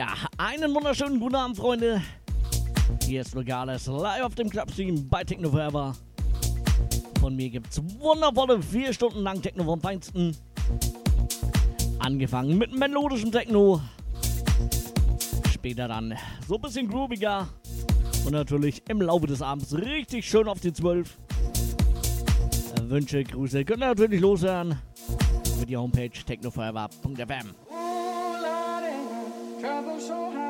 Ja, einen wunderschönen guten Abend, Freunde. Hier ist Nogales live auf dem Clubstream bei Techno Forever. Von mir gibt es wundervolle vier Stunden lang Techno vom Feinsten. Angefangen mit melodischem Techno. Später dann so ein bisschen grooviger. Und natürlich im Laufe des Abends richtig schön auf die 12. Wünsche, Grüße könnt ihr natürlich loshören über die Homepage technoforever.fm. trouble so hard.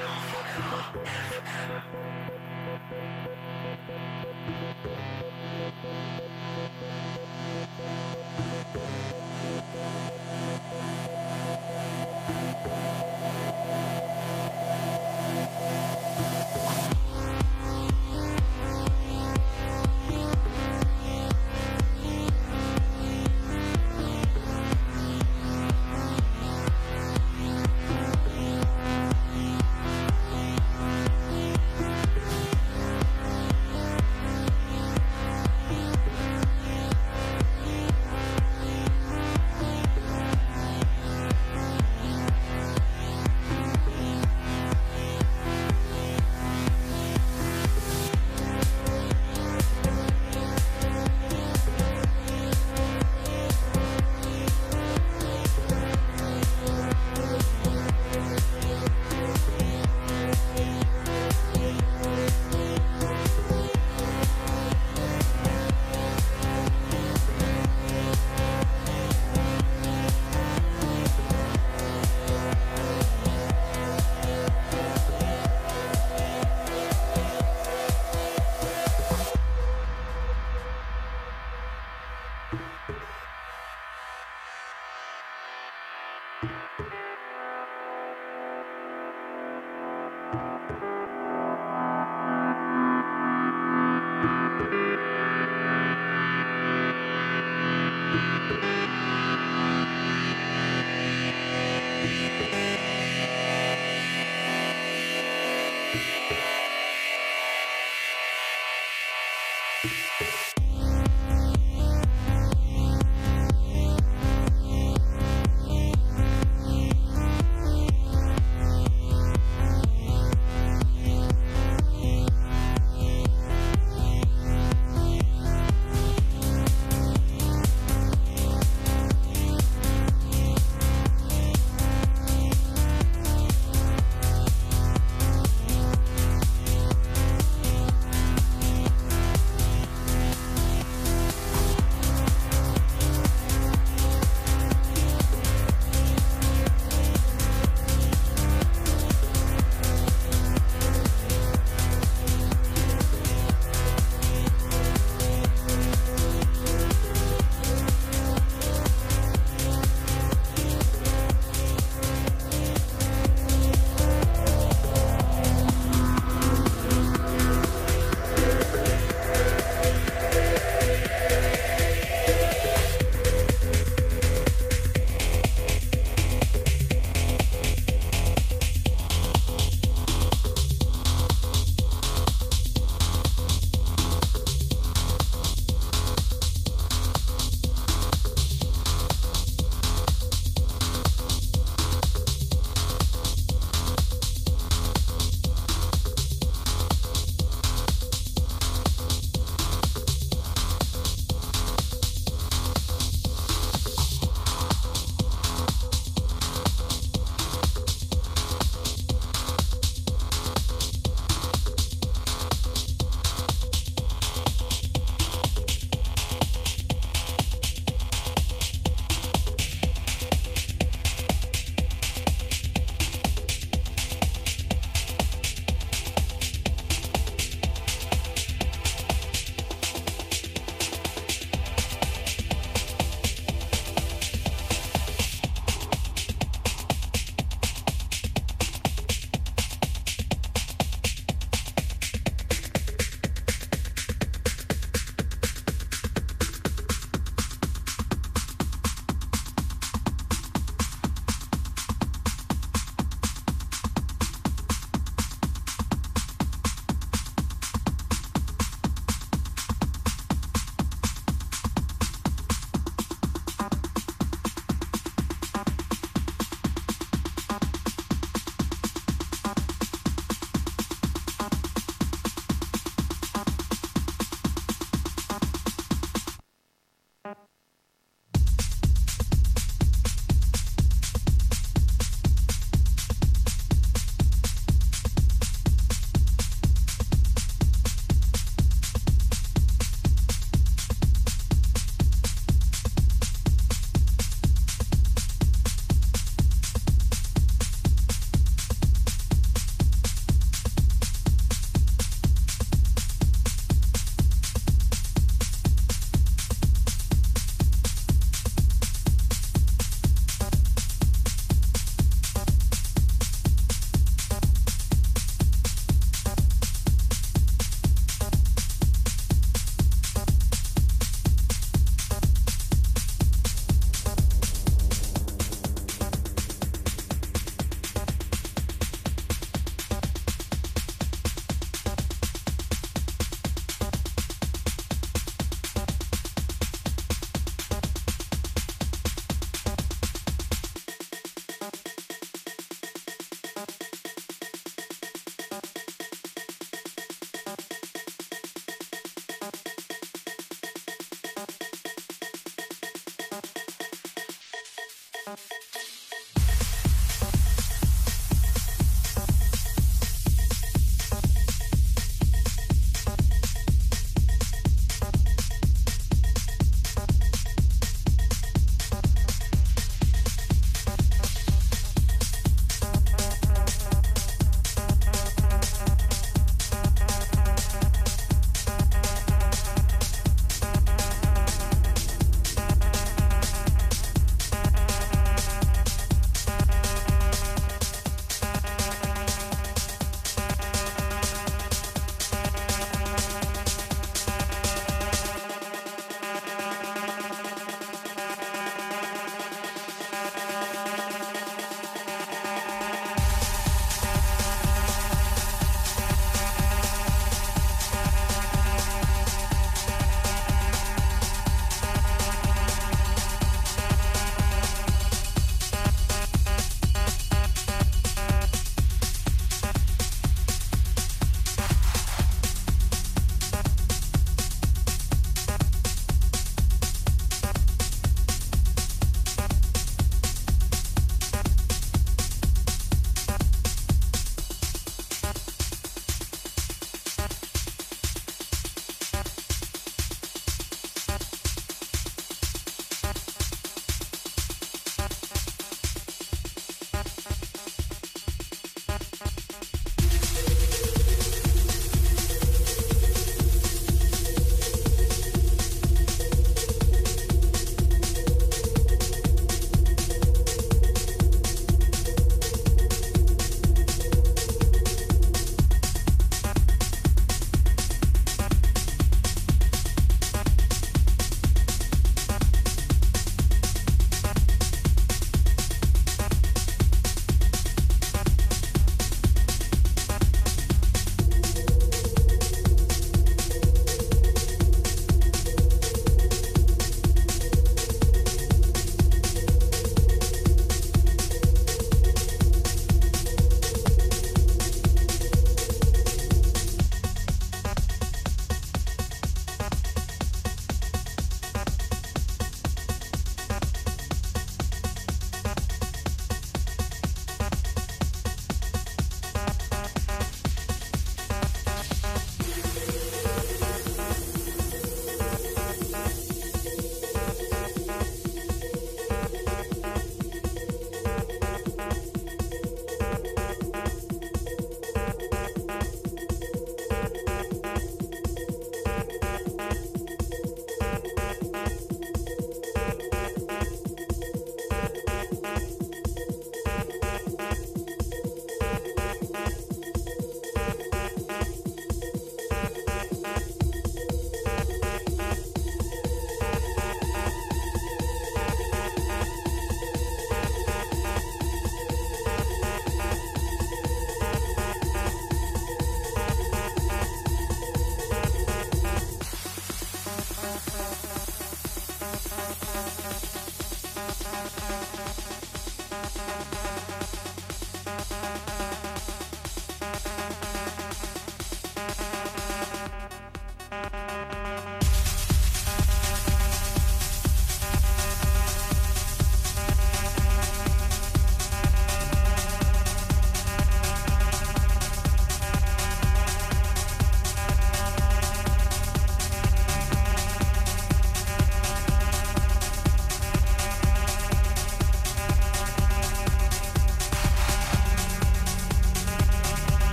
Everything.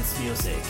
dance music.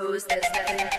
there's nothing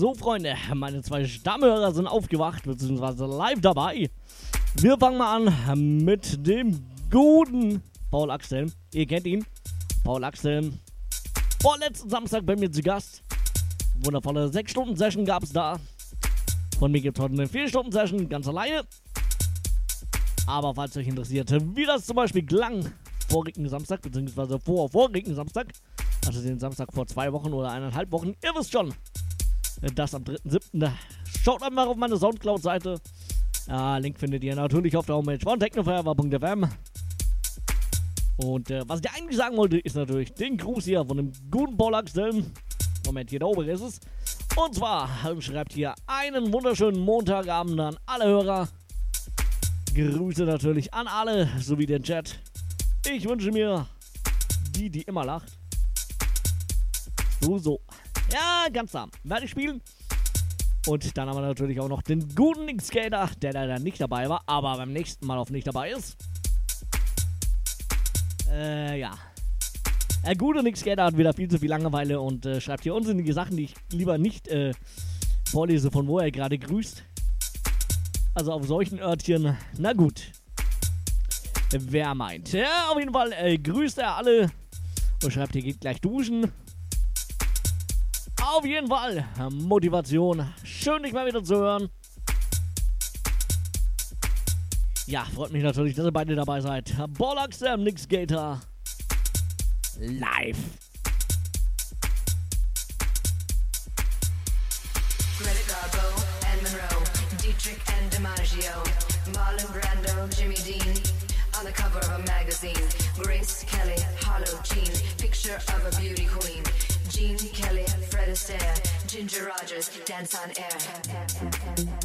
So, Freunde, meine zwei Stammhörer sind aufgewacht, beziehungsweise live dabei. Wir fangen mal an mit dem guten Paul Axel. Ihr kennt ihn. Paul Axel. Vorletzten Samstag bei mir zu Gast. Wundervolle 6-Stunden-Session gab es da. Von mir gibt es heute eine 4-Stunden-Session, ganz alleine. Aber falls euch interessiert, wie das zum Beispiel klang vorigen Samstag, beziehungsweise vor vorigen Samstag, also den Samstag vor zwei Wochen oder eineinhalb Wochen, ihr wisst schon, das am 3.7. Schaut einfach auf meine Soundcloud-Seite. Ja, Link findet ihr natürlich auf der Homepage von technoforever.fm. Und äh, was ich eigentlich sagen wollte, ist natürlich den Gruß hier von dem guten Bollax-Film. Moment, hier da oben ist es. Und zwar schreibt hier einen wunderschönen Montagabend an alle Hörer. Grüße natürlich an alle, sowie den Chat. Ich wünsche mir die, die immer lacht. So, so. Ja, ganz arm. Werde ich spielen. Und dann haben wir natürlich auch noch den guten Nick Skater, der leider nicht dabei war, aber beim nächsten Mal nicht dabei ist. Äh, ja. Der gute Nick Skater hat wieder viel zu viel Langeweile und äh, schreibt hier unsinnige Sachen, die ich lieber nicht äh, vorlese, von wo er gerade grüßt. Also auf solchen Örtchen, na gut. Wer meint? Ja, auf jeden Fall äh, grüßt er alle und schreibt, hier geht gleich duschen. Auf jeden Fall Motivation. Schön, dich mal wieder zu hören. Ja, freut mich natürlich, dass ihr beide dabei seid. Bollocks, der Nix Gator. Live. Credit Garbo and Monroe, Dietrich and DiMaggio, Marlon Brando, Jimmy Dean, on the cover of a magazine. Grace Kelly, Harlow Jean, picture of a beauty queen. Gene Kelly, Fred Astaire, Ginger Rogers, Dance on Air.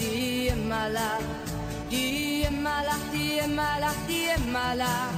die immer lacht, die immer lacht, die immer lacht, die immer lacht.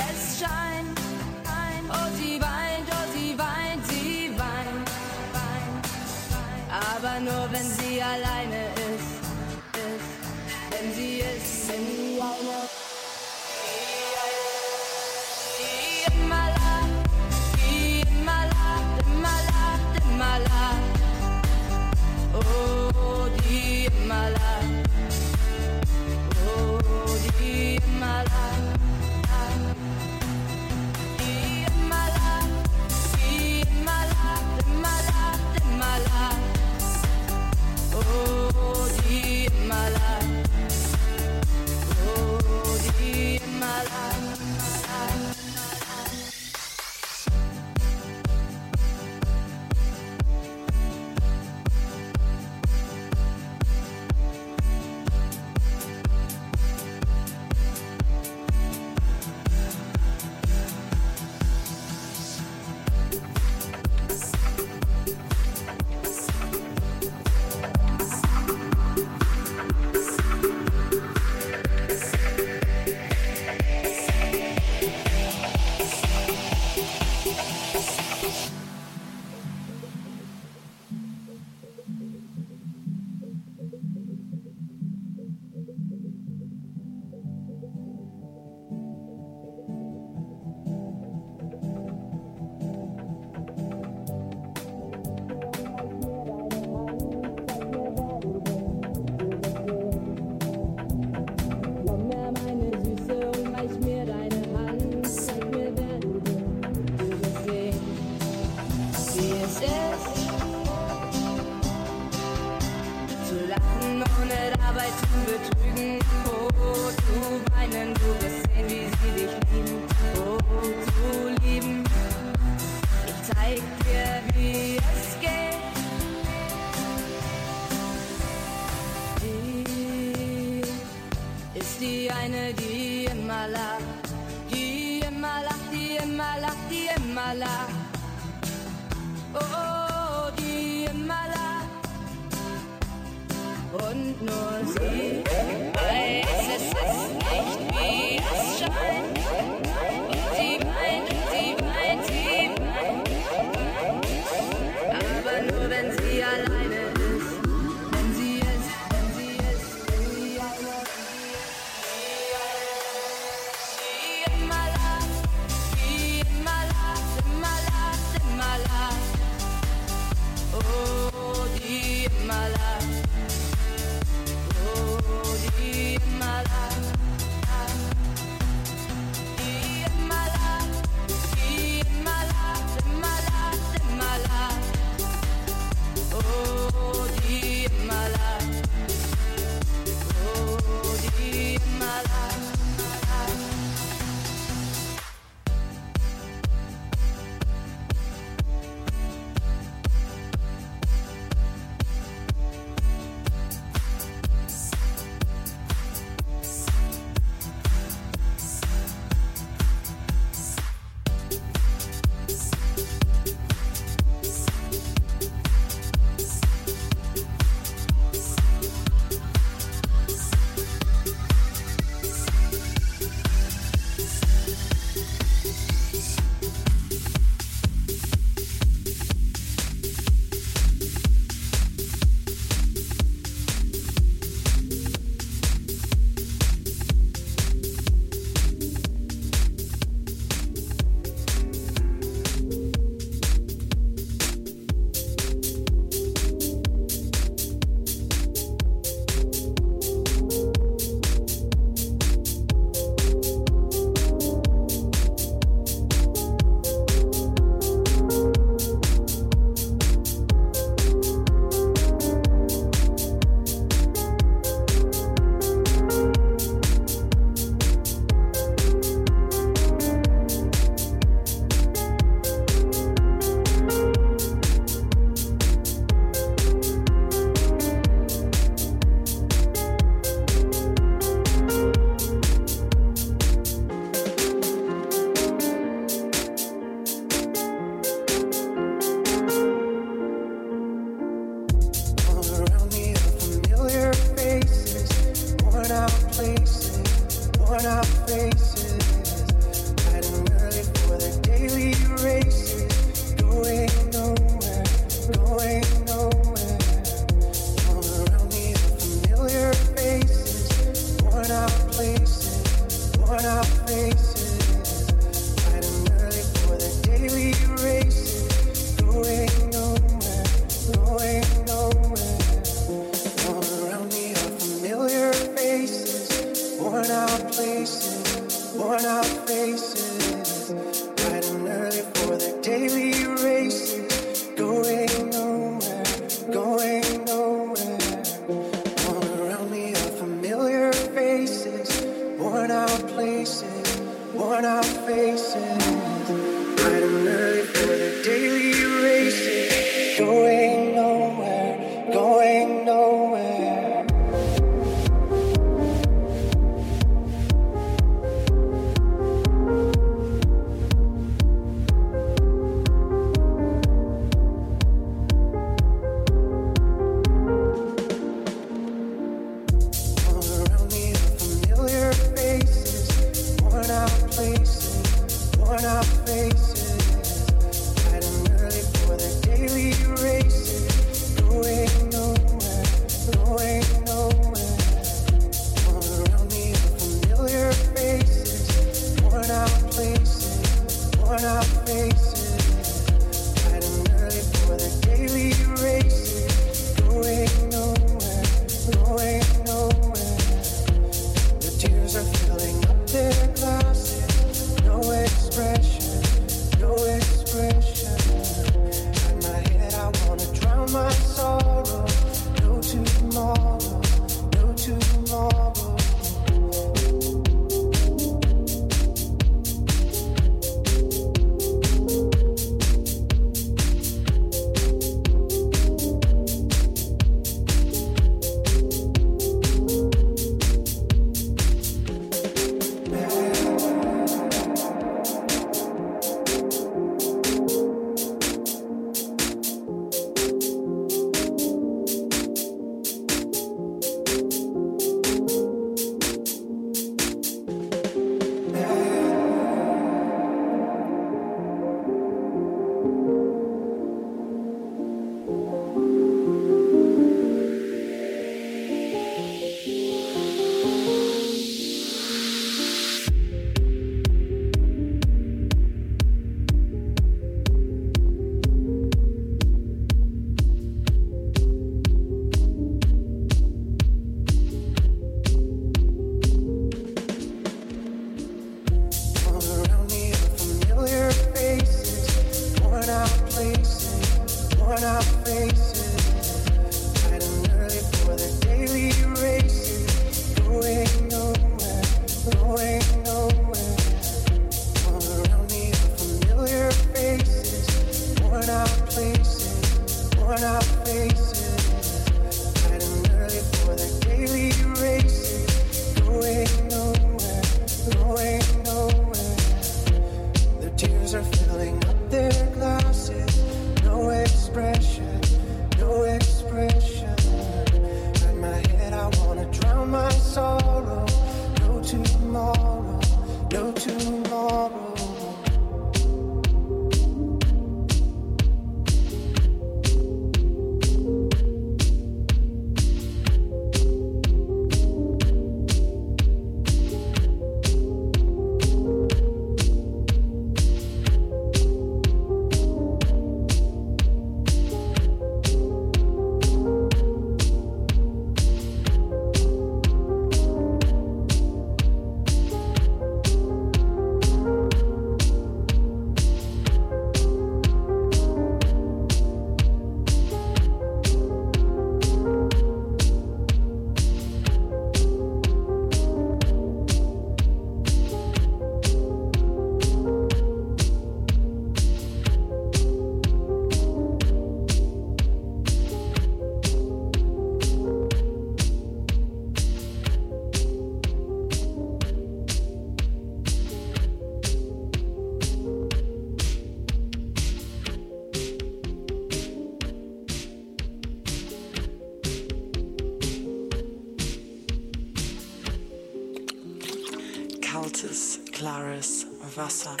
Wasser.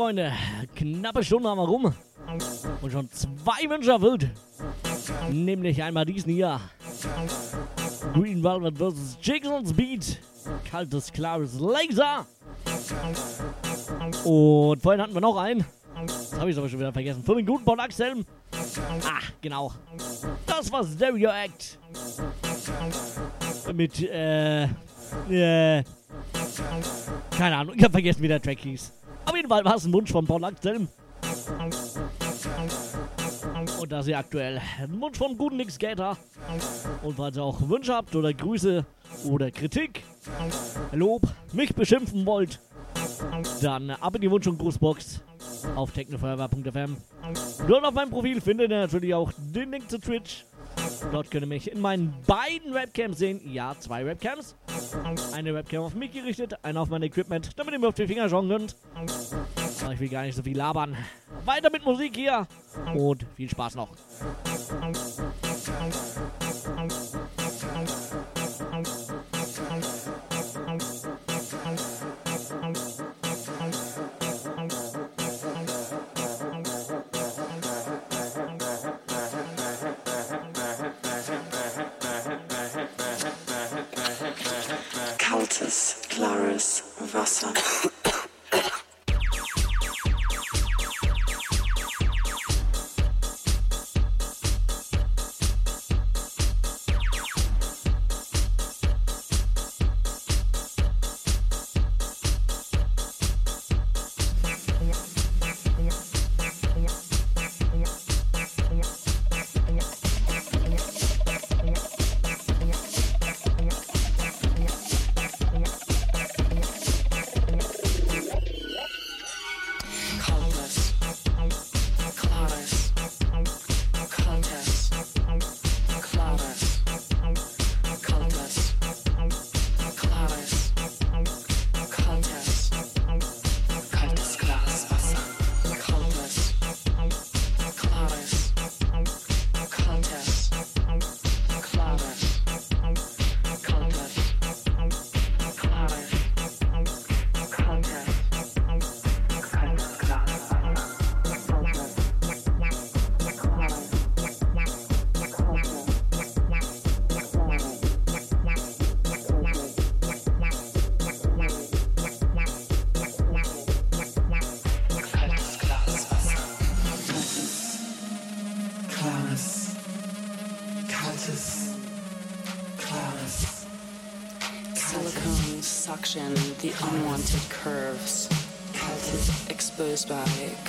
Freunde, knappe Stunde haben wir rum. Und schon zwei Wünsche erfüllt. Nämlich einmal diesen hier. Green Velvet vs. Jigson's Beat. Kaltes, klares Laser. Und vorhin hatten wir noch einen. Das habe ich aber schon wieder vergessen. Für den guten Paul Axel. Ah, genau. Das war Stereo Act. Mit, äh, äh, keine Ahnung, ich habe vergessen, wie der Track hieß. Fall war es ein Wunsch von Paul Axel. Und das hier aktuell ein Wunsch vom guten Nick Skater. Und falls ihr auch Wünsche habt oder Grüße oder Kritik, Lob, mich beschimpfen wollt, dann ab in die Wunsch- und Grußbox auf technofeuerwehr.fm. Dort auf meinem Profil findet ihr natürlich auch den Link zu Twitch. Dort könnt ihr mich in meinen beiden Webcams sehen. Ja, zwei Webcams. Eine Webcam auf mich gerichtet, eine auf mein Equipment, damit ihr mir auf die Finger schauen könnt. Aber ich will gar nicht so viel labern. Weiter mit Musik hier und viel Spaß noch.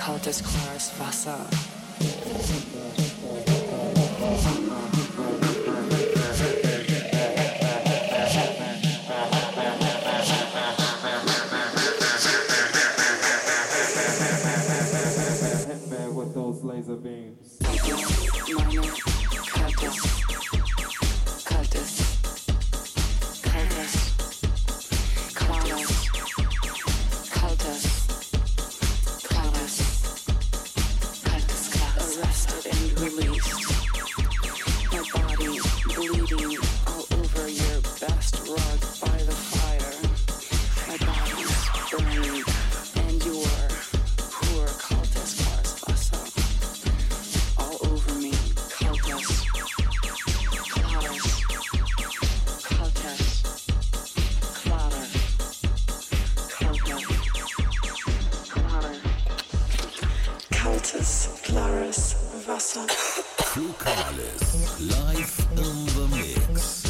Kaltes klares Wasser. Kaltes, klares Wasser. Flukalis, live in the mix.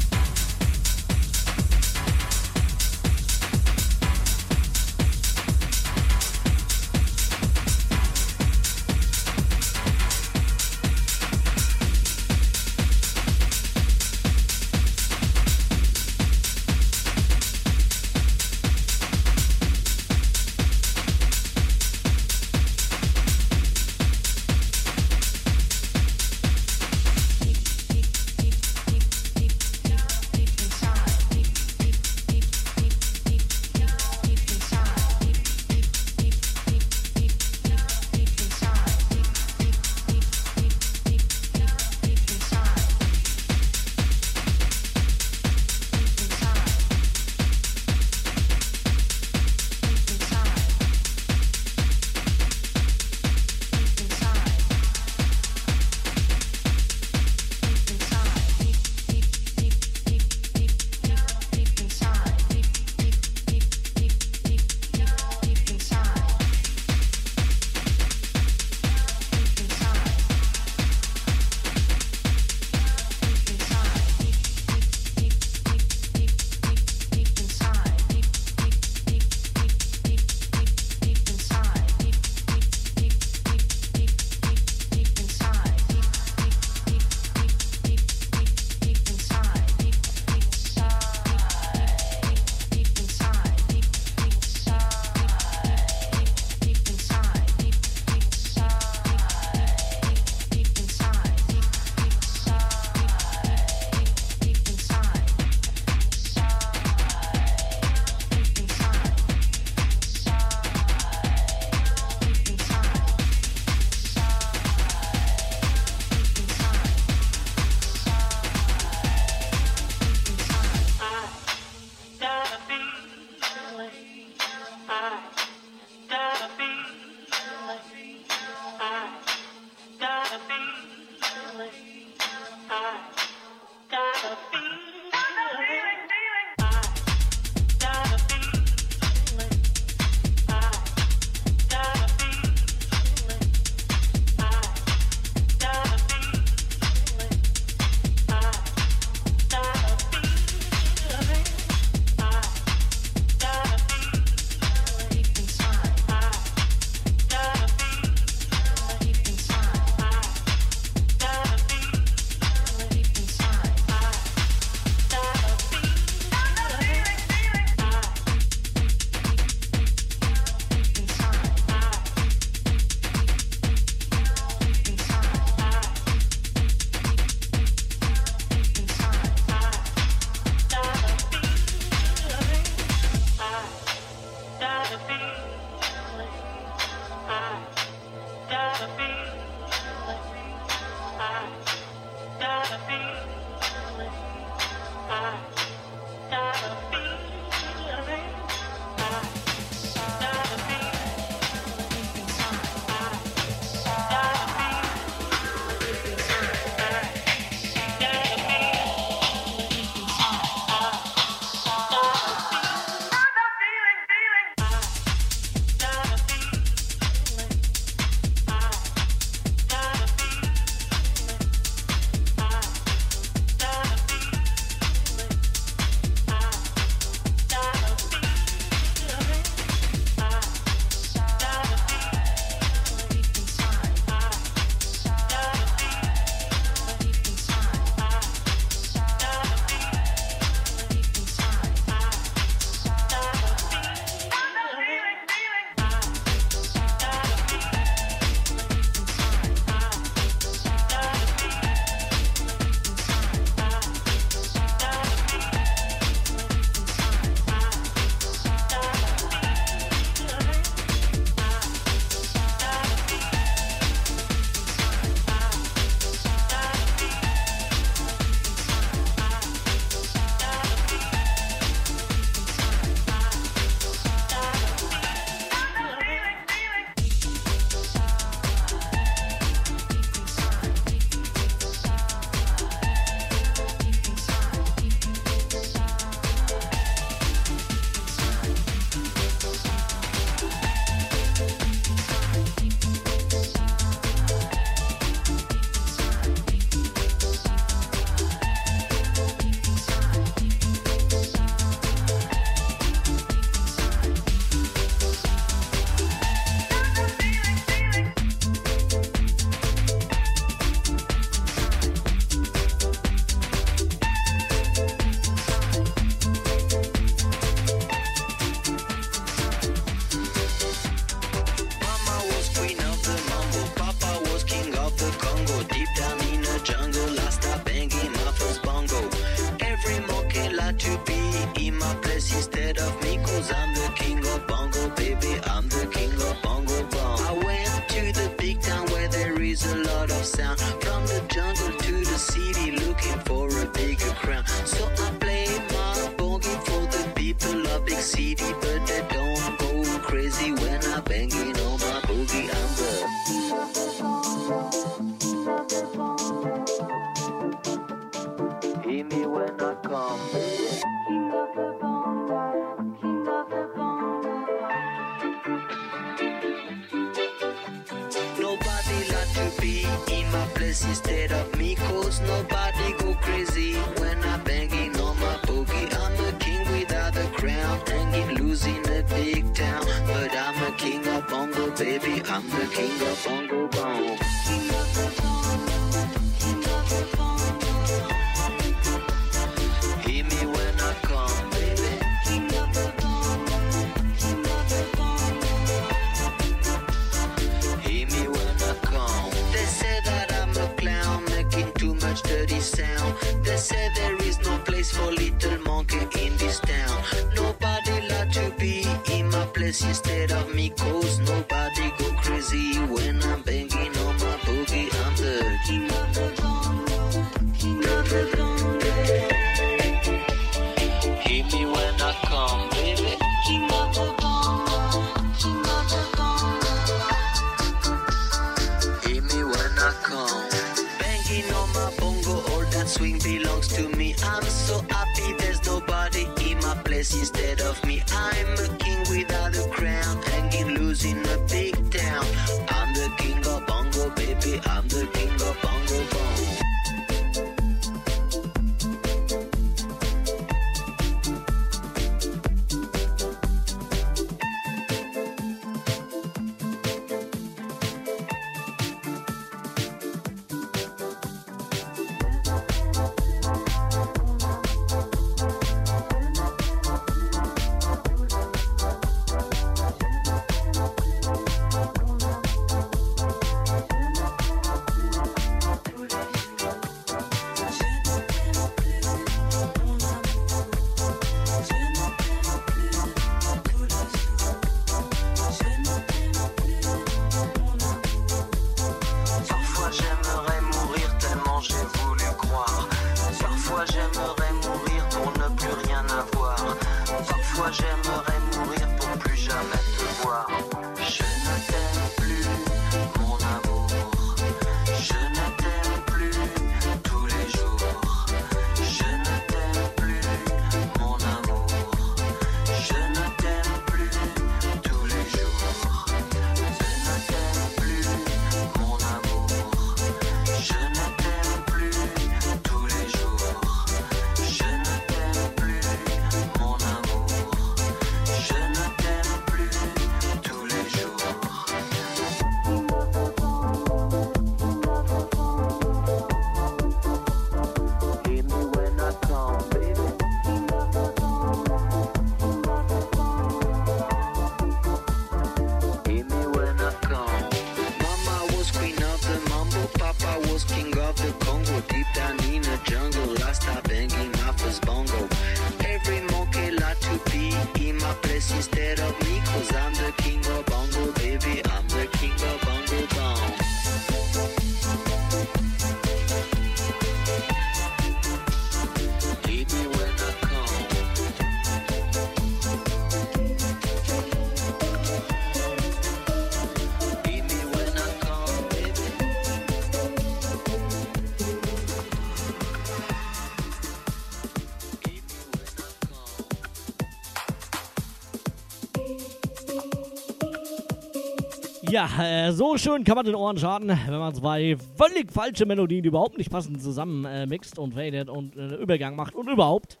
Ja, äh, so schön kann man den Ohren schaden, wenn man zwei völlig falsche Melodien, die überhaupt nicht passen, zusammen äh, mixt und faded und äh, Übergang macht und überhaupt.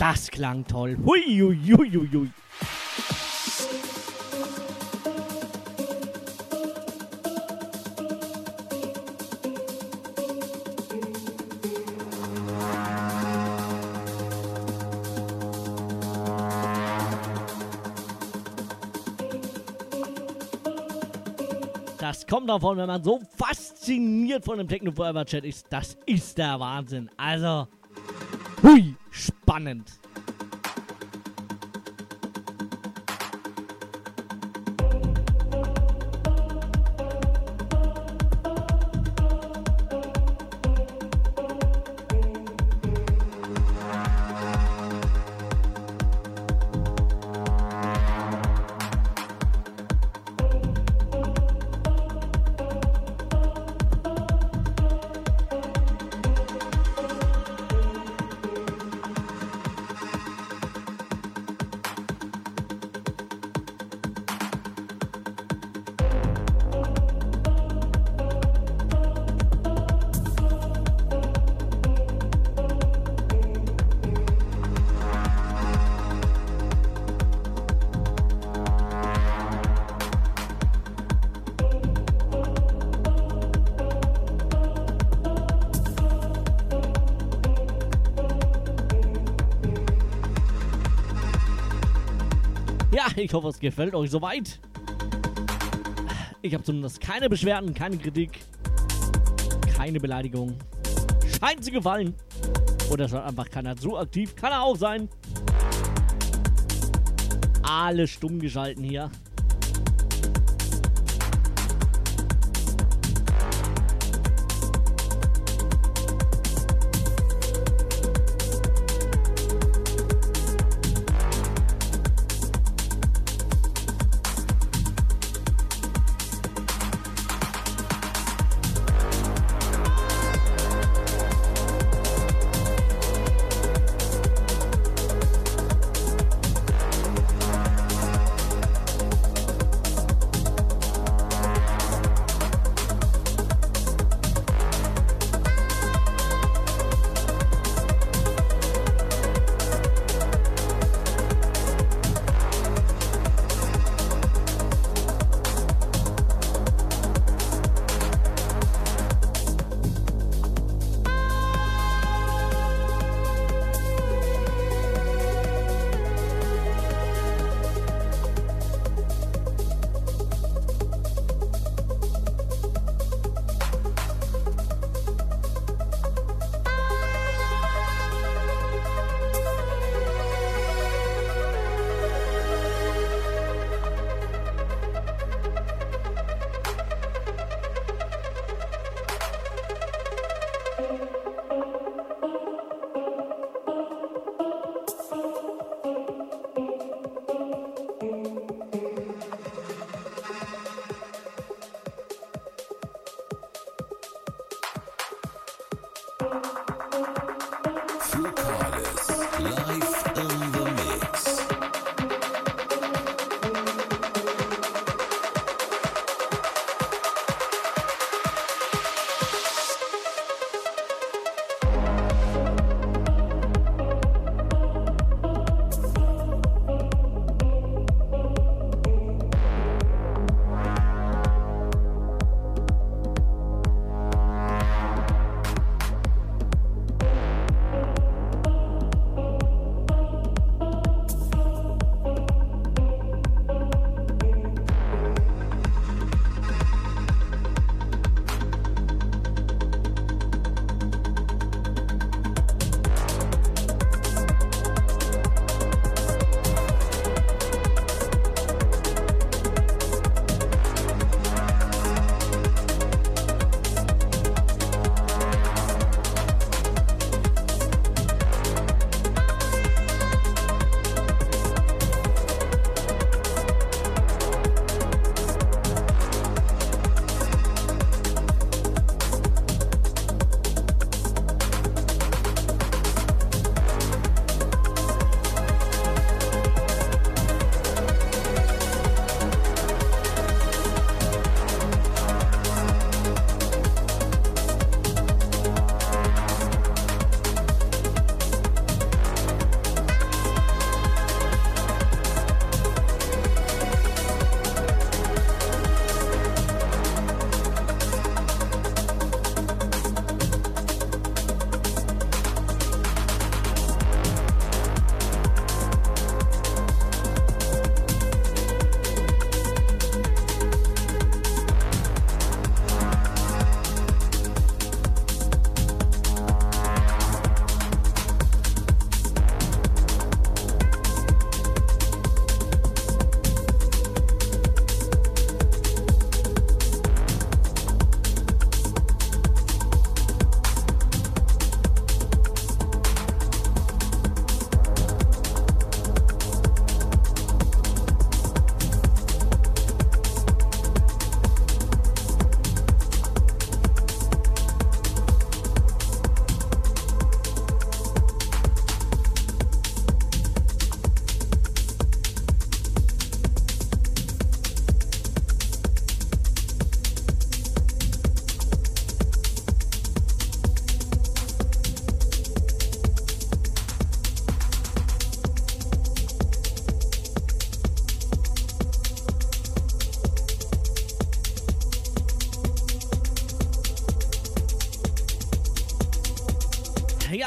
Das klang toll. Hui, Hui, hui, hui, hui. davon, wenn man so fasziniert von dem Techno Forever Chat ist. Das ist der Wahnsinn. Also, hui, spannend. Ich hoffe, es gefällt euch soweit. Ich habe zumindest keine Beschwerden, keine Kritik, keine Beleidigung. Scheint sie gefallen. Oder es hat einfach keiner so aktiv. Kann er auch sein. Alle stumm geschalten hier.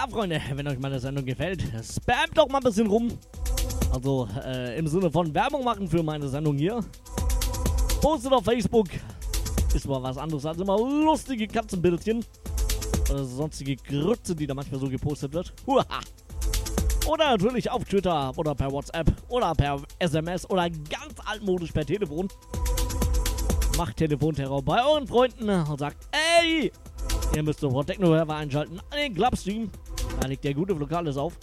Ja, Freunde, wenn euch meine Sendung gefällt, spamt doch mal ein bisschen rum. Also äh, im Sinne von Werbung machen für meine Sendung hier. Postet auf Facebook. Ist mal was anderes als immer lustige Katzenbildchen. Oder sonstige Grütze, die da manchmal so gepostet wird. Huha. Oder natürlich auf Twitter oder per WhatsApp oder per SMS oder ganz altmodisch per Telefon. Macht Telefonterror bei euren Freunden und sagt, ey, ihr müsst sofort Techno-Server einschalten an den Clubstream. Da legt der gute Lokales auf.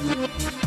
Techno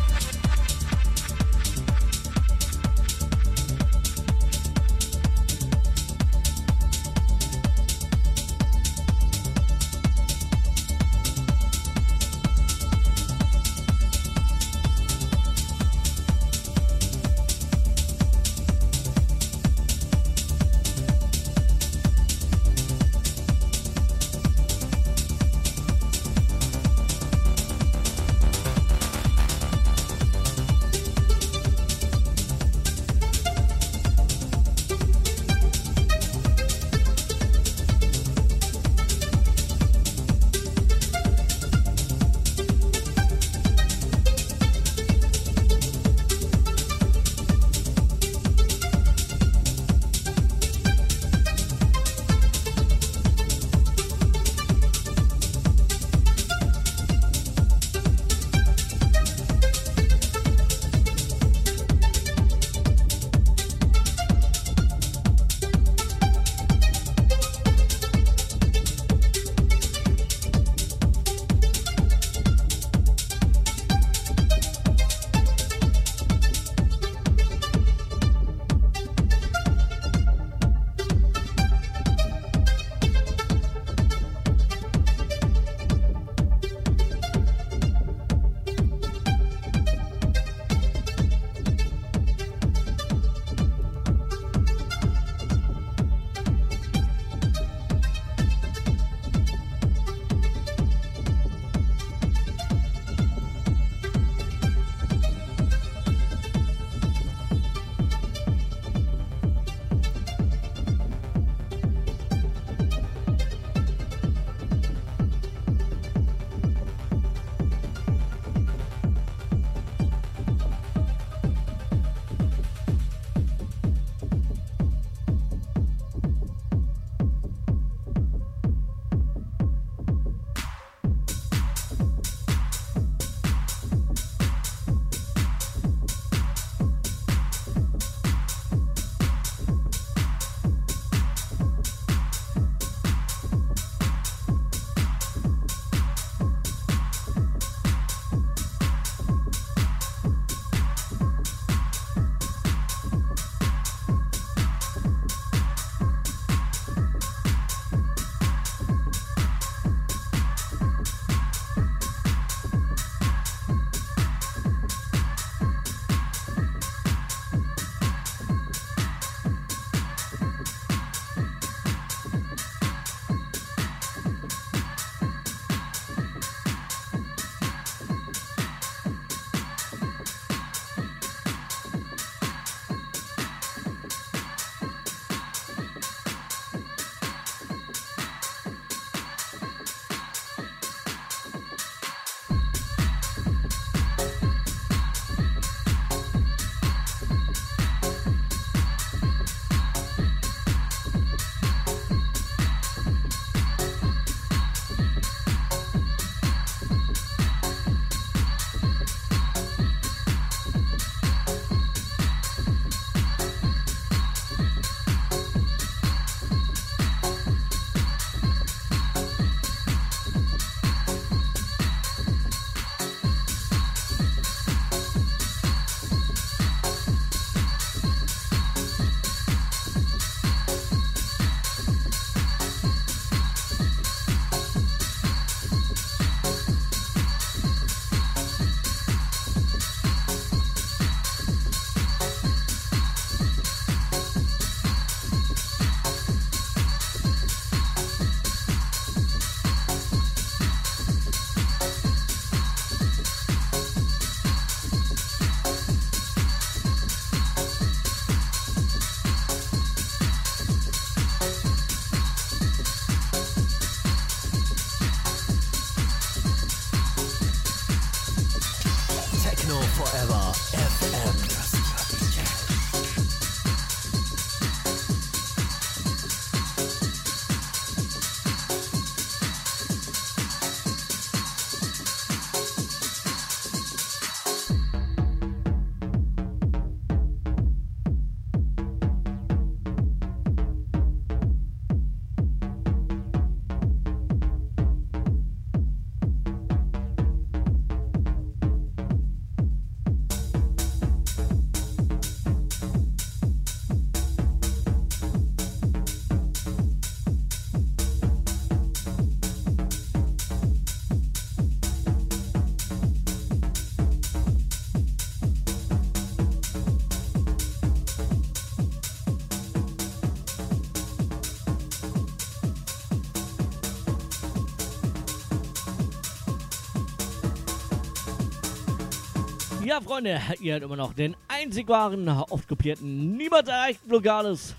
Ja, Freunde, ihr hört immer noch den einzig wahren, oft kopierten, niemals erreichten Lokales.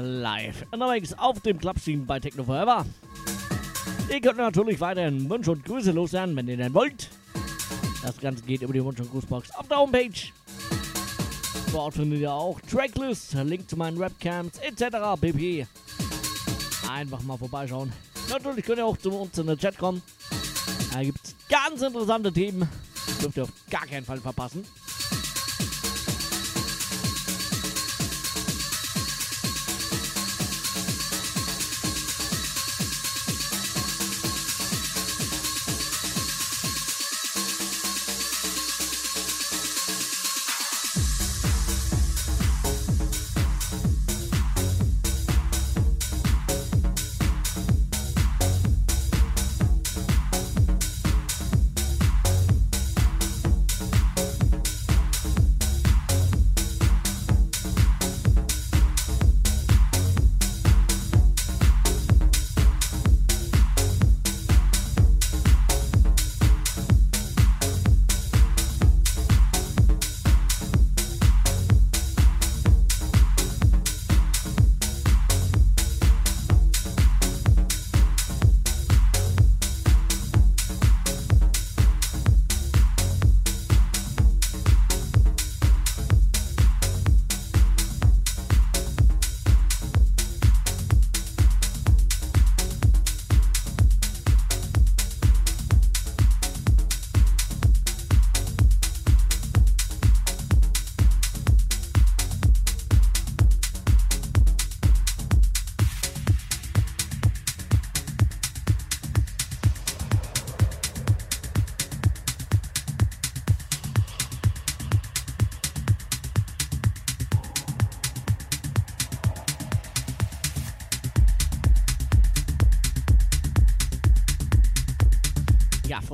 Live. Unterwegs auf dem Clubstream bei Techno Forever. Ihr könnt natürlich weiterhin Wünsche und Grüße loswerden, wenn ihr denn wollt. Das Ganze geht über die Wunsch- und Grußbox auf der Homepage. Dort findet ihr auch Tracklist, Link zu meinen Webcams etc. pp. Einfach mal vorbeischauen. Natürlich könnt ihr auch zu uns in den Chat kommen. Da gibt es ganz interessante Themen. Dürft ihr auf gar keinen Fall verpassen.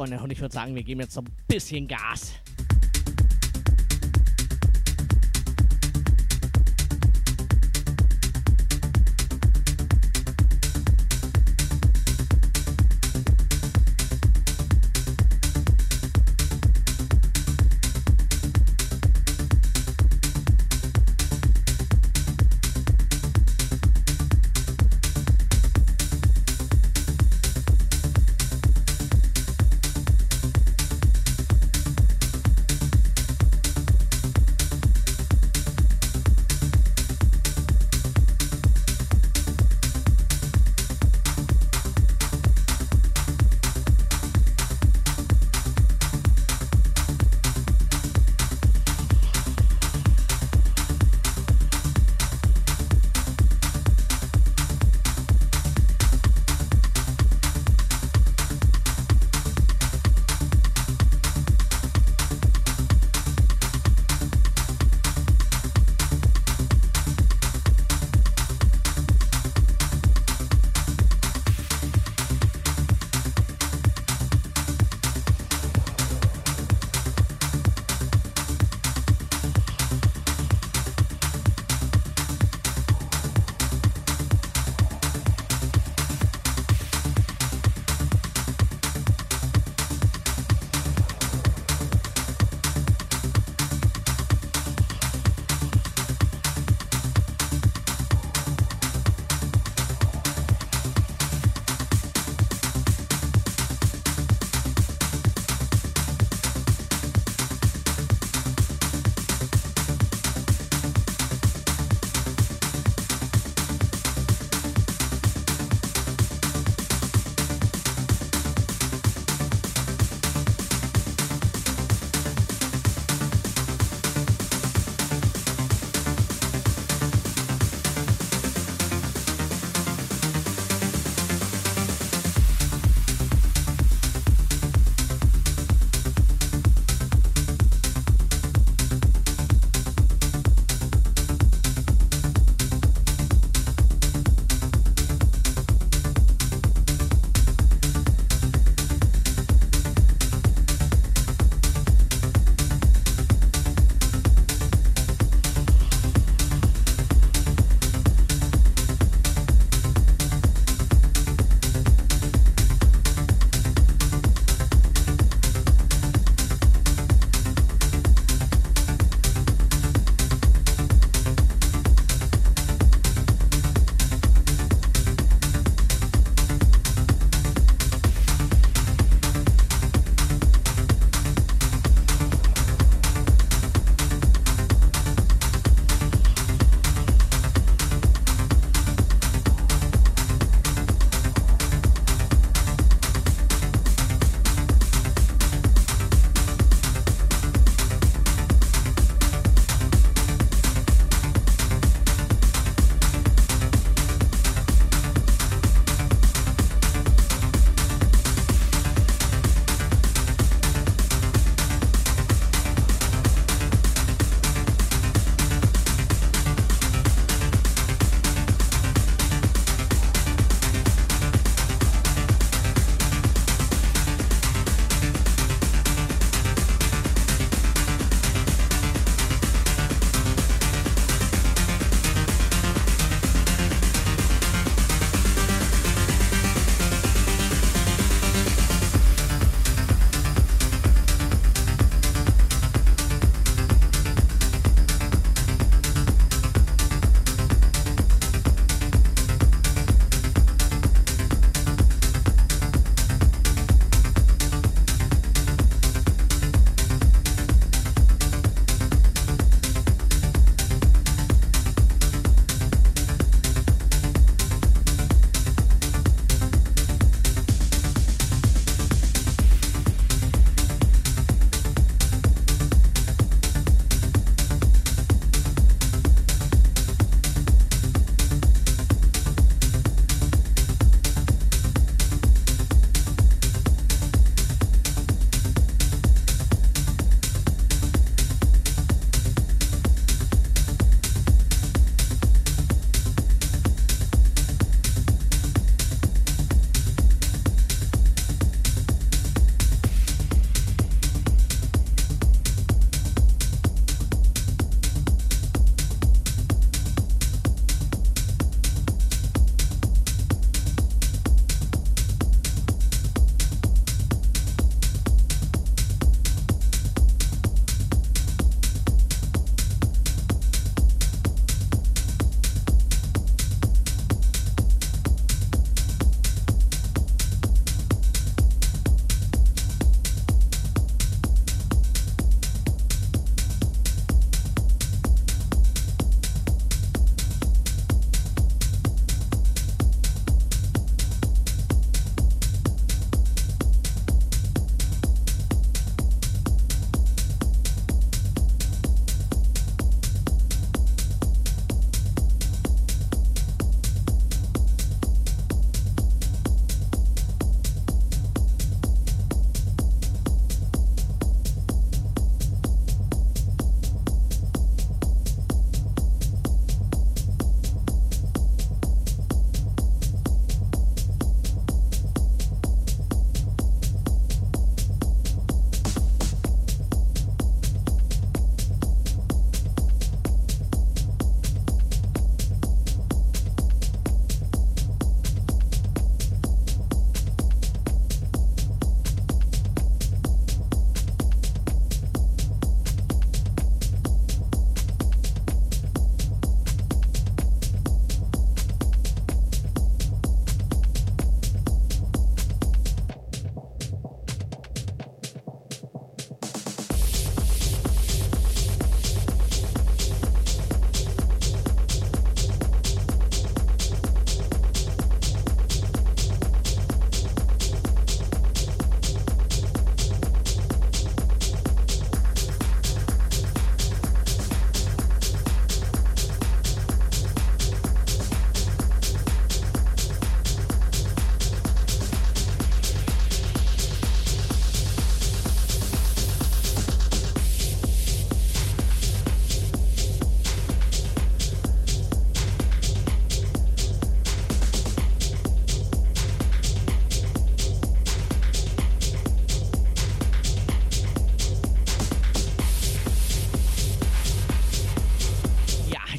Freunde, und ich würde sagen, wir geben jetzt so ein bisschen Gas.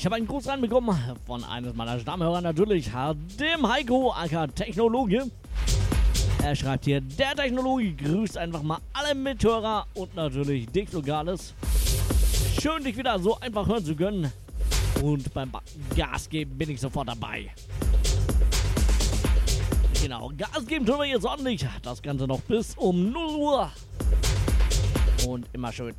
Habe einen Gruß reinbekommen von eines meiner Stammhörer natürlich, dem Heiko, aka Technologe. Er schreibt hier, der Technologe grüßt einfach mal alle Mithörer und natürlich dich Lokales. Schön, dich wieder so einfach hören zu können. Und beim Gas geben bin ich sofort dabei. Genau, Gas geben tun wir jetzt ordentlich. Das Ganze noch bis um 0 Uhr. Und immer schön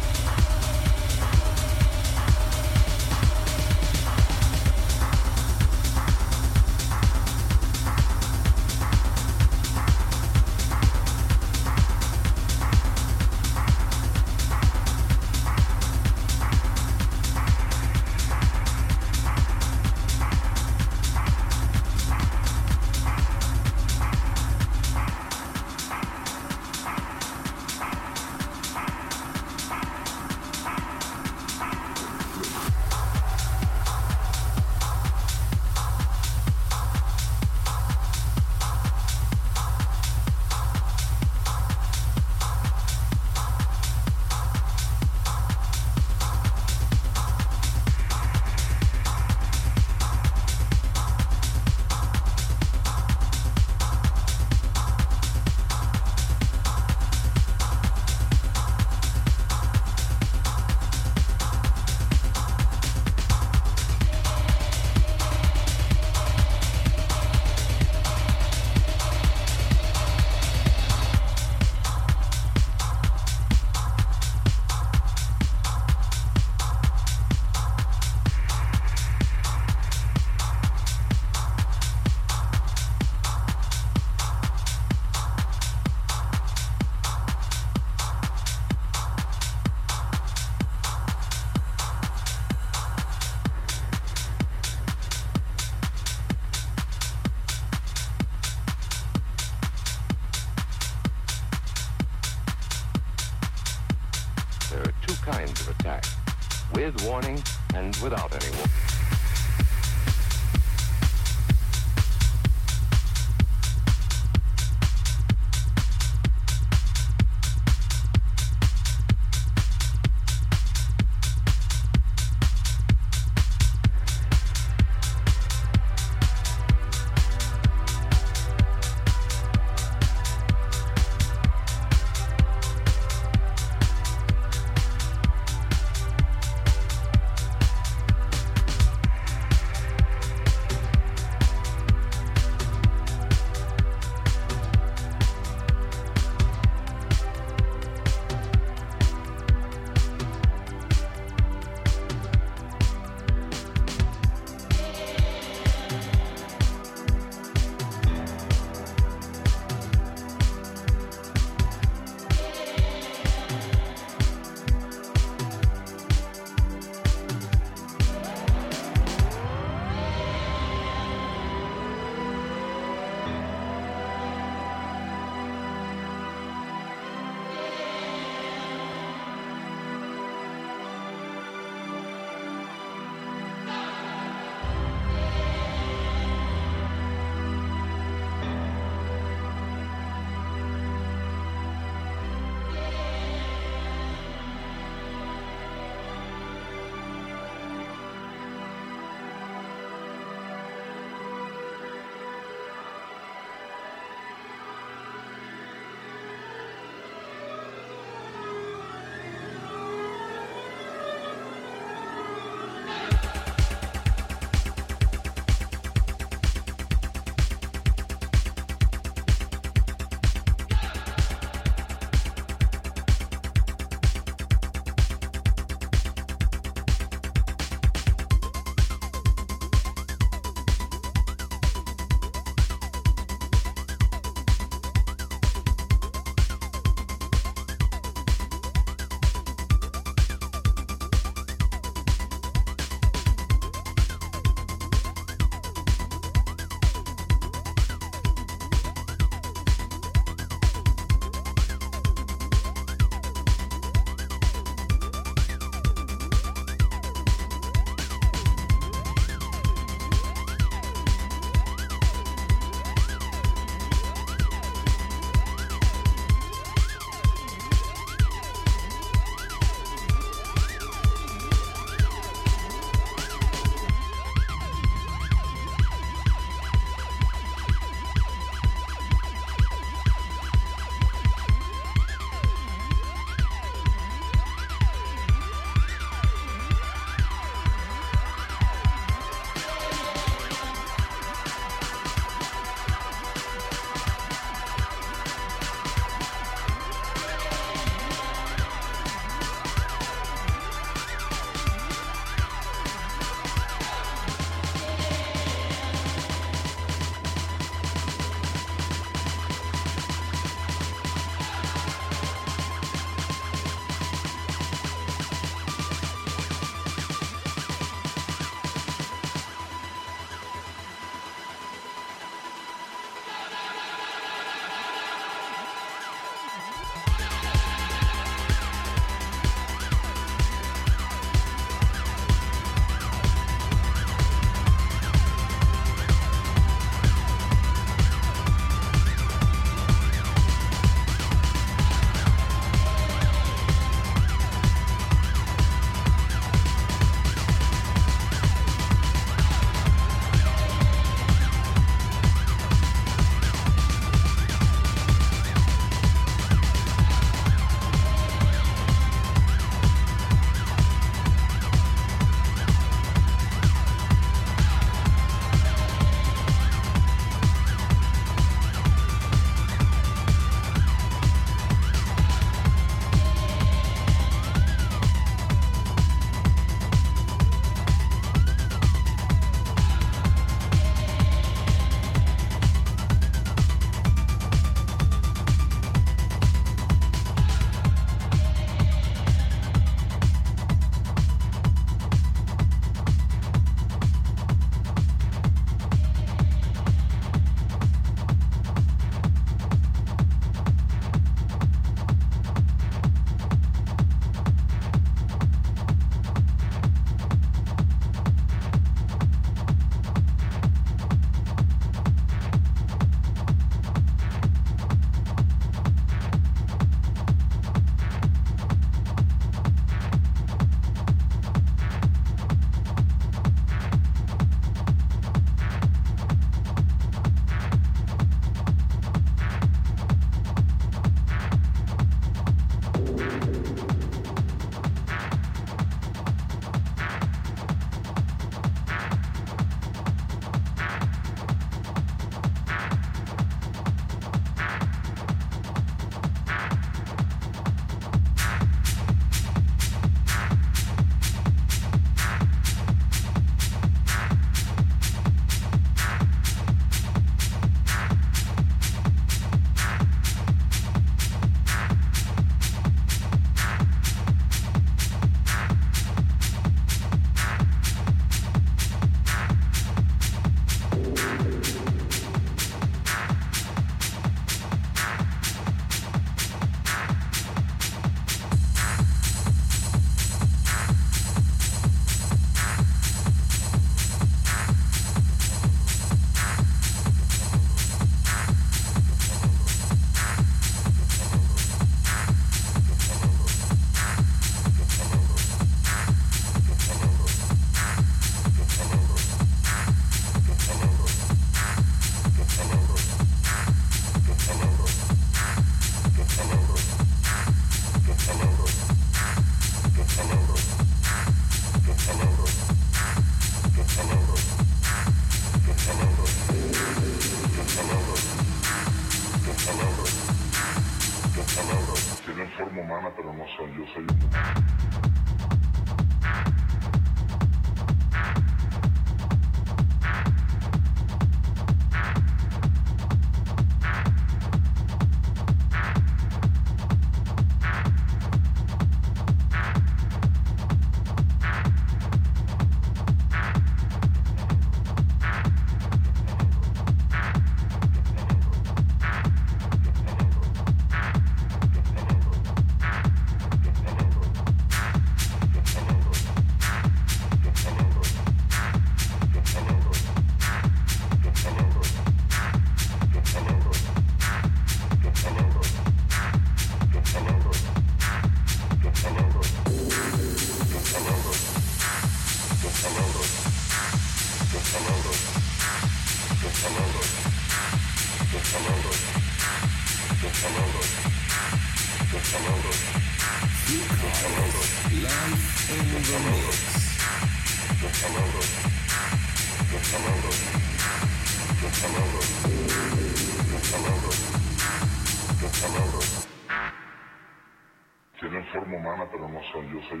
humana, pero no soy yo, soy...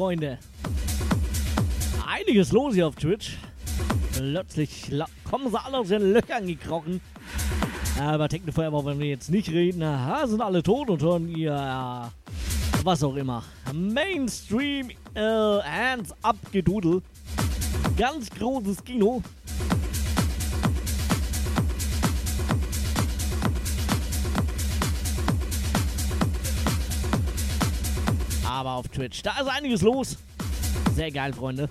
Freunde. Einiges los hier auf Twitch. Plötzlich kommen sie alle aus den Löchern gekrochen. Aber Technofeuer wollen wir jetzt nicht reden. Sind alle tot und hören ihr äh, was auch immer. Mainstream äh, Hands Up Gedudel. Ganz großes Kino. Aber auf Twitch, da ist einiges los. Sehr geil, Freunde.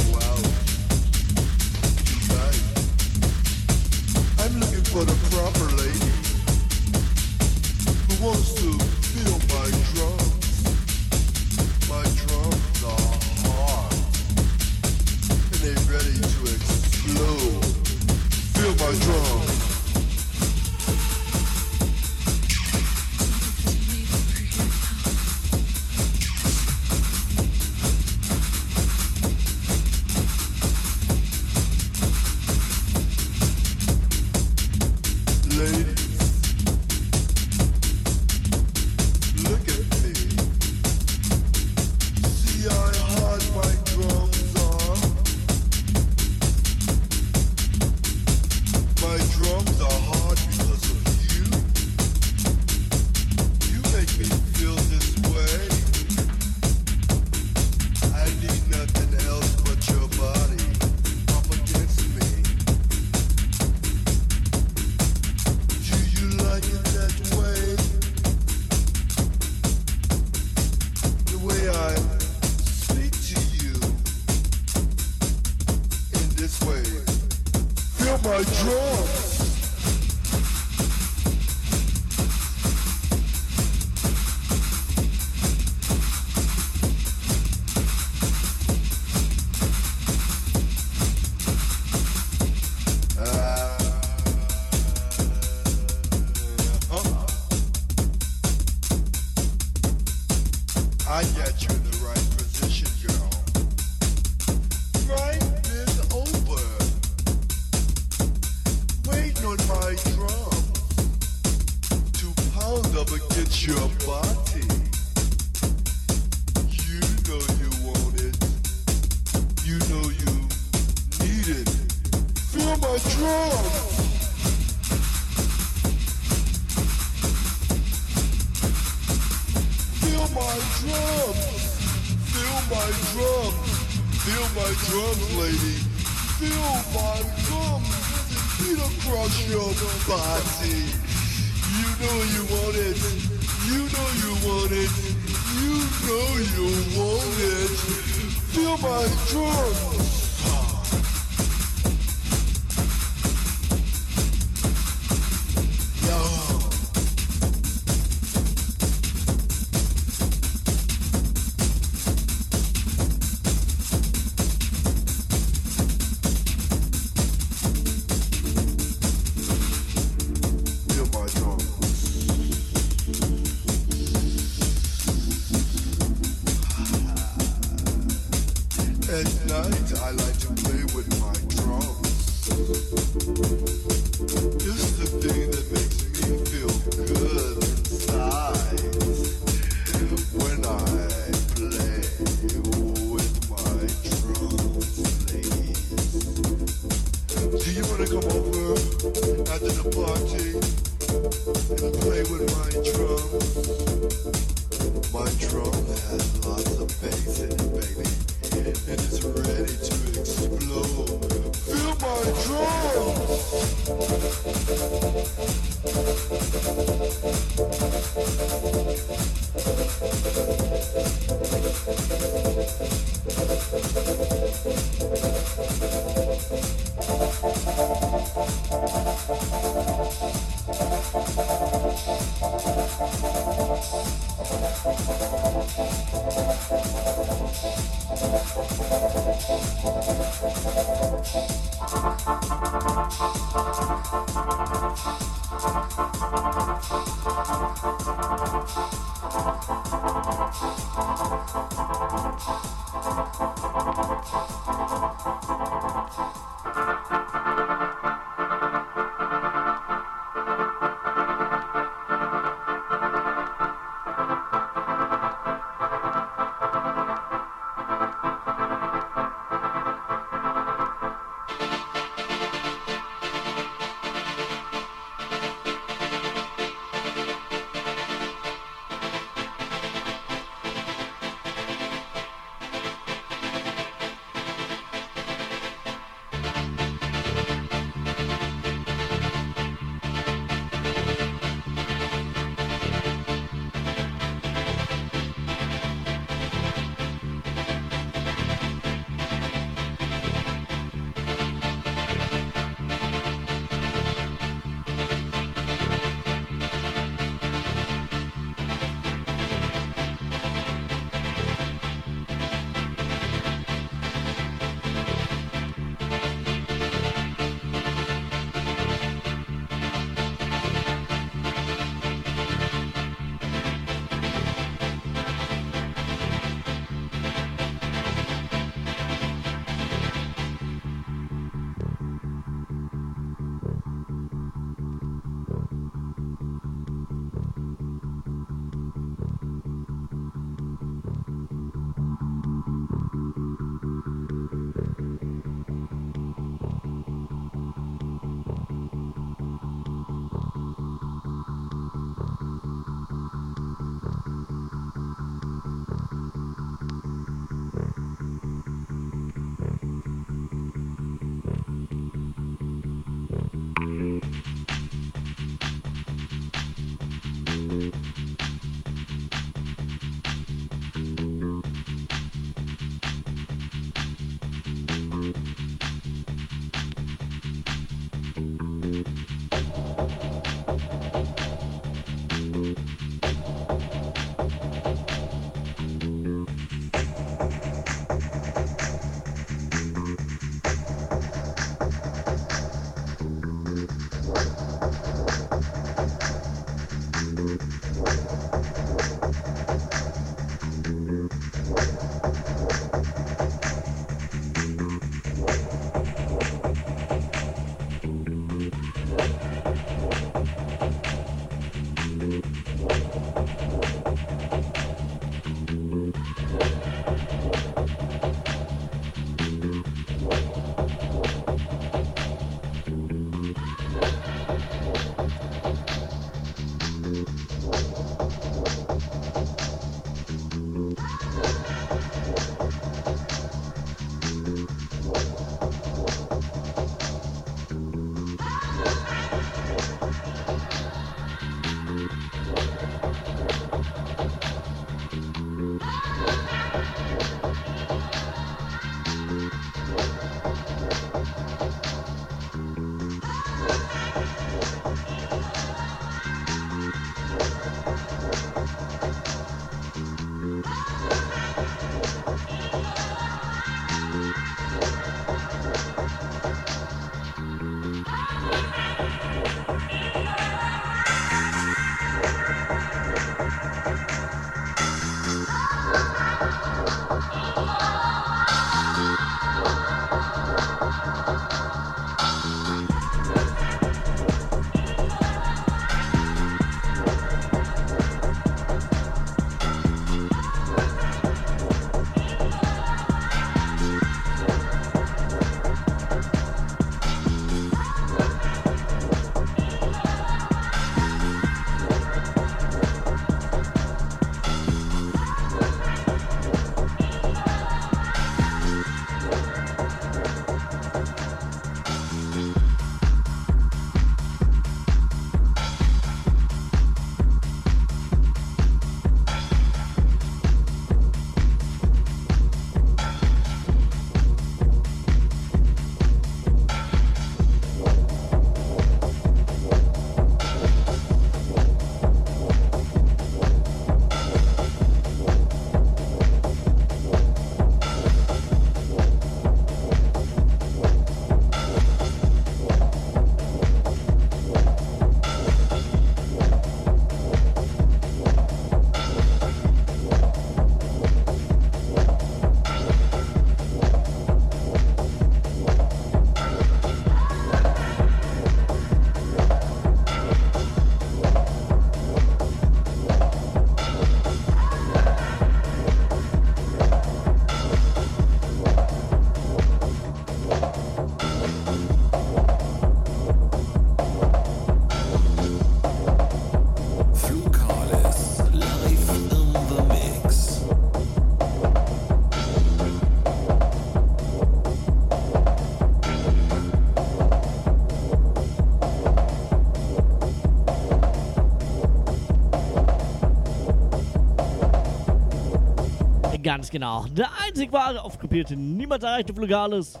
Ganz genau. Der einzig wahre, aufkopierte, niemals erreichte Flugales.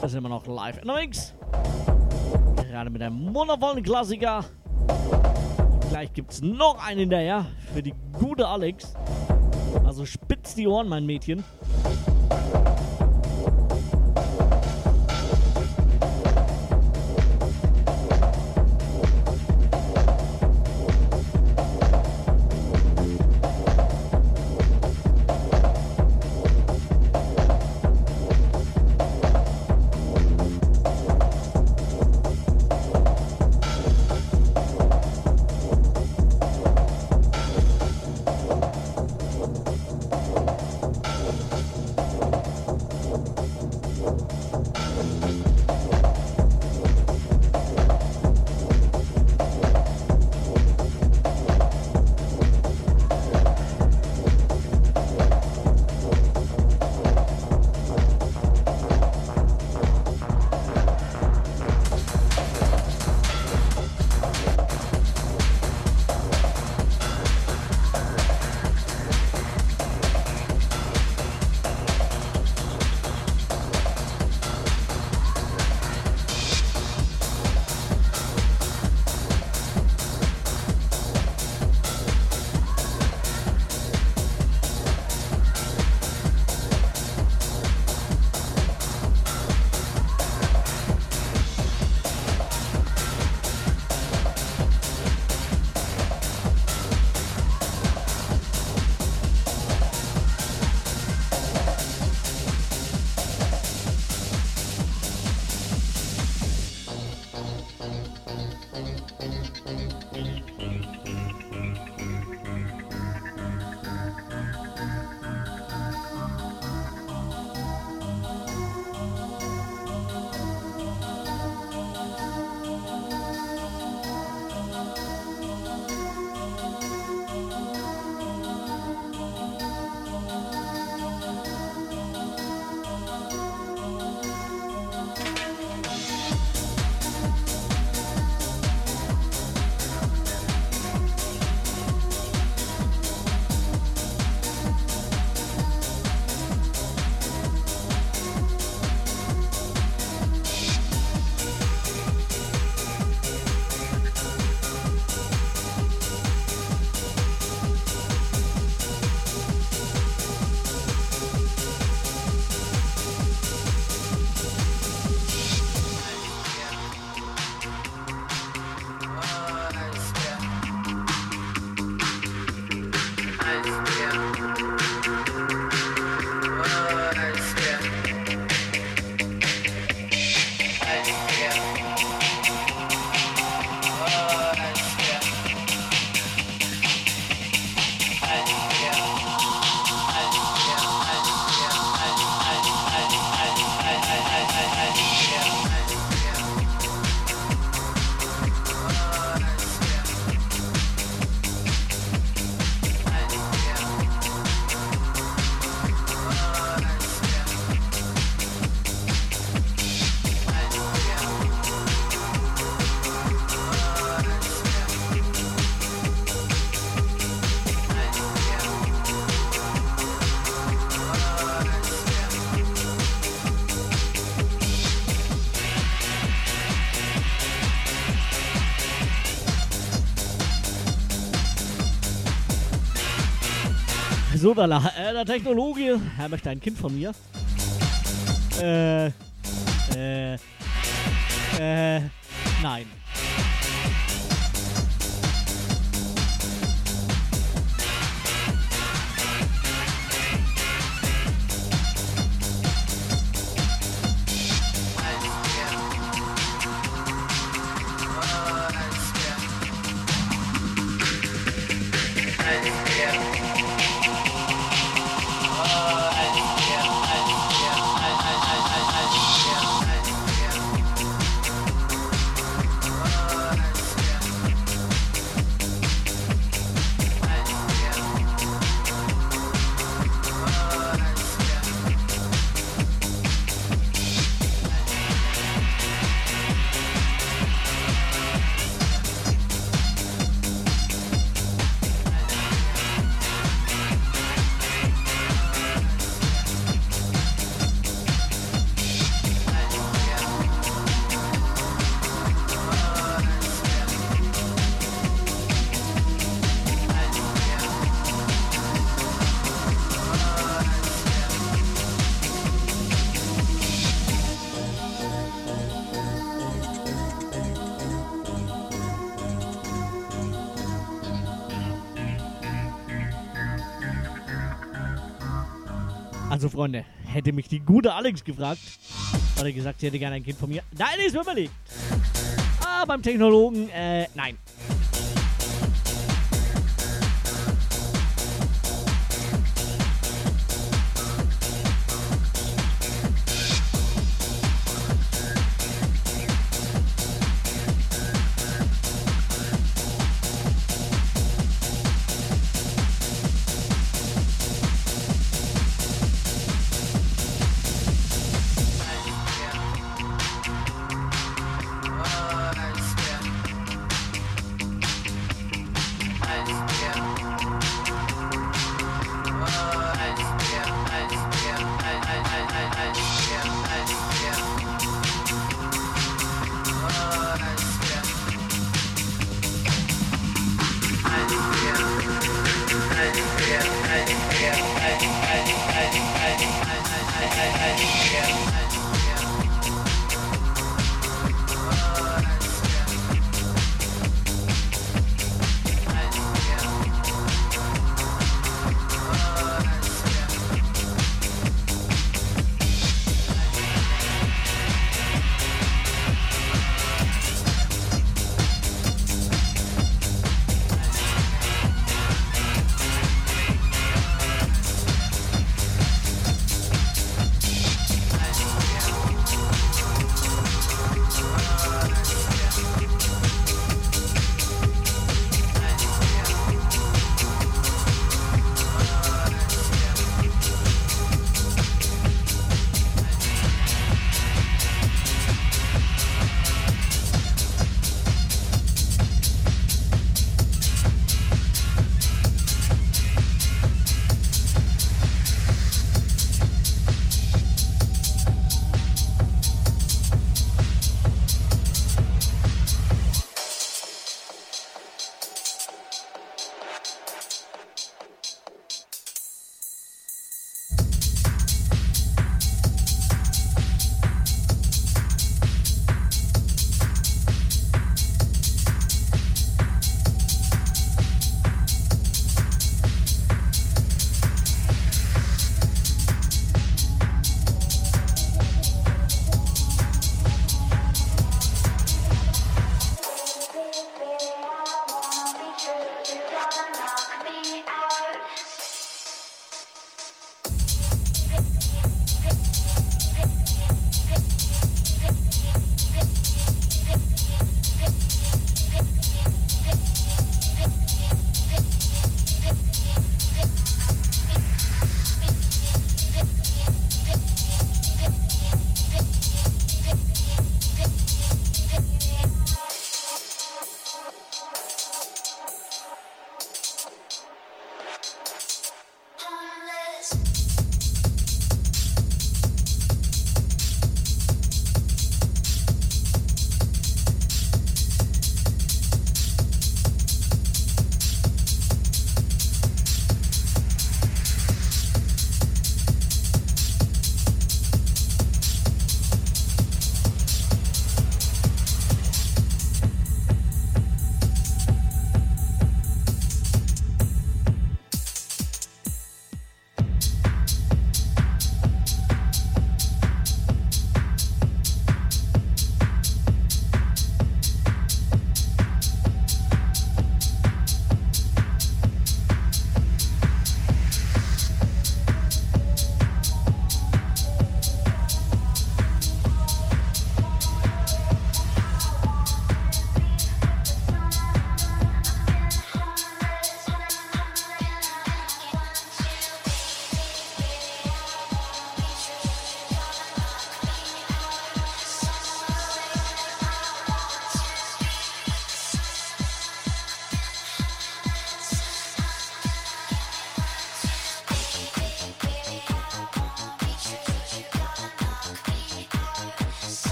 Das ist immer noch live Mix. Gerade mit einem wundervollen Klassiker. Gleich gibt's noch einen hinterher für die gute Alex. Also spitz die Ohren, mein Mädchen. Da, äh, der Technologe, er möchte ein Kind von mir. Äh, hätte mich die gute Alex gefragt, hat er gesagt, sie hätte gerne ein Kind von mir. Nein, ist mir überlegt. Ah, beim Technologen, äh, nein.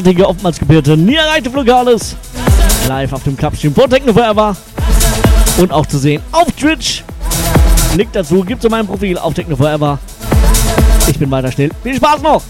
Einzigartige, oftmals gebierte, nie erreichte Flugales. Live auf dem Clubstream von Techno Forever. Und auch zu sehen auf Twitch. Link dazu gibt's in meinem Profil auf Techno Forever. Ich bin weiter still. Viel Spaß noch!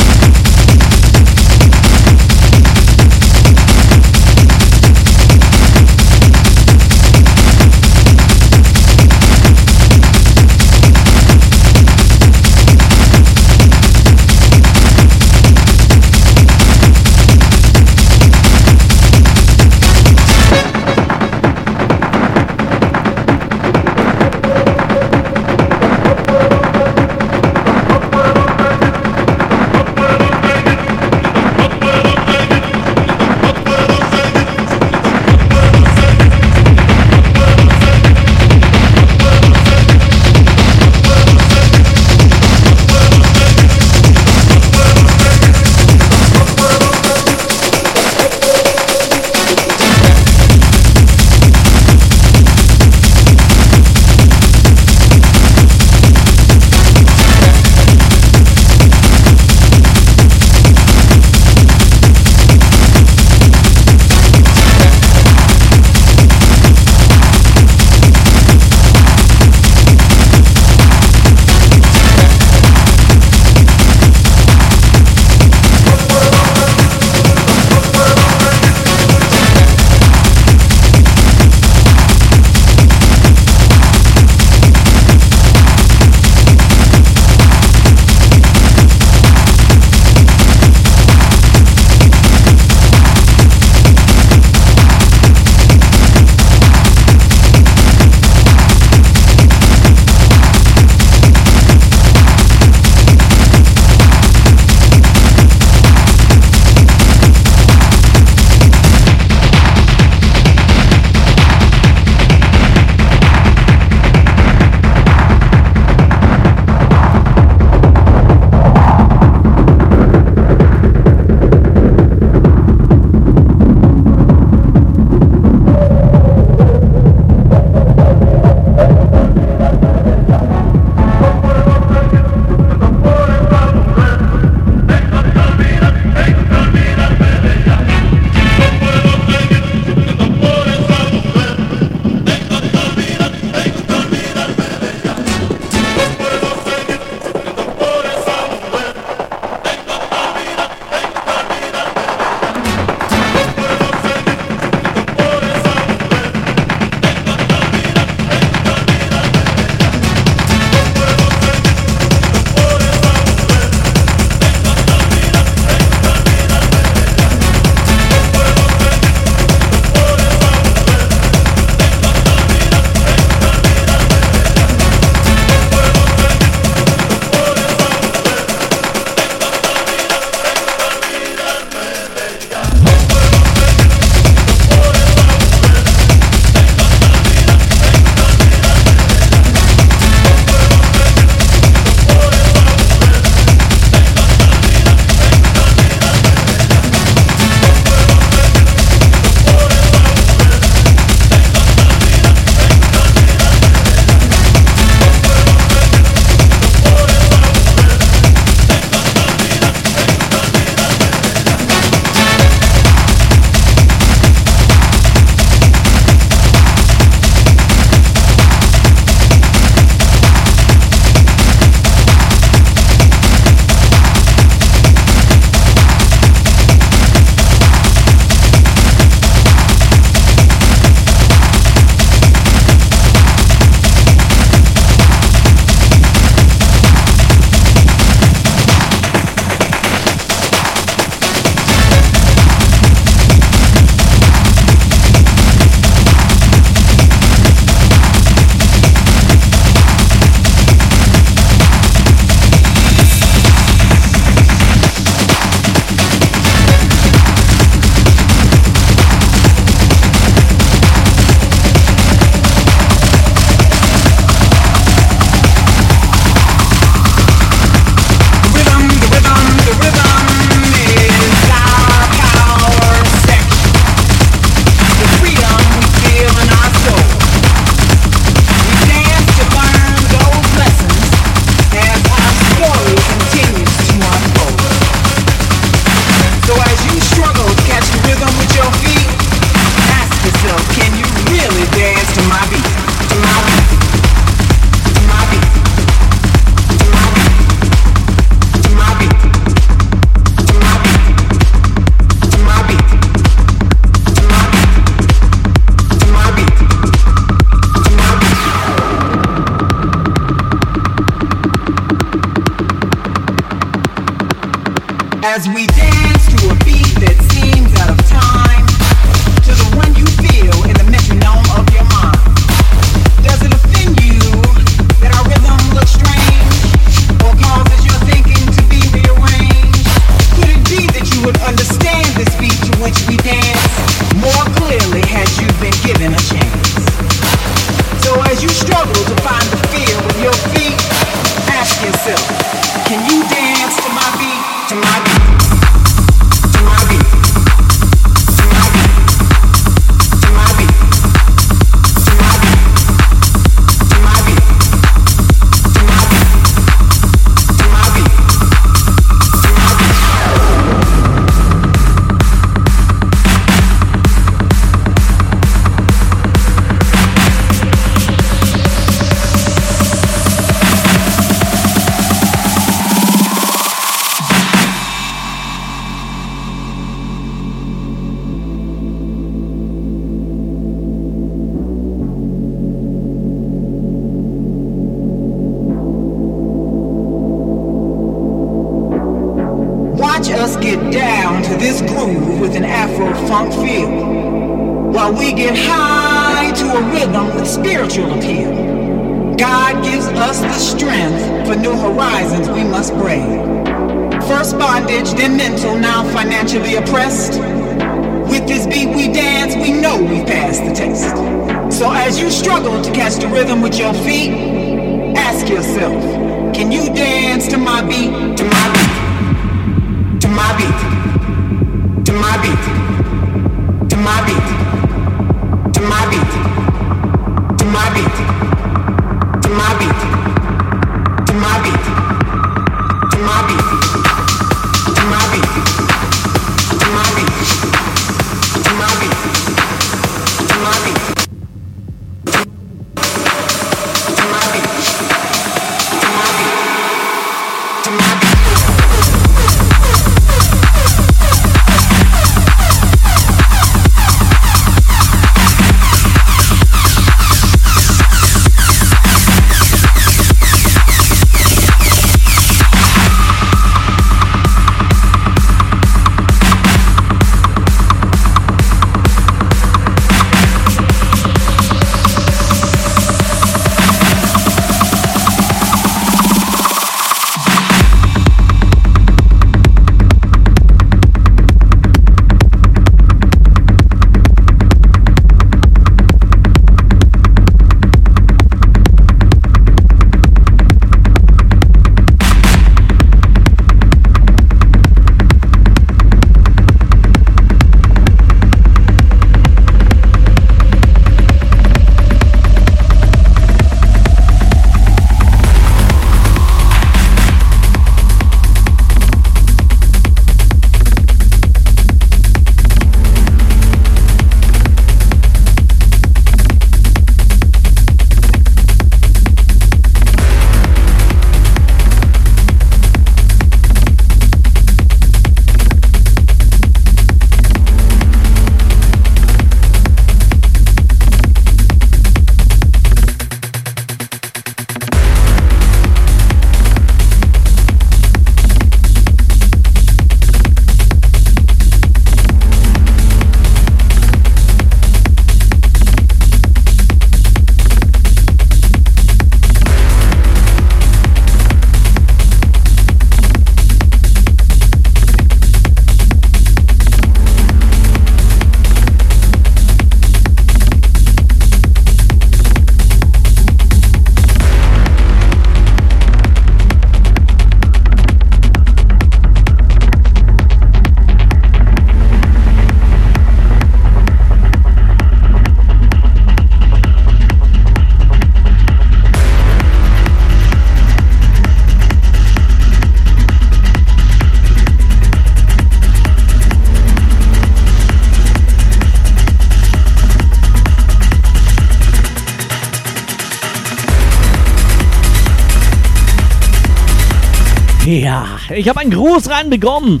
Ich habe einen Gruß reinbekommen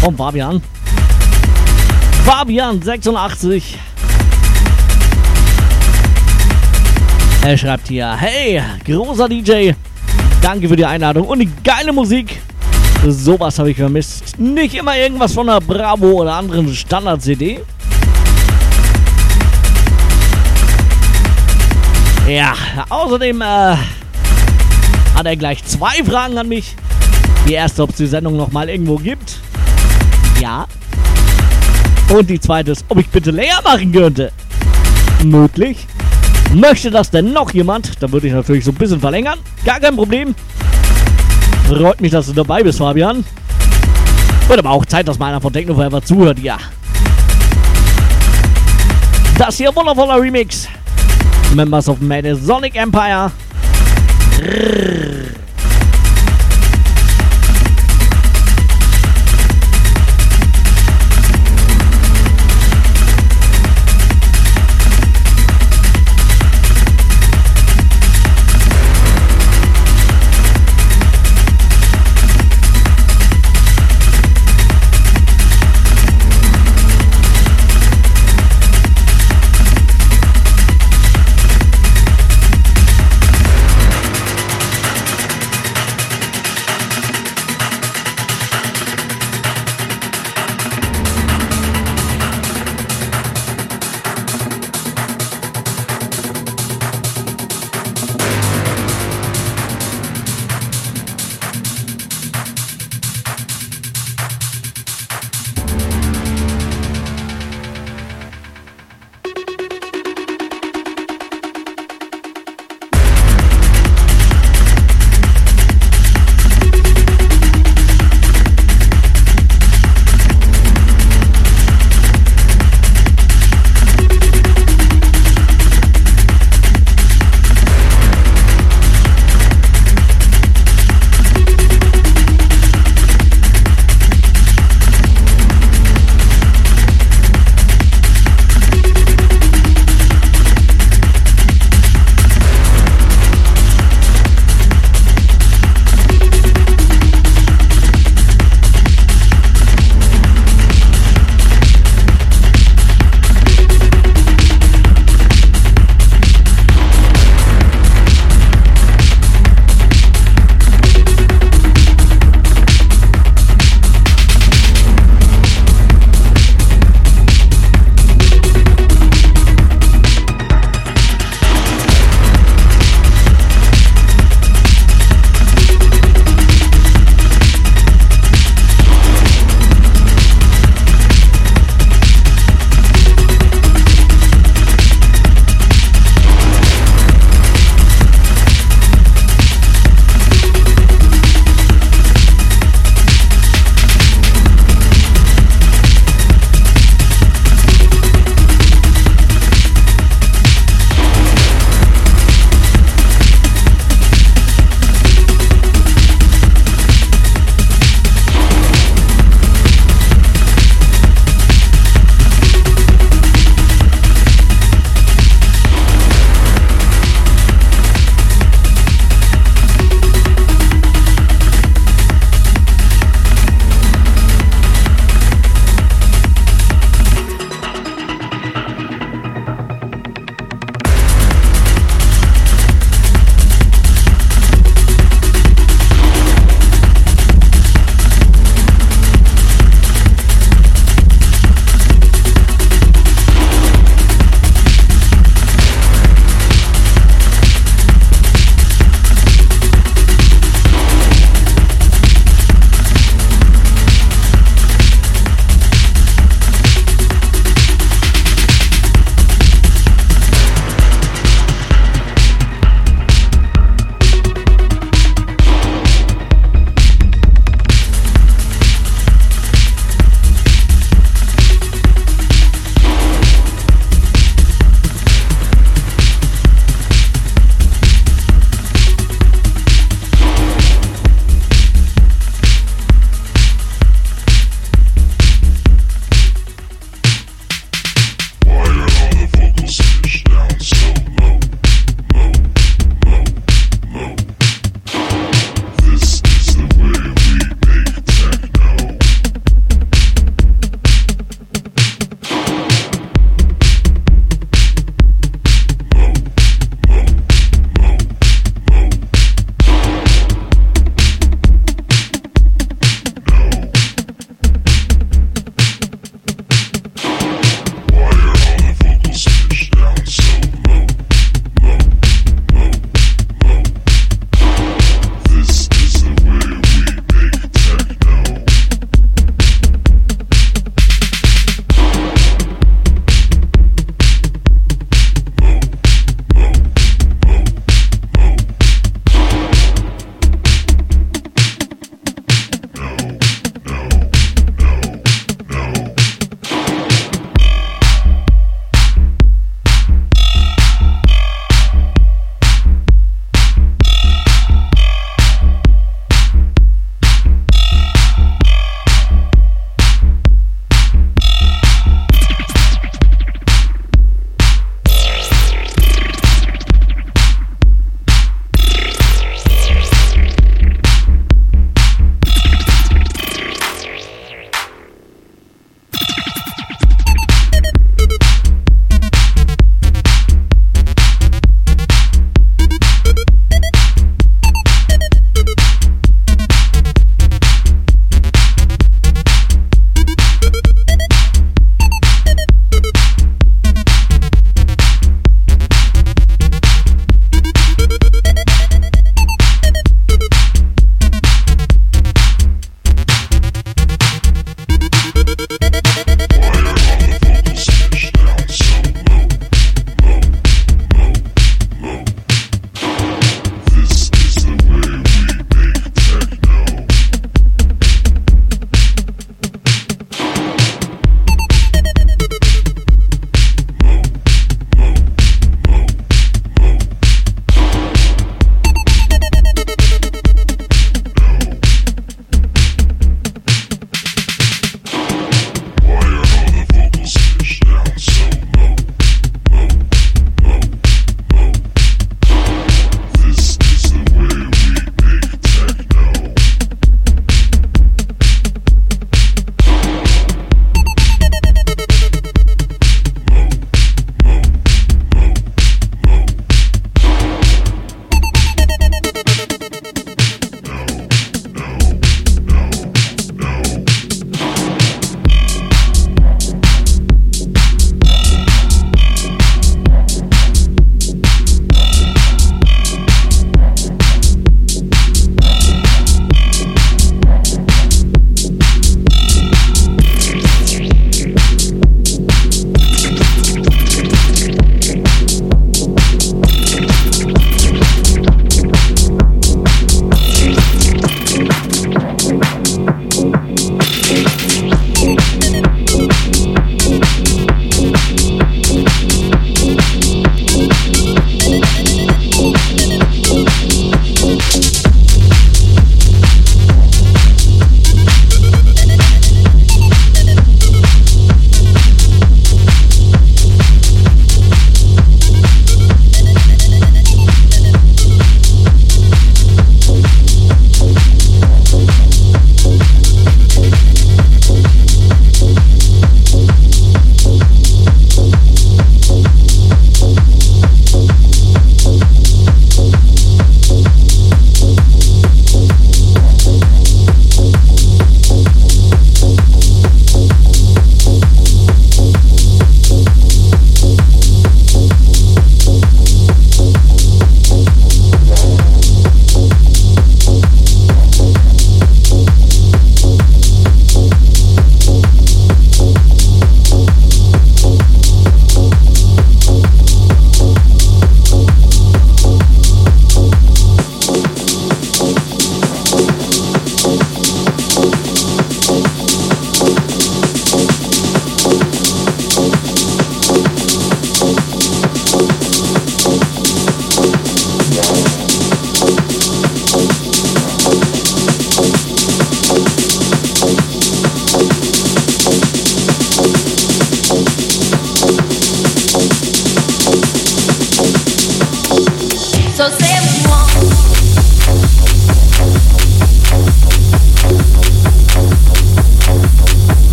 von Fabian. Fabian 86. Er schreibt hier, hey, großer DJ, danke für die Einladung und die geile Musik. Sowas habe ich vermisst. Nicht immer irgendwas von der Bravo oder anderen Standard-CD. Ja, außerdem äh, hat er gleich zwei Fragen an mich. Die erste, ob es die Sendung nochmal irgendwo gibt. Ja. Und die zweite ist, ob ich bitte länger machen könnte. Möglich. Möchte das denn noch jemand? Dann würde ich natürlich so ein bisschen verlängern. Gar kein Problem. Freut mich, dass du dabei bist, Fabian. Wird aber auch Zeit, dass mal einer von Techno Forever zuhört, ja. Das hier wundervoller Remix. Members of Sonic Empire. So,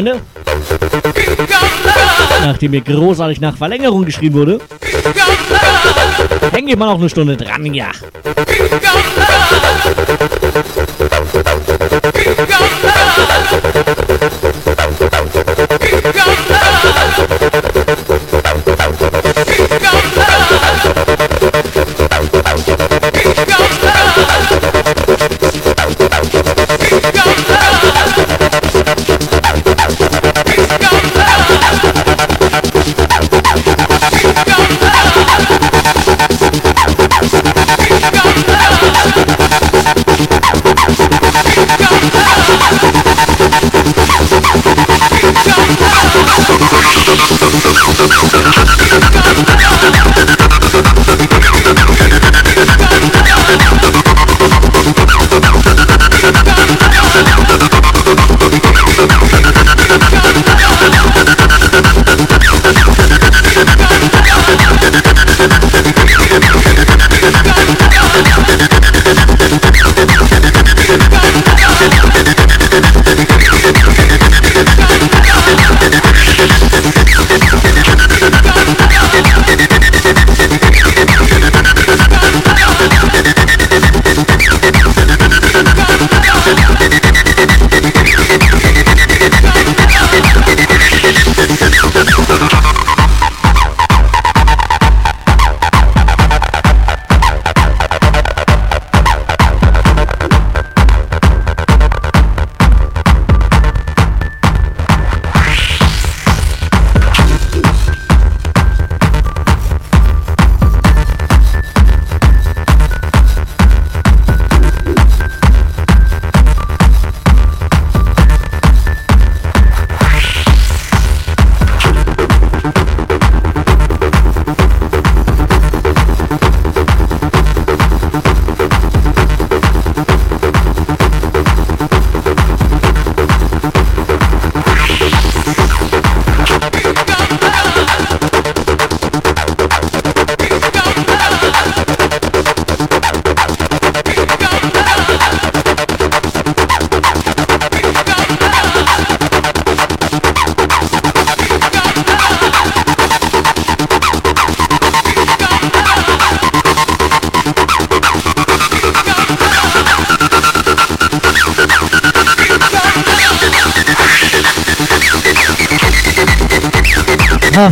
Freunde. Nachdem mir großartig nach Verlängerung geschrieben wurde, hänge ich mal noch eine Stunde dran, ja.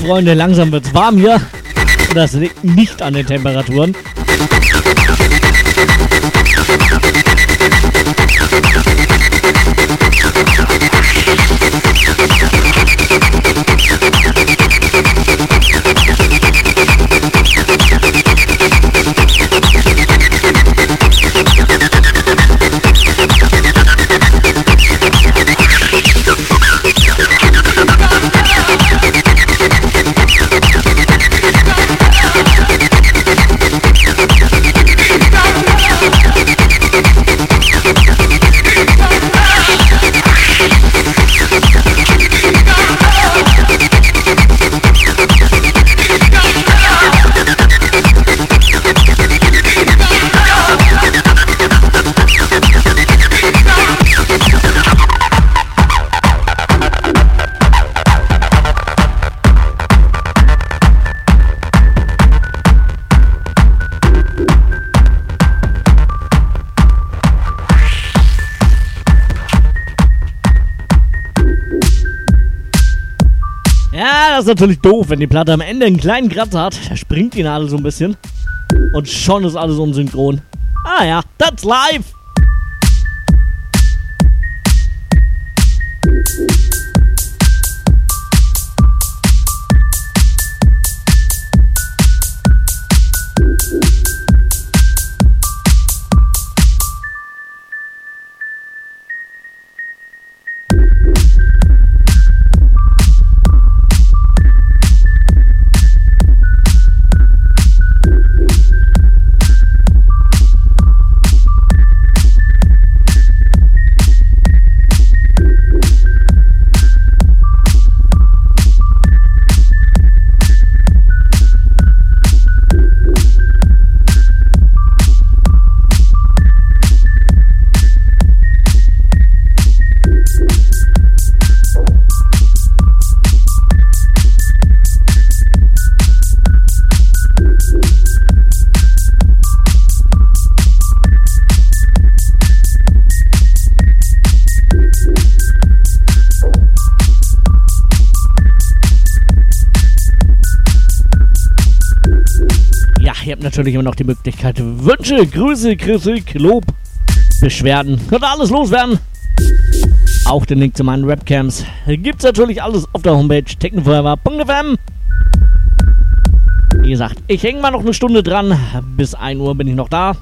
Freunde, langsam wird's warm hier. Das liegt nicht an den Temperaturen. Ja, das ist natürlich doof, wenn die Platte am Ende einen kleinen Kratzer hat. Da springt die Nadel so ein bisschen. Und schon ist alles unsynchron. Ah ja, that's live! natürlich immer noch die Möglichkeit, Wünsche, Grüße, Kritik, Lob, Beschwerden und alles loswerden. Auch den Link zu meinen Webcams gibt es natürlich alles auf der Homepage technofeuerwehr.fm. Wie gesagt, ich hänge mal noch eine Stunde dran. Bis 1 Uhr bin ich noch da.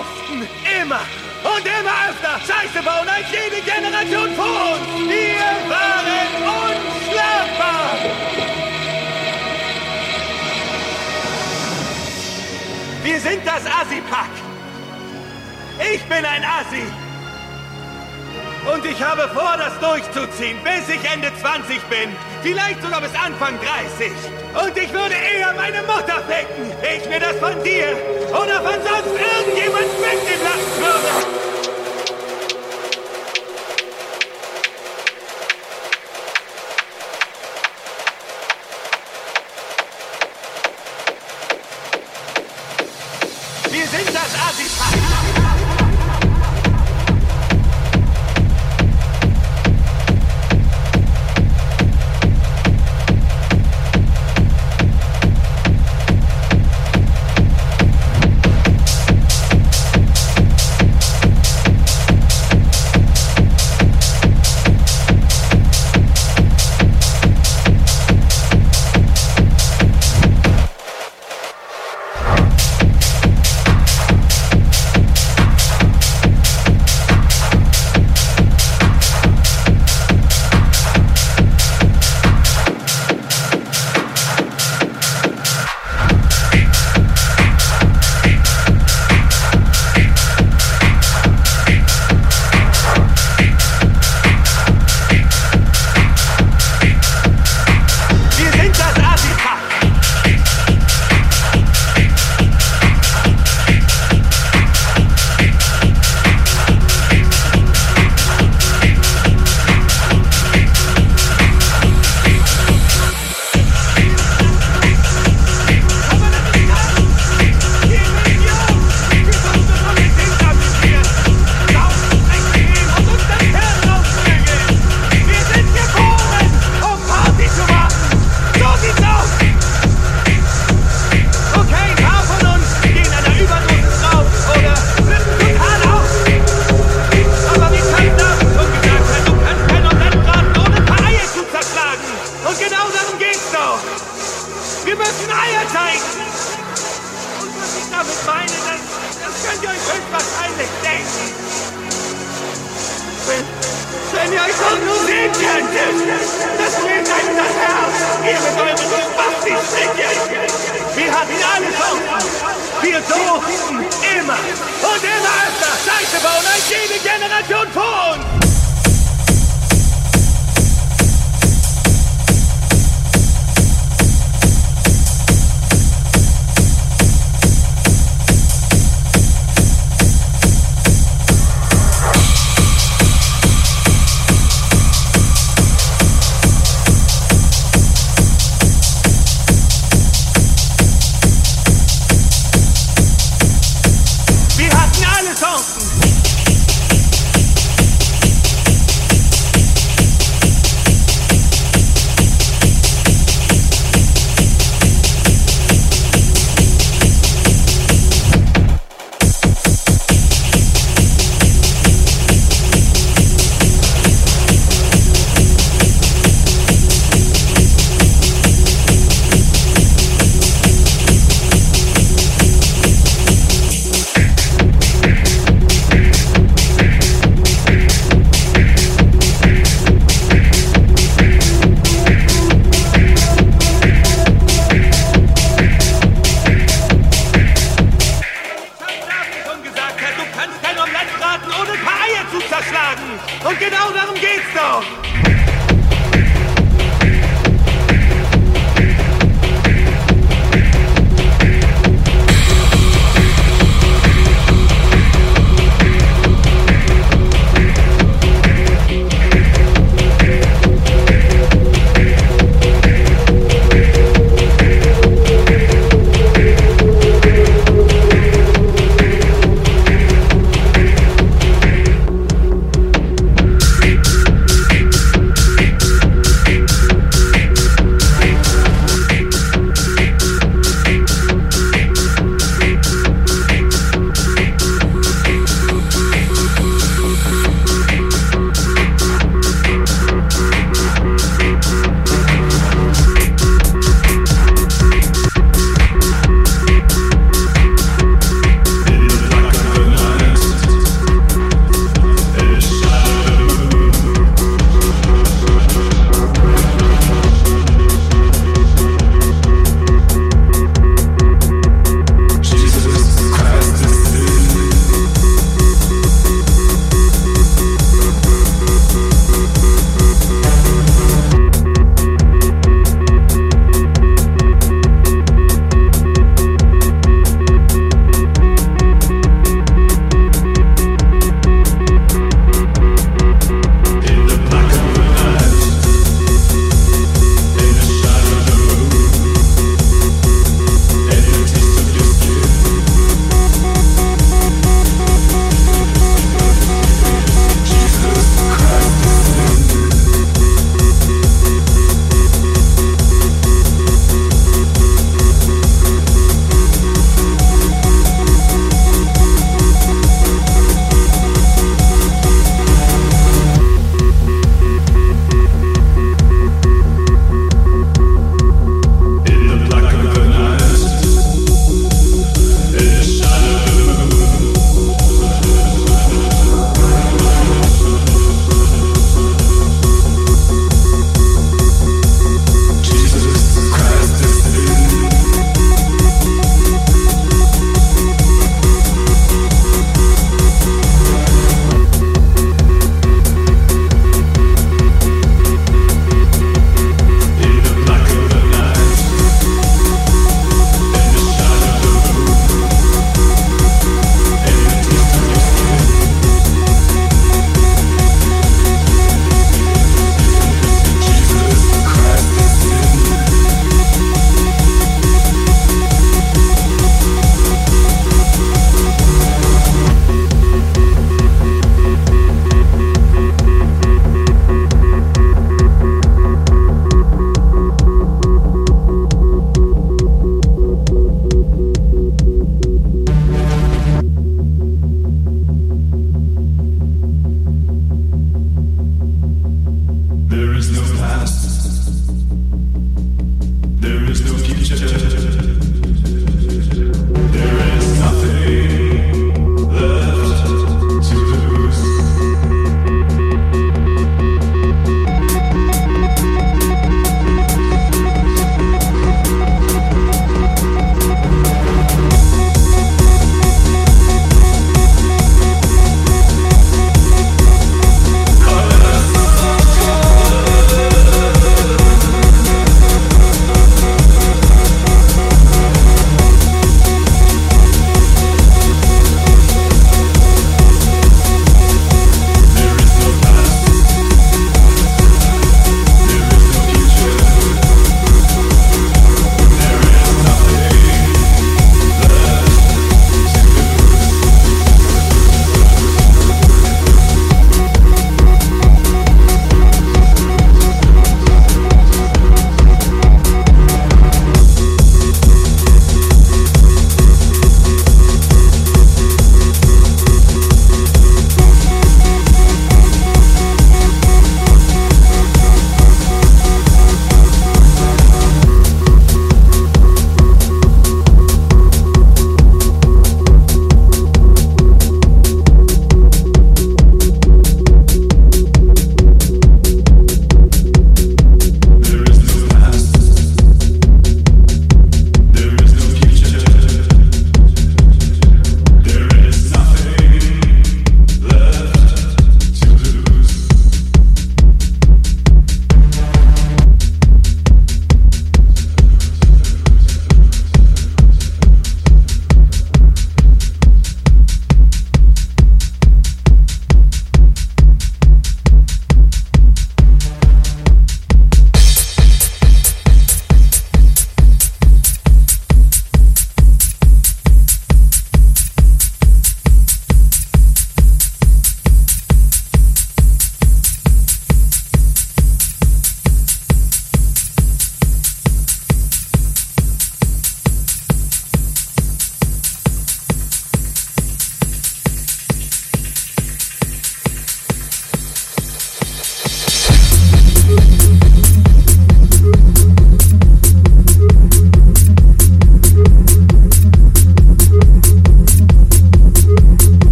durften immer und immer öfter Scheiße bauen als jede Generation vor uns. Wir waren unschlagbar. Wir sind das Assi-Pack. Ich bin ein Assi. Und ich habe vor, das durchzuziehen, bis ich Ende 20 bin. Vielleicht sogar bis Anfang 30. Und ich würde eher meine Mutter ficken. Ich will das von dir oder von sonst irgendjemand weggebracht würde.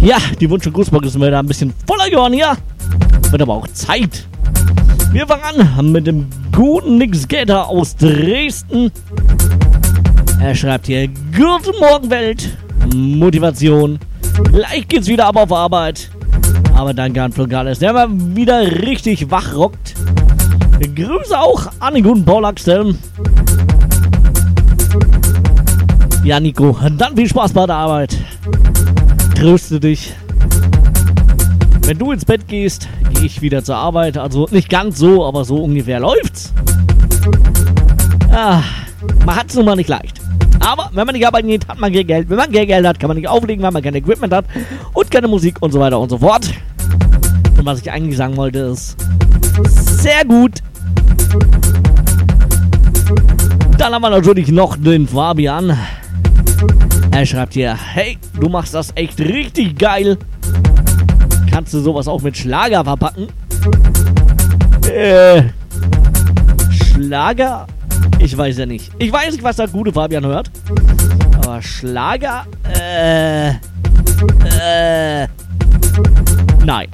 Ja, die Wunsch- und Grußbox ist mir da ein bisschen voller geworden hier. Wird aber auch Zeit. Wir fangen an mit dem guten Nick Skater aus Dresden. Er schreibt hier: Guten Morgen, Welt. Motivation. Gleich geht's wieder ab auf Arbeit. Aber danke an Flogales, der mal wieder richtig wach rockt. Grüße auch an den guten Paul Axel. Ja, Nico, dann viel Spaß bei der Arbeit. Tröste dich. Wenn du ins Bett gehst, ich wieder zur Arbeit. Also nicht ganz so, aber so ungefähr läuft's. Ah, man hat's nun mal nicht leicht. Aber wenn man nicht arbeiten geht, hat man kein Geld. Wenn man kein Geld hat, kann man nicht auflegen, weil man kein Equipment hat und keine Musik und so weiter und so fort. Und was ich eigentlich sagen wollte ist, sehr gut. Dann haben wir natürlich noch den Fabian. Er schreibt hier, hey, du machst das echt richtig geil. Kannst du sowas auch mit Schlager verpacken? Äh, Schlager? Ich weiß ja nicht. Ich weiß nicht, was der gute Fabian hört. Aber Schlager? Äh, äh, nein.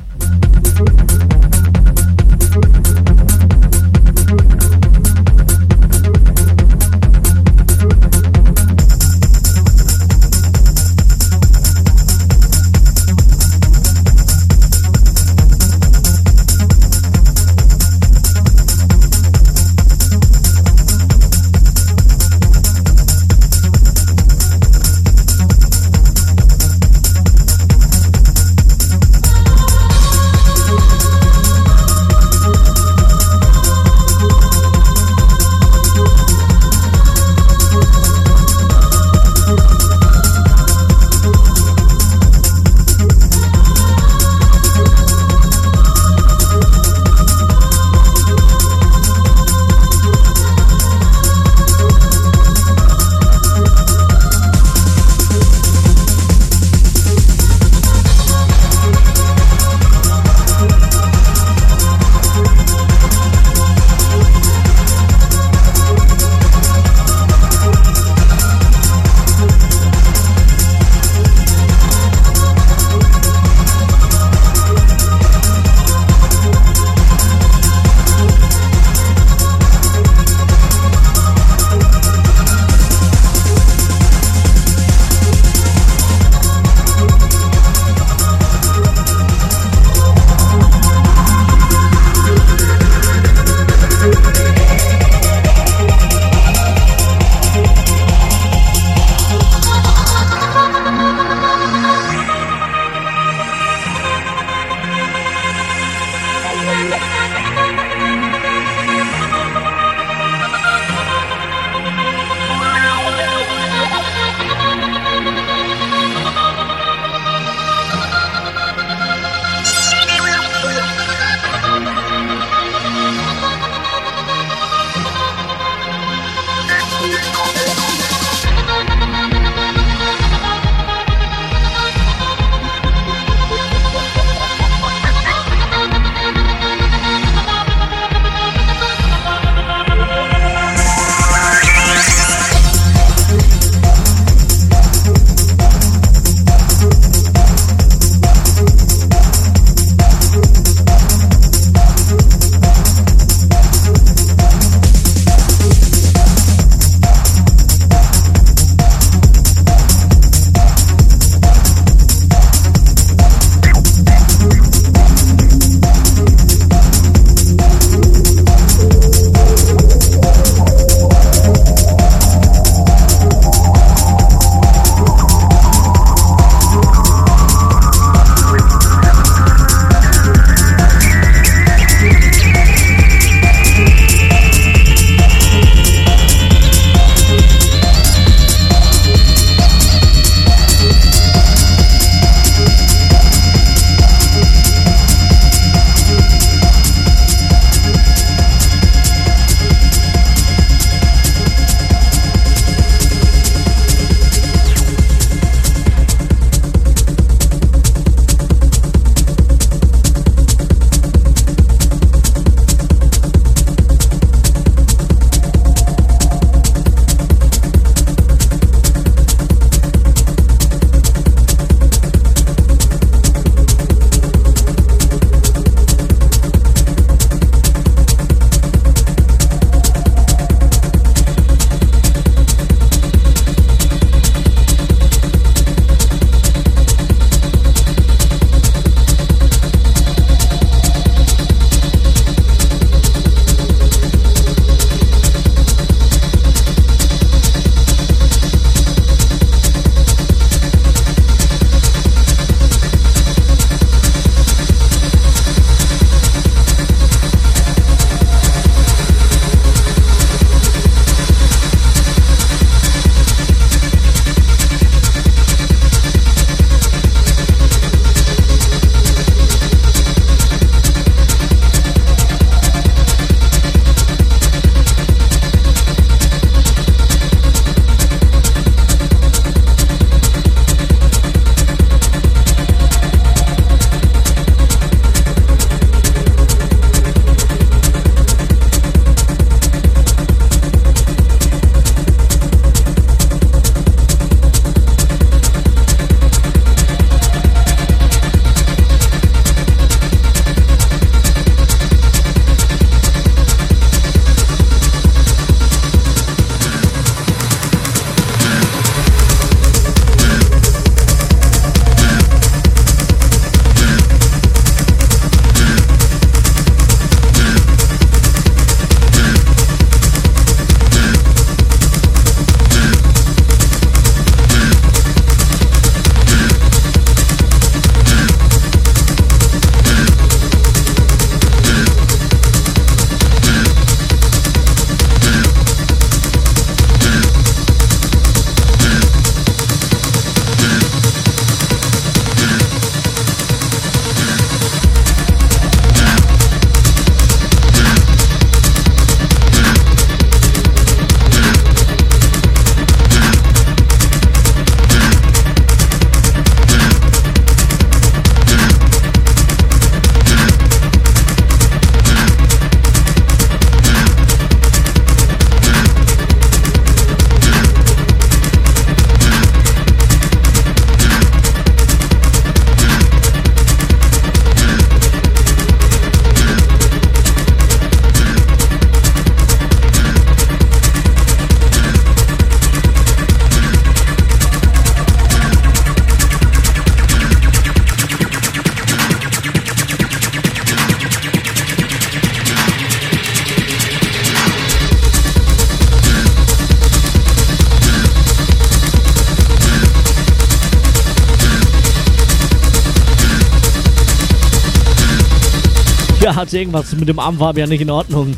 Irgendwas mit dem Arm Fabian nicht in Ordnung.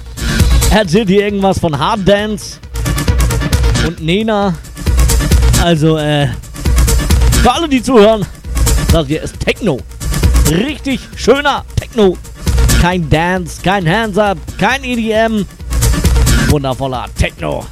Er erzählt hier irgendwas von Hard Dance und Nena. Also, äh, für alle, die zuhören, das hier ist Techno. Richtig schöner Techno. Kein Dance, kein Hands Up, kein EDM. Wundervoller Techno.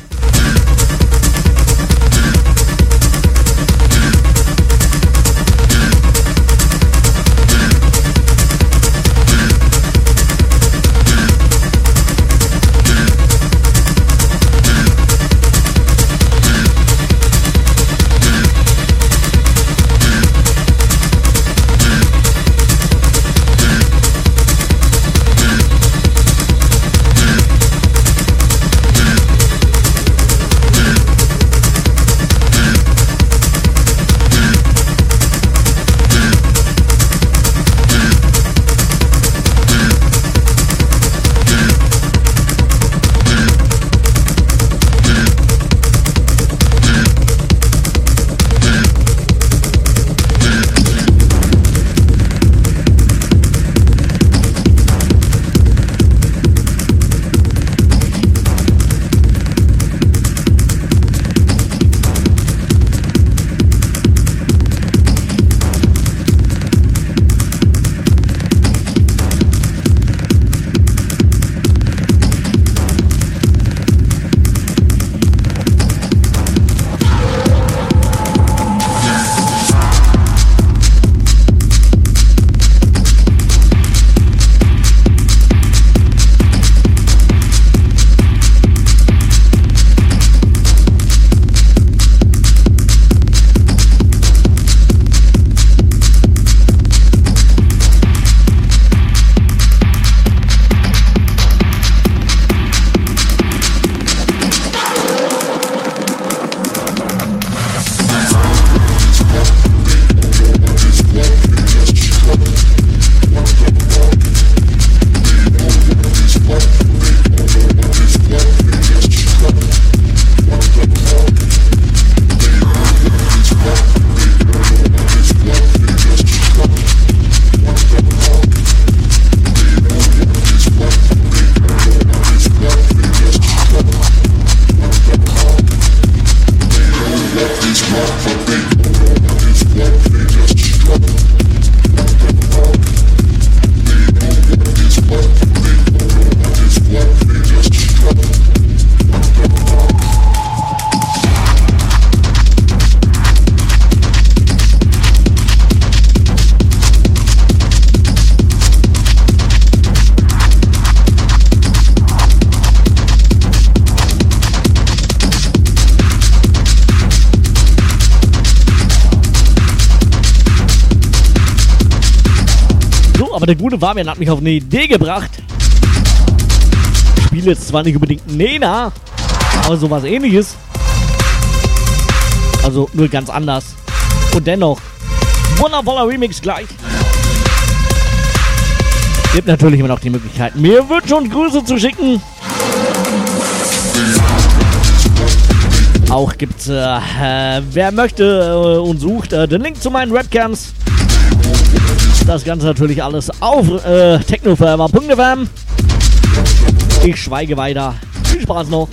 Aber der gute Fabian hat mich auf eine Idee gebracht. Ich spiele jetzt zwar nicht unbedingt Nena, aber sowas ähnliches. Also nur ganz anders. Und dennoch, wundervoller Remix gleich. Gibt natürlich immer noch die Möglichkeit, mir Wünsche und Grüße zu schicken. Auch gibt's, äh, äh, wer möchte äh, und sucht, äh, den Link zu meinen Webcams. Das Ganze natürlich alles auf äh, technoforever.fm. Ich schweige weiter. Viel Spaß noch.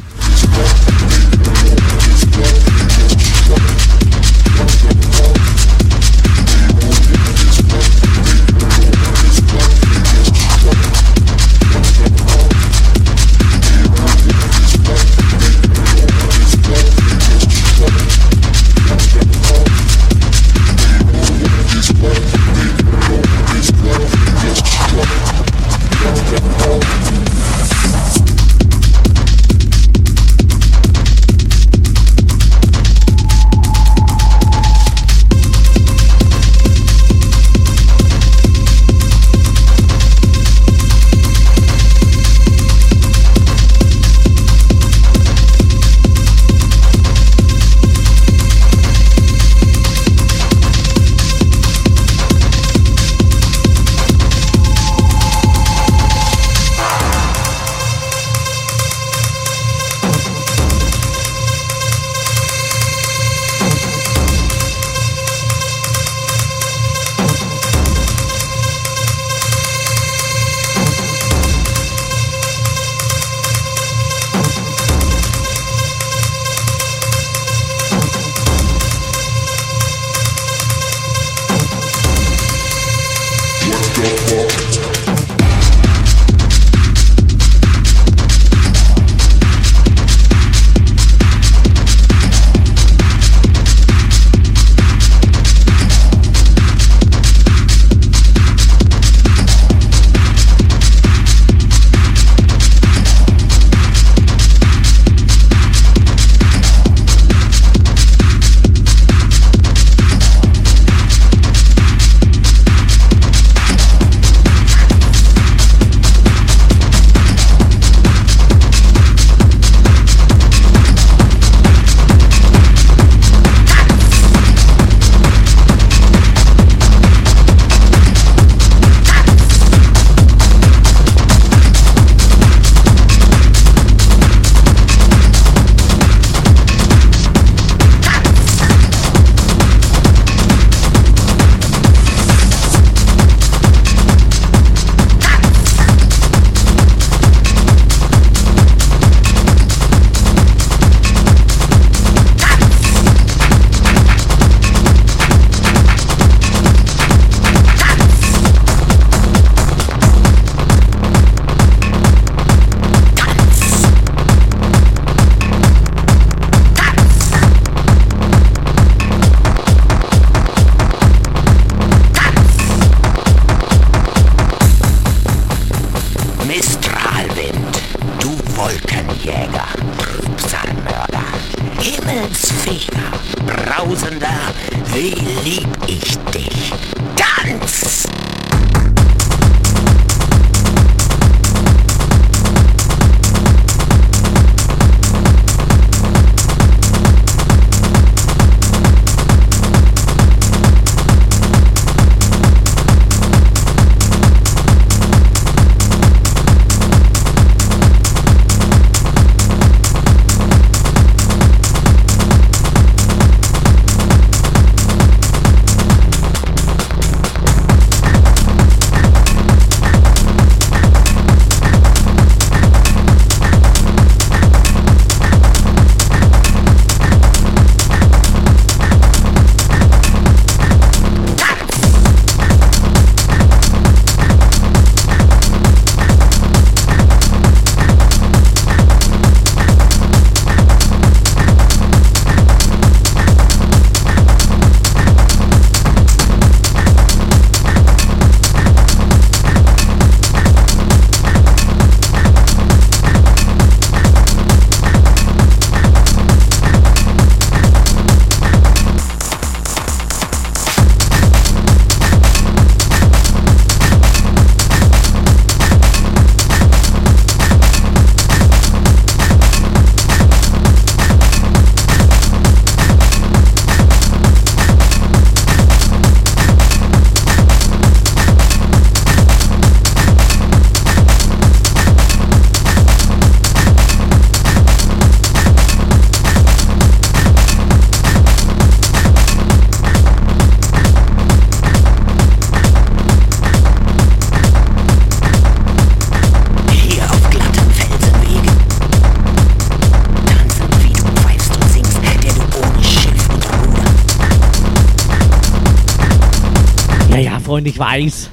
Weiß.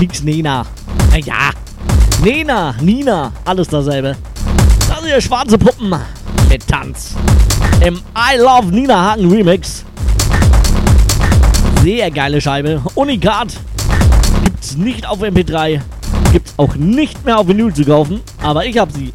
Nix Nena. Na ja. Nena, Nina, alles dasselbe. Das ja schwarze Puppen mit Tanz. Im I Love Nina Hagen Remix. Sehr geile Scheibe. Unikat. Gibt's nicht auf MP3. Gibt's auch nicht mehr auf Vinyl zu kaufen. Aber ich hab sie.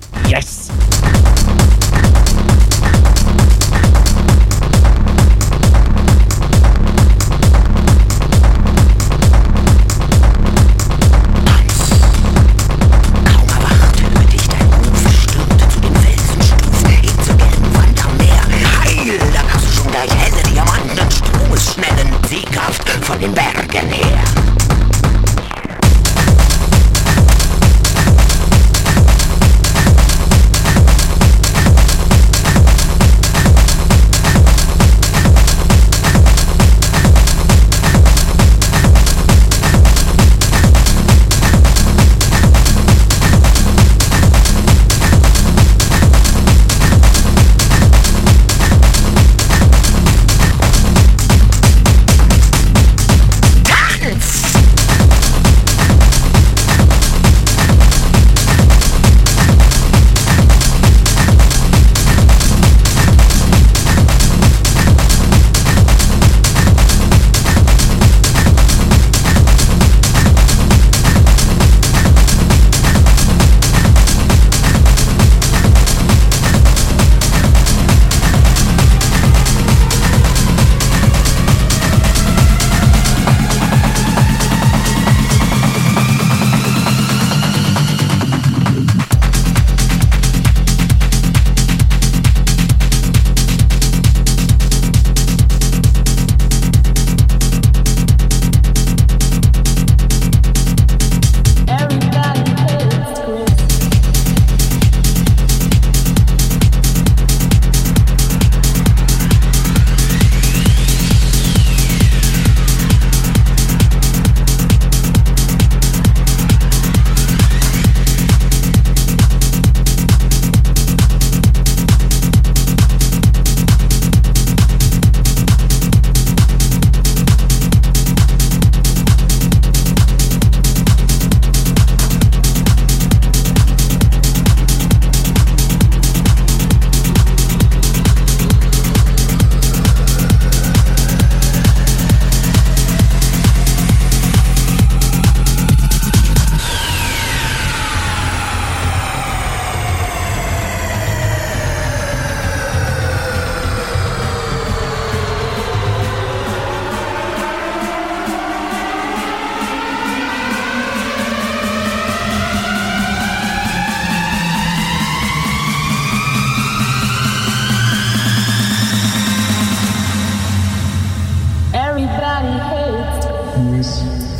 happens.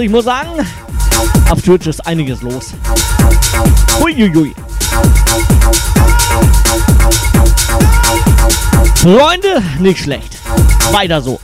Also ich muss sagen, auf Twitch ist einiges los. Uiuiui. Freunde, nicht schlecht. Weiter so.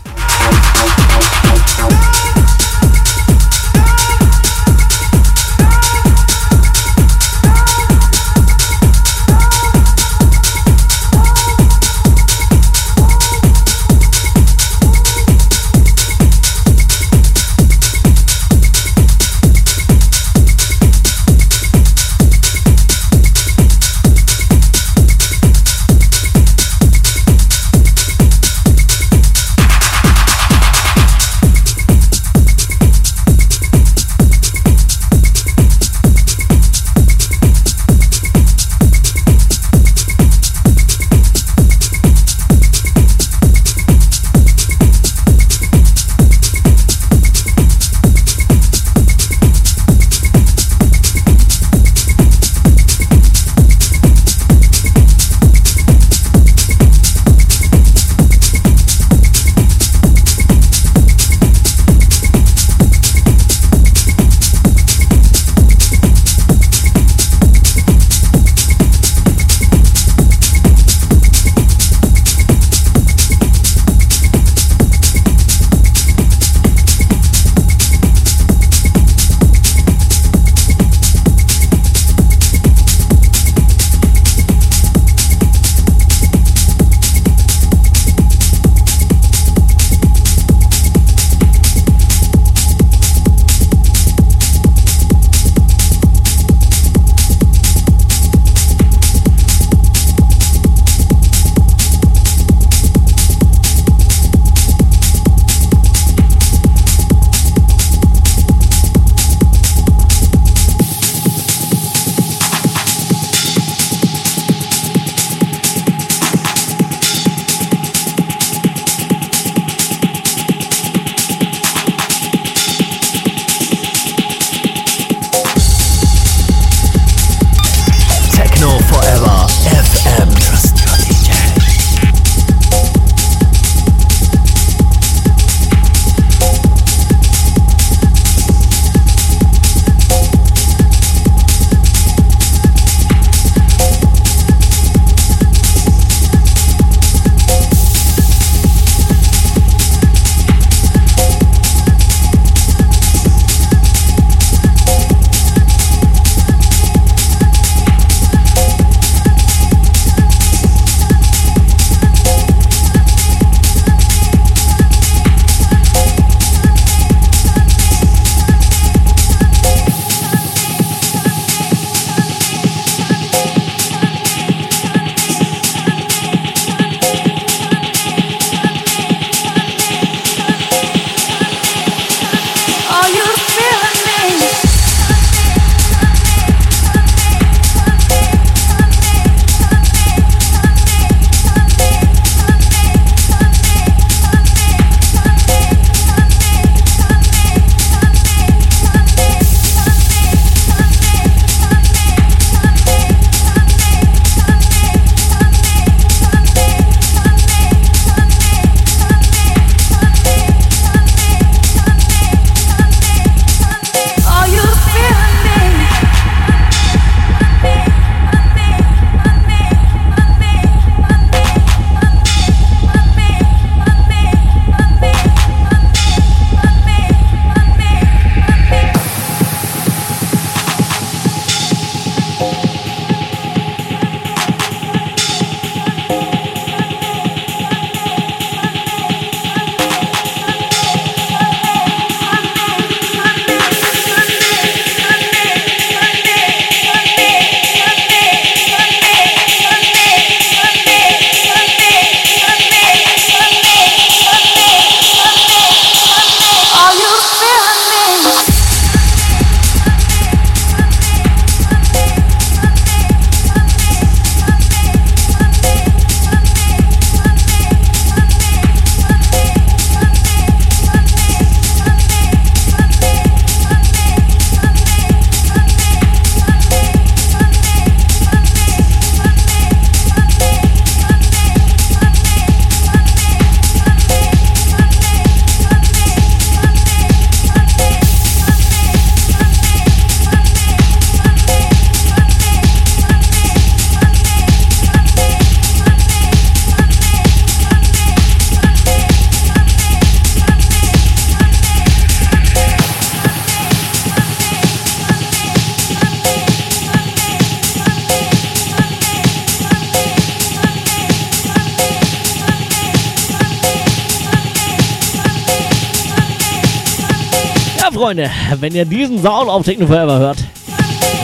Wenn ihr diesen Sound auf Techno Forever hört,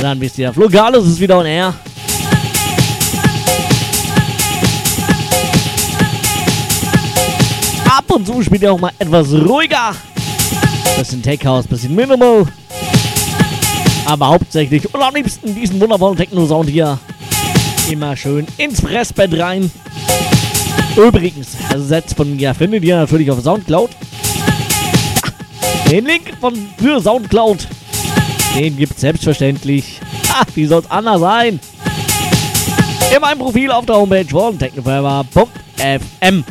dann wisst ihr, Flogalus ist wieder on air. Ab und zu spielt er auch mal etwas ruhiger. Bisschen Tech House, bisschen Minimal. Aber hauptsächlich und am liebsten diesen wundervollen Techno-Sound hier. Immer schön ins Fressbett rein. Übrigens, Sets von mir findet ihr natürlich auf Soundcloud. Den Link von, für Soundcloud, den gibt's selbstverständlich. Ha, wie soll's anders sein? In meinem Profil auf der Homepage von technoforever.fm.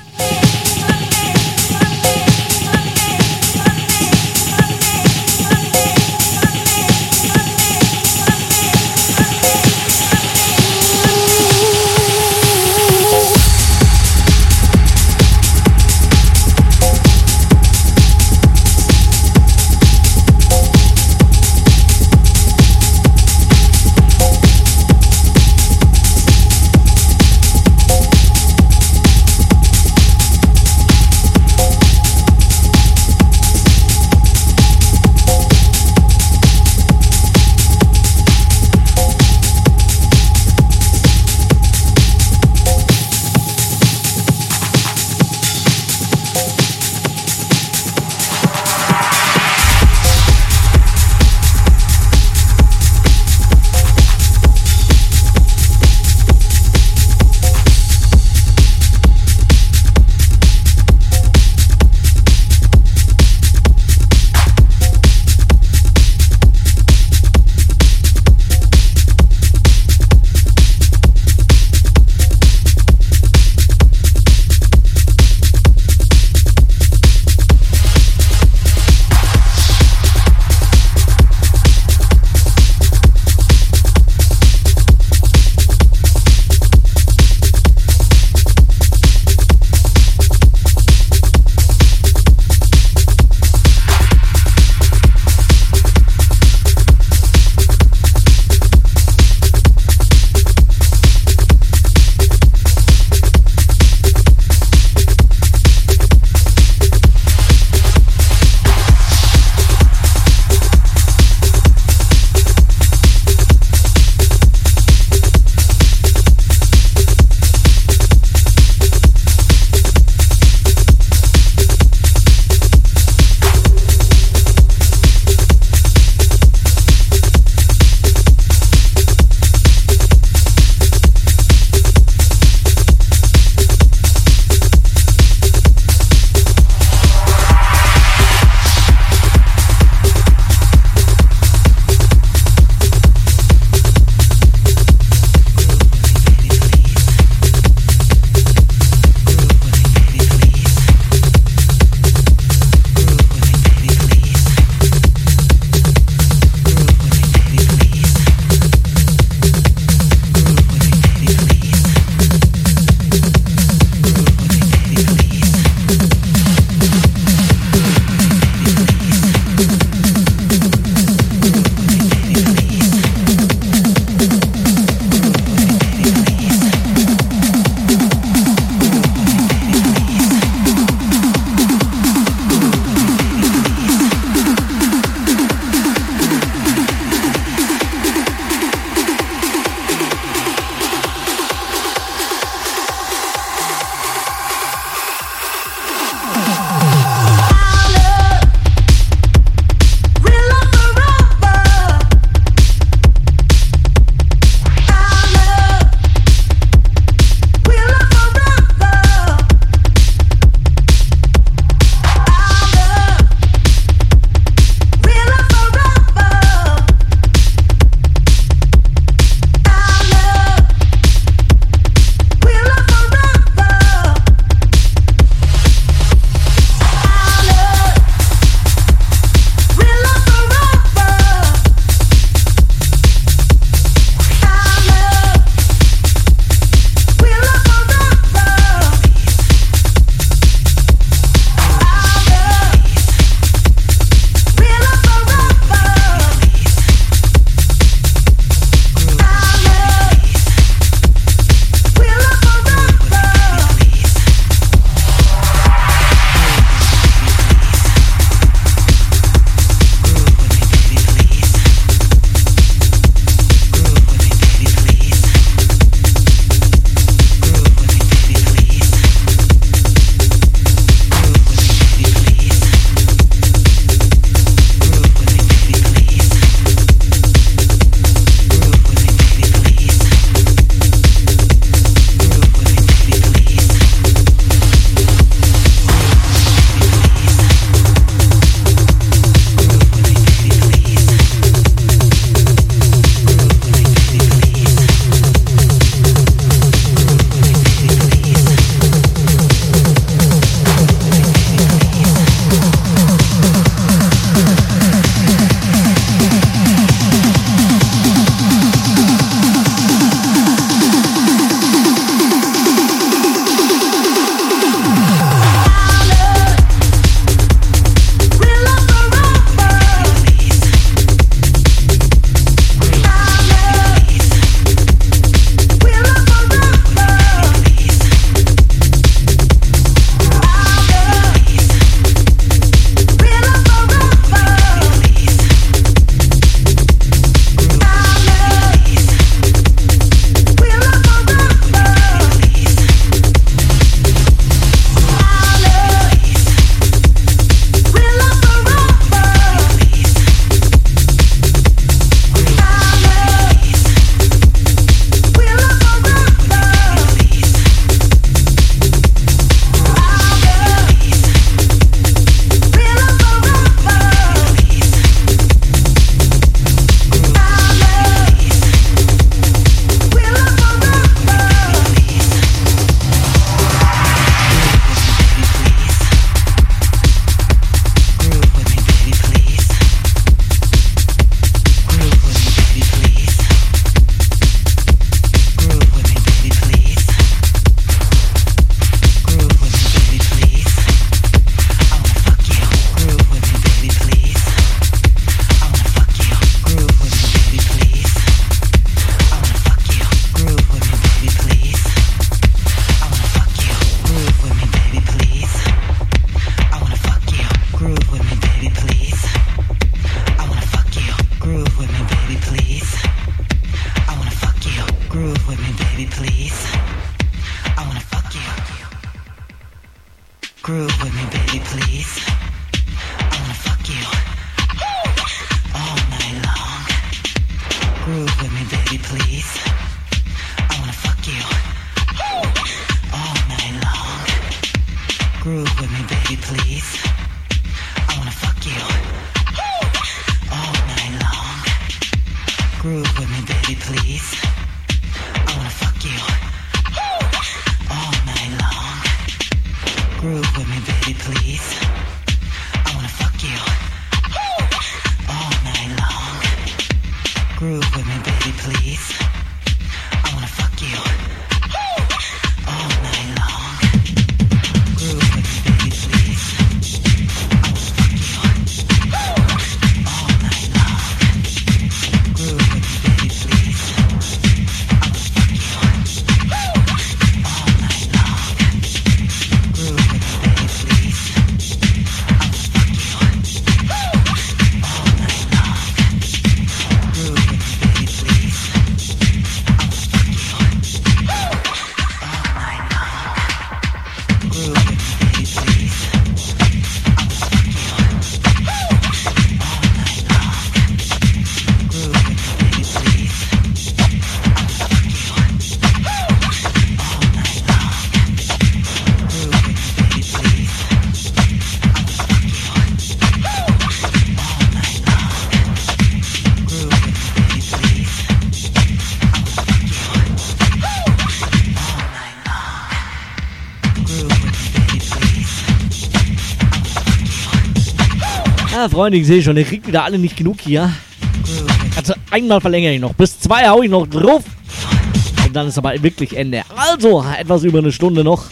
Freunde, ich sehe schon, ihr kriegt wieder alle nicht genug hier. Also einmal verlängere ich noch. Bis zwei hau ich noch drauf. Und dann ist aber wirklich Ende. Also, etwas über eine Stunde noch.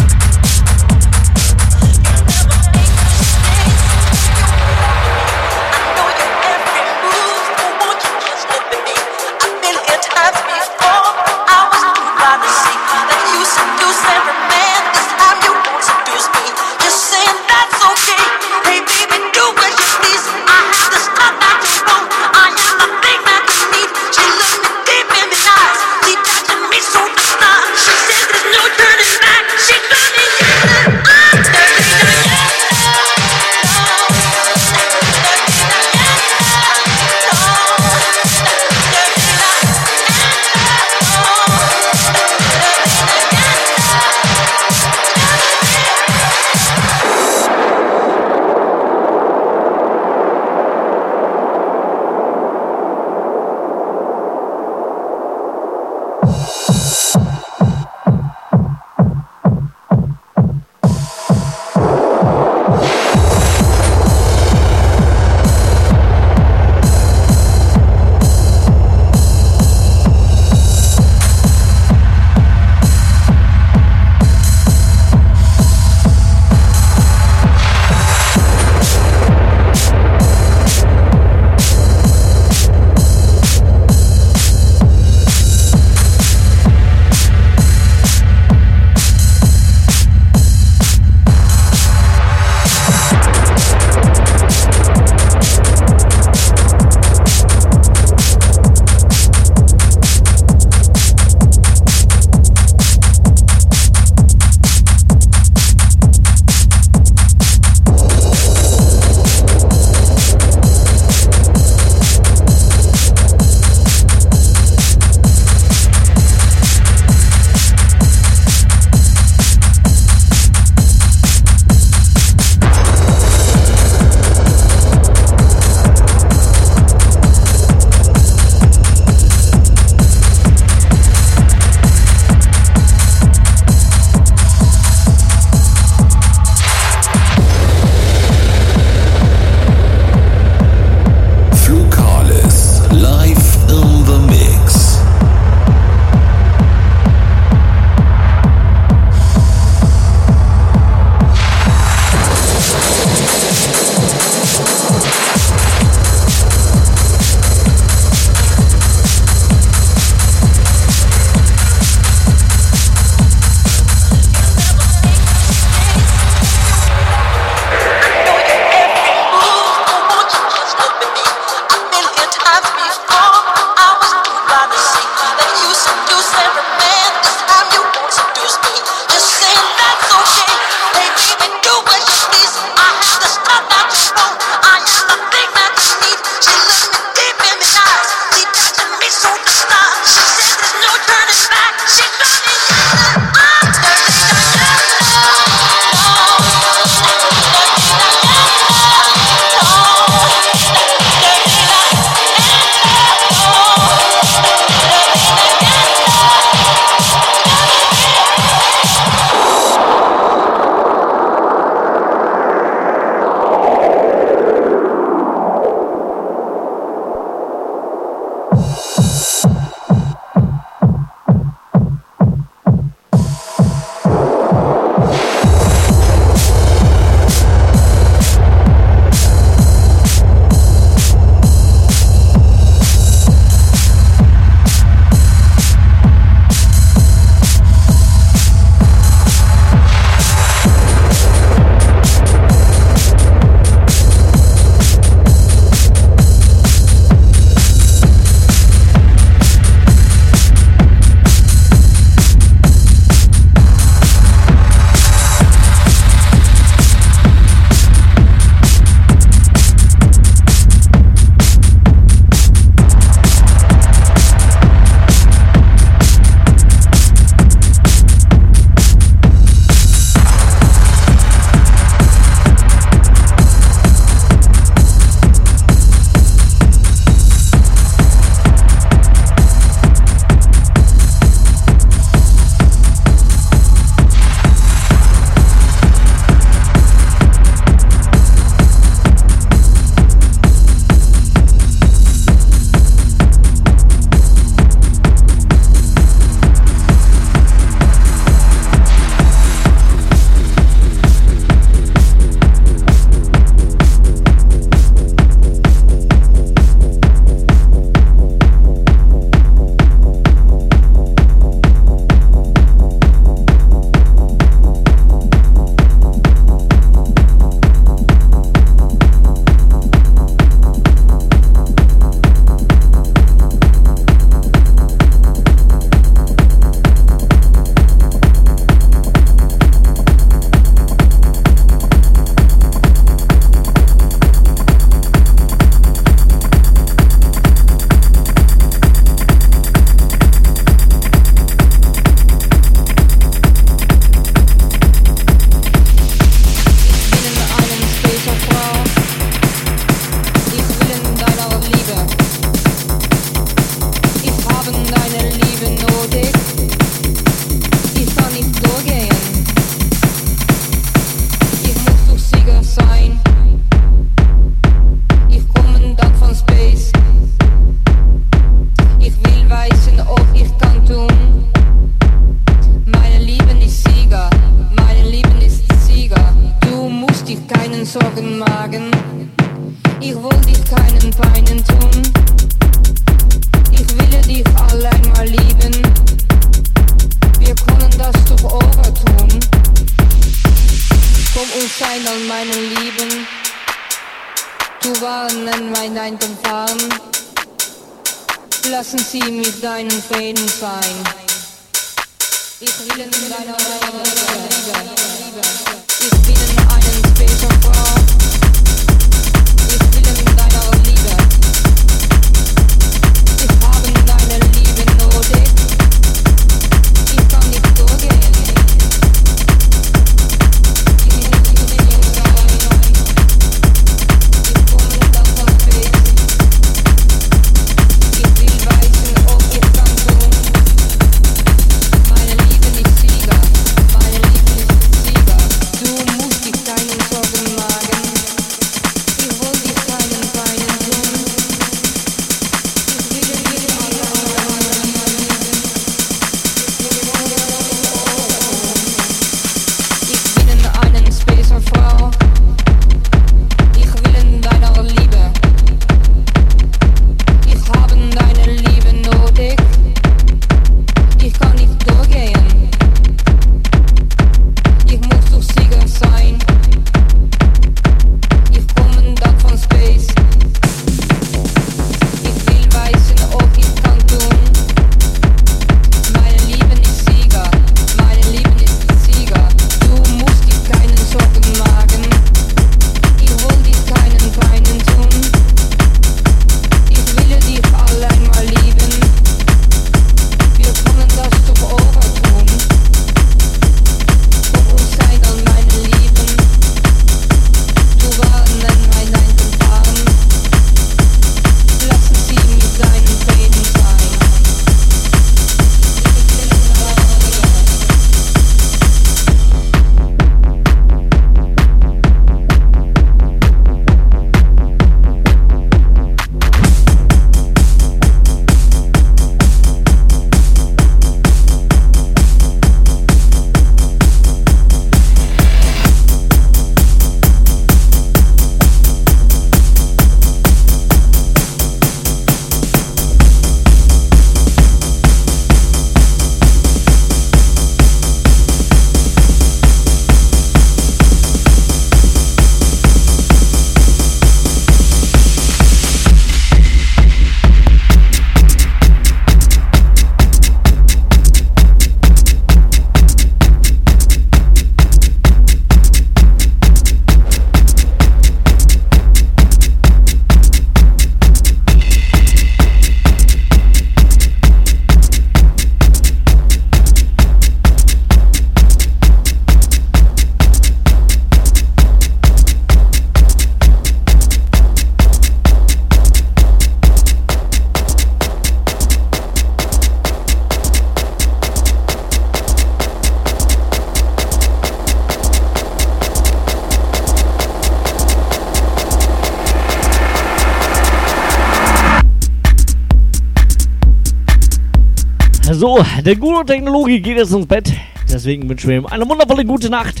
Der Guru Technologie geht jetzt ins Bett. Deswegen wünschen wir ihm eine wundervolle gute Nacht.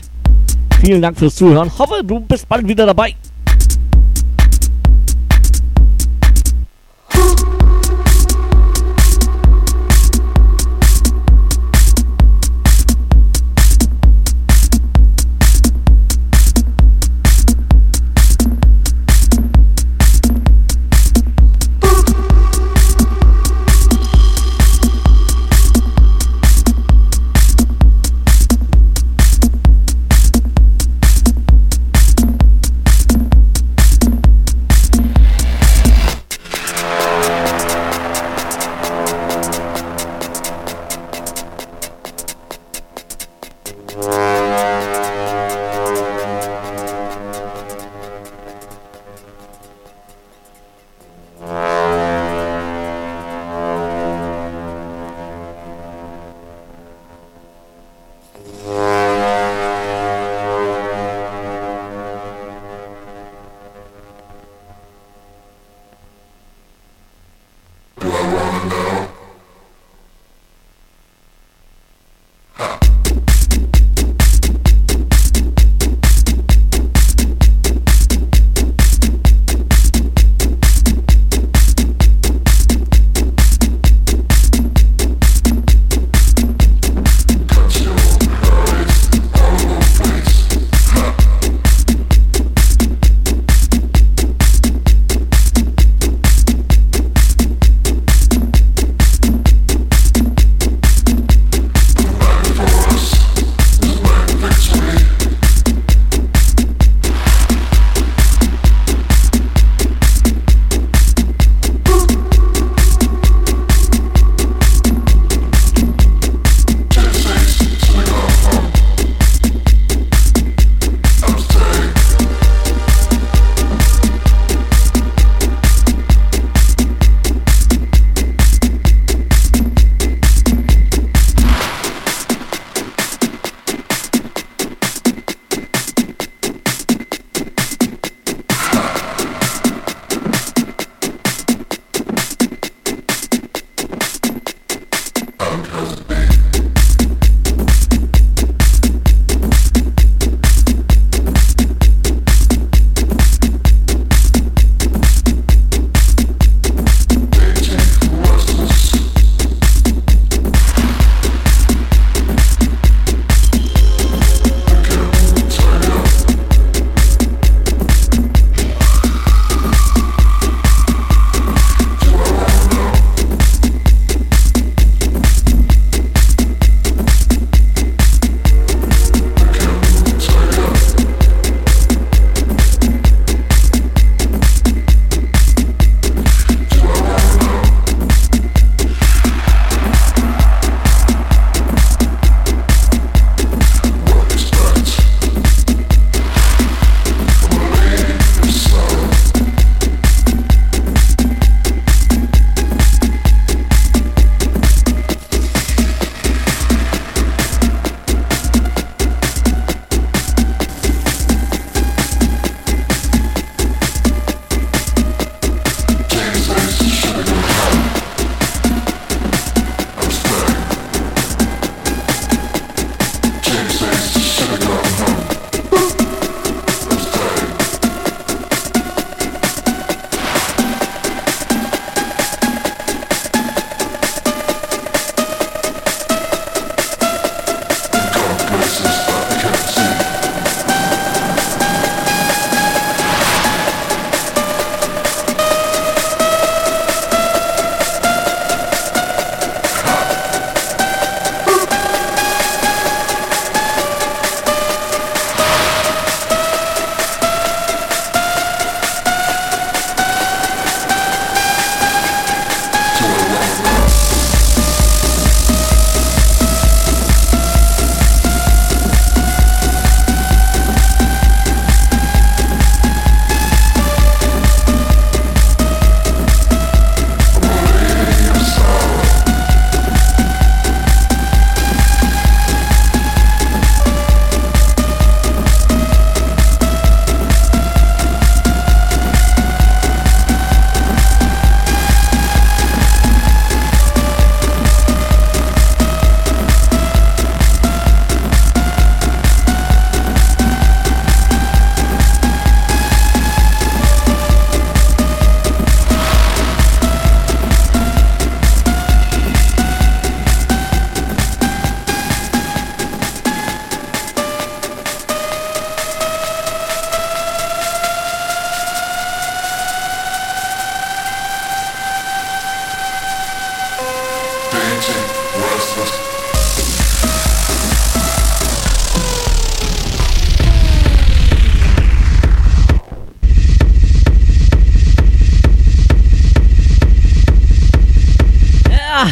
Vielen Dank fürs Zuhören. Hoffe, du bist bald wieder dabei.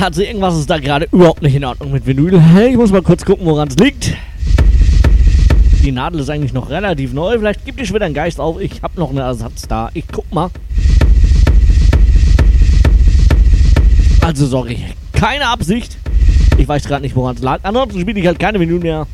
Also irgendwas ist da gerade überhaupt nicht in Ordnung mit Vinyl. Ich muss mal kurz gucken, woran es liegt. Die Nadel ist eigentlich noch relativ neu. Vielleicht gibt schon wieder einen Geist auf. Ich habe noch einen Ersatz da. Ich guck mal. Also sorry. Keine Absicht. Ich weiß gerade nicht, woran es lag. Ansonsten spiele ich halt keine Vinyl mehr.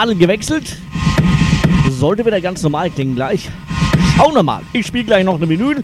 Nadel gewechselt. Sollte wieder ganz normal klingen gleich. Schauen wir mal. Ich spiele gleich noch eine Menü.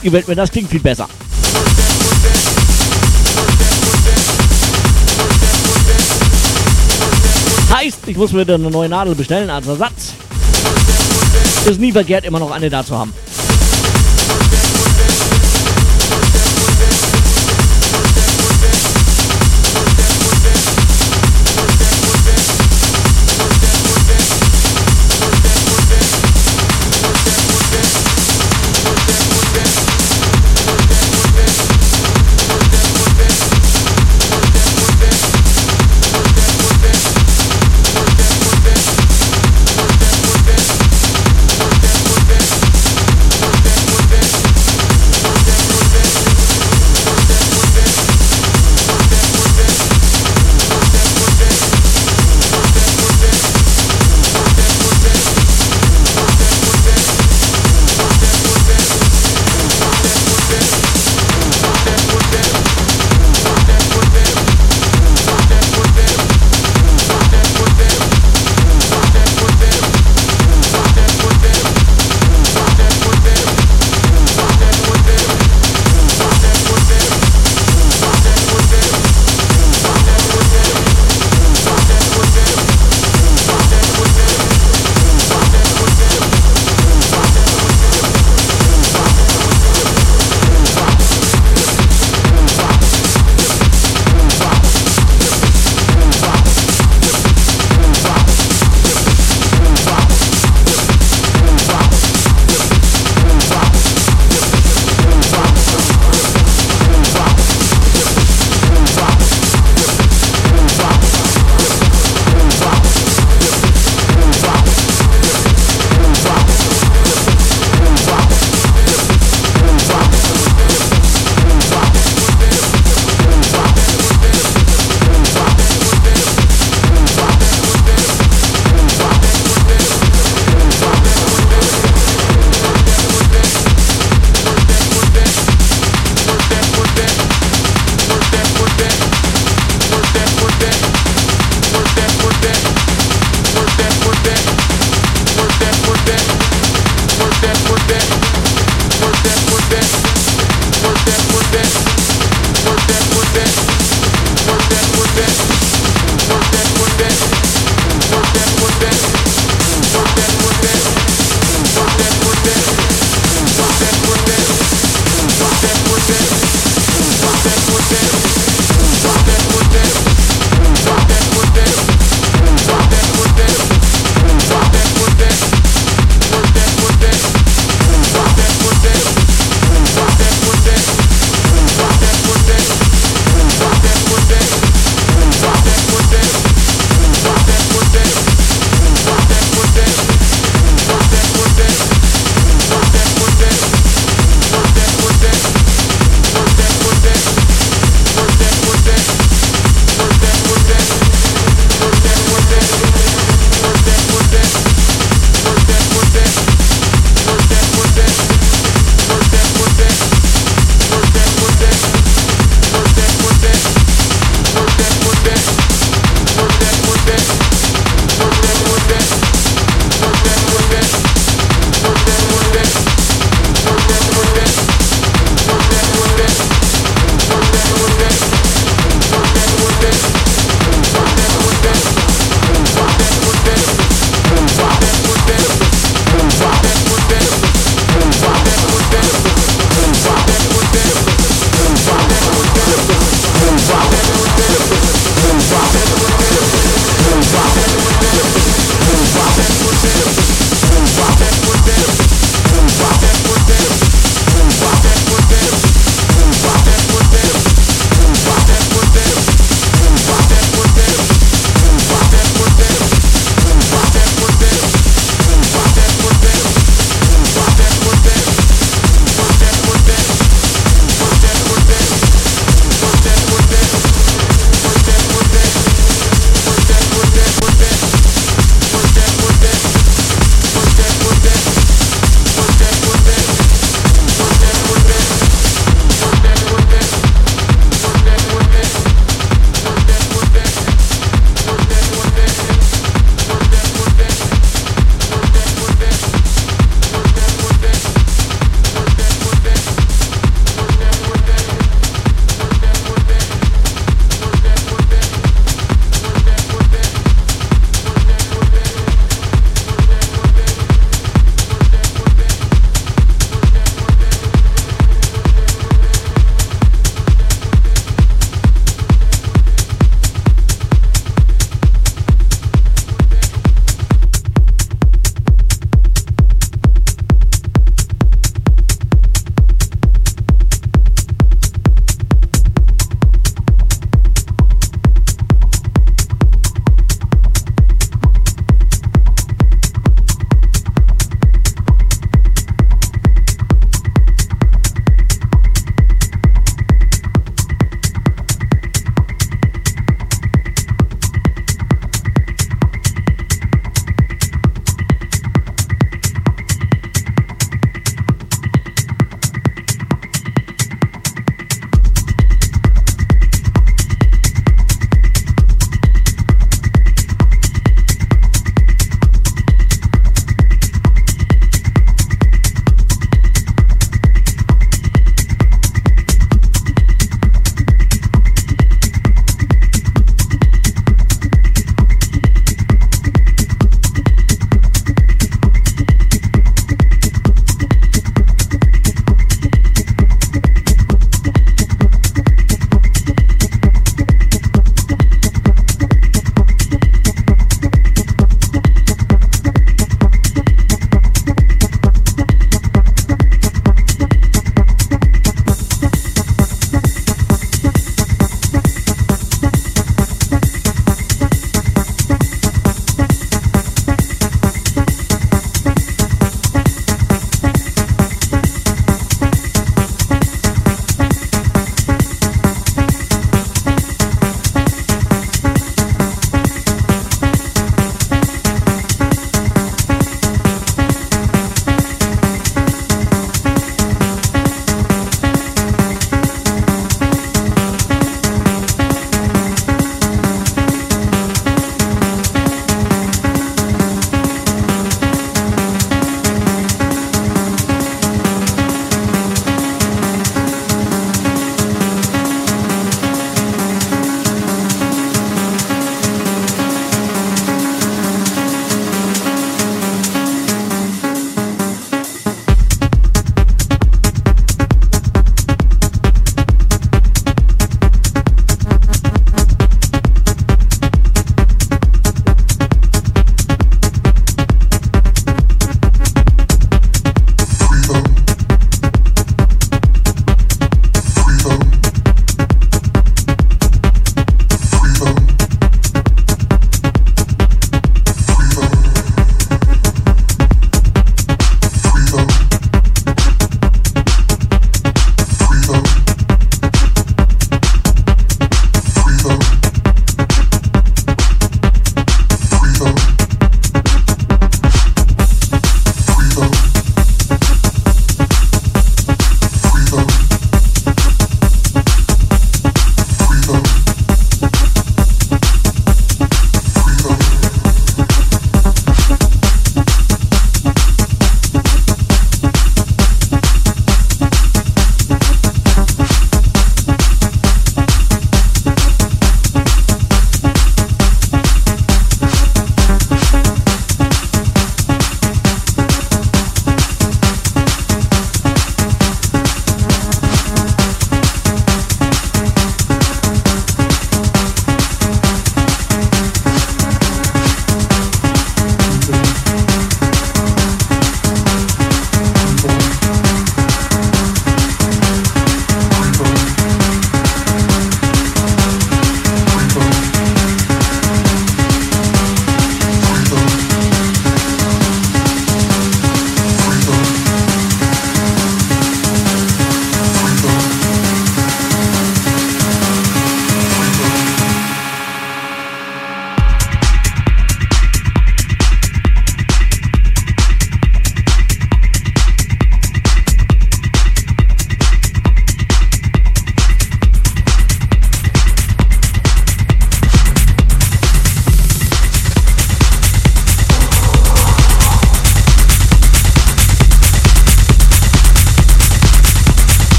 Das gefällt mir, das klingt viel besser. Heißt, ich muss mir eine neue Nadel bestellen als Ersatz. Ist nie verkehrt, immer noch eine da zu haben.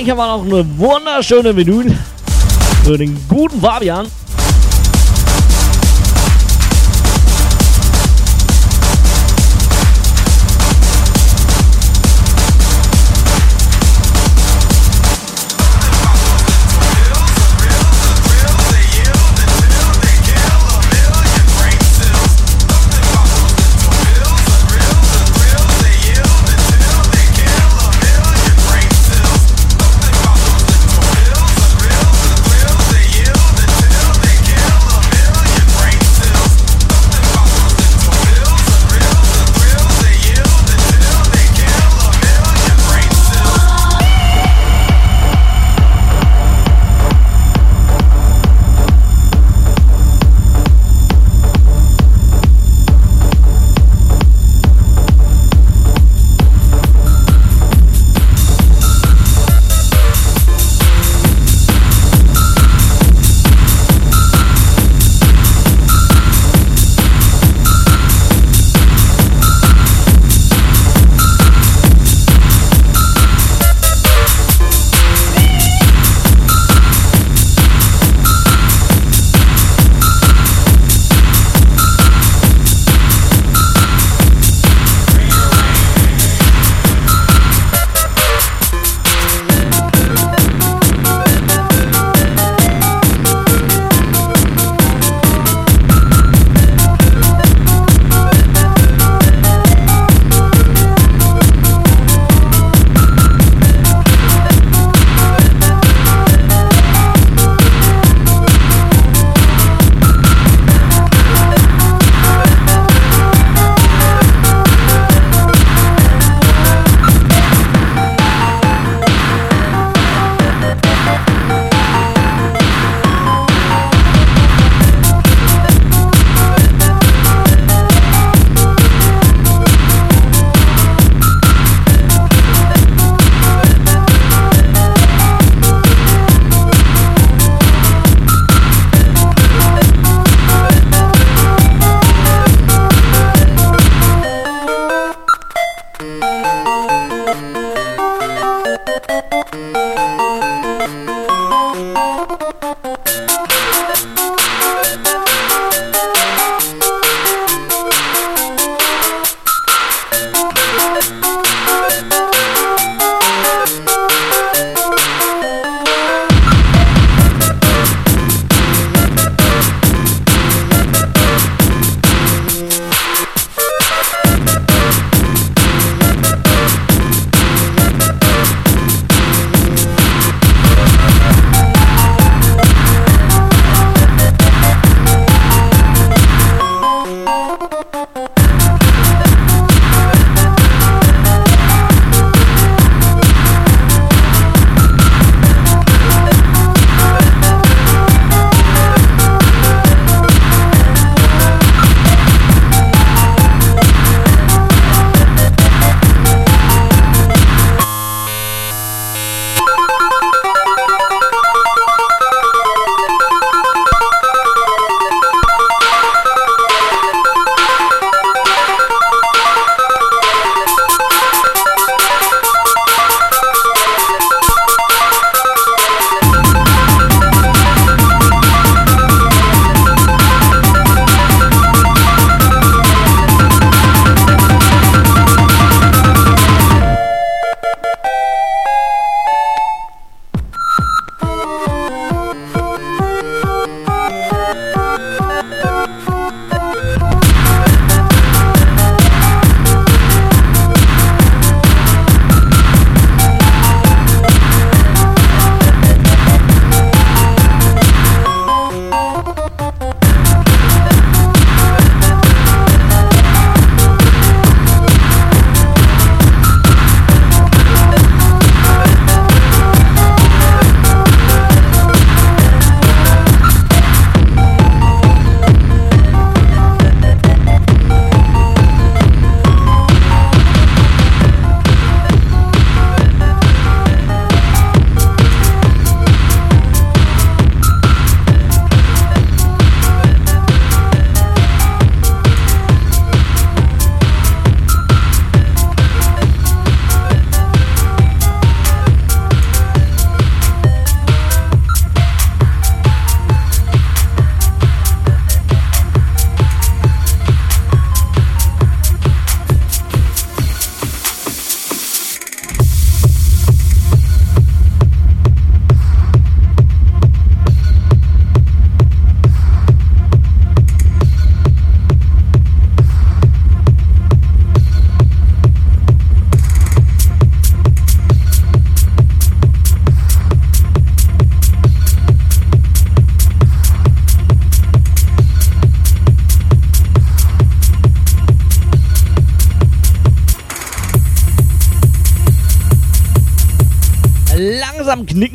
Eigentlich war auch eine wunderschöne Menü für den guten Fabian.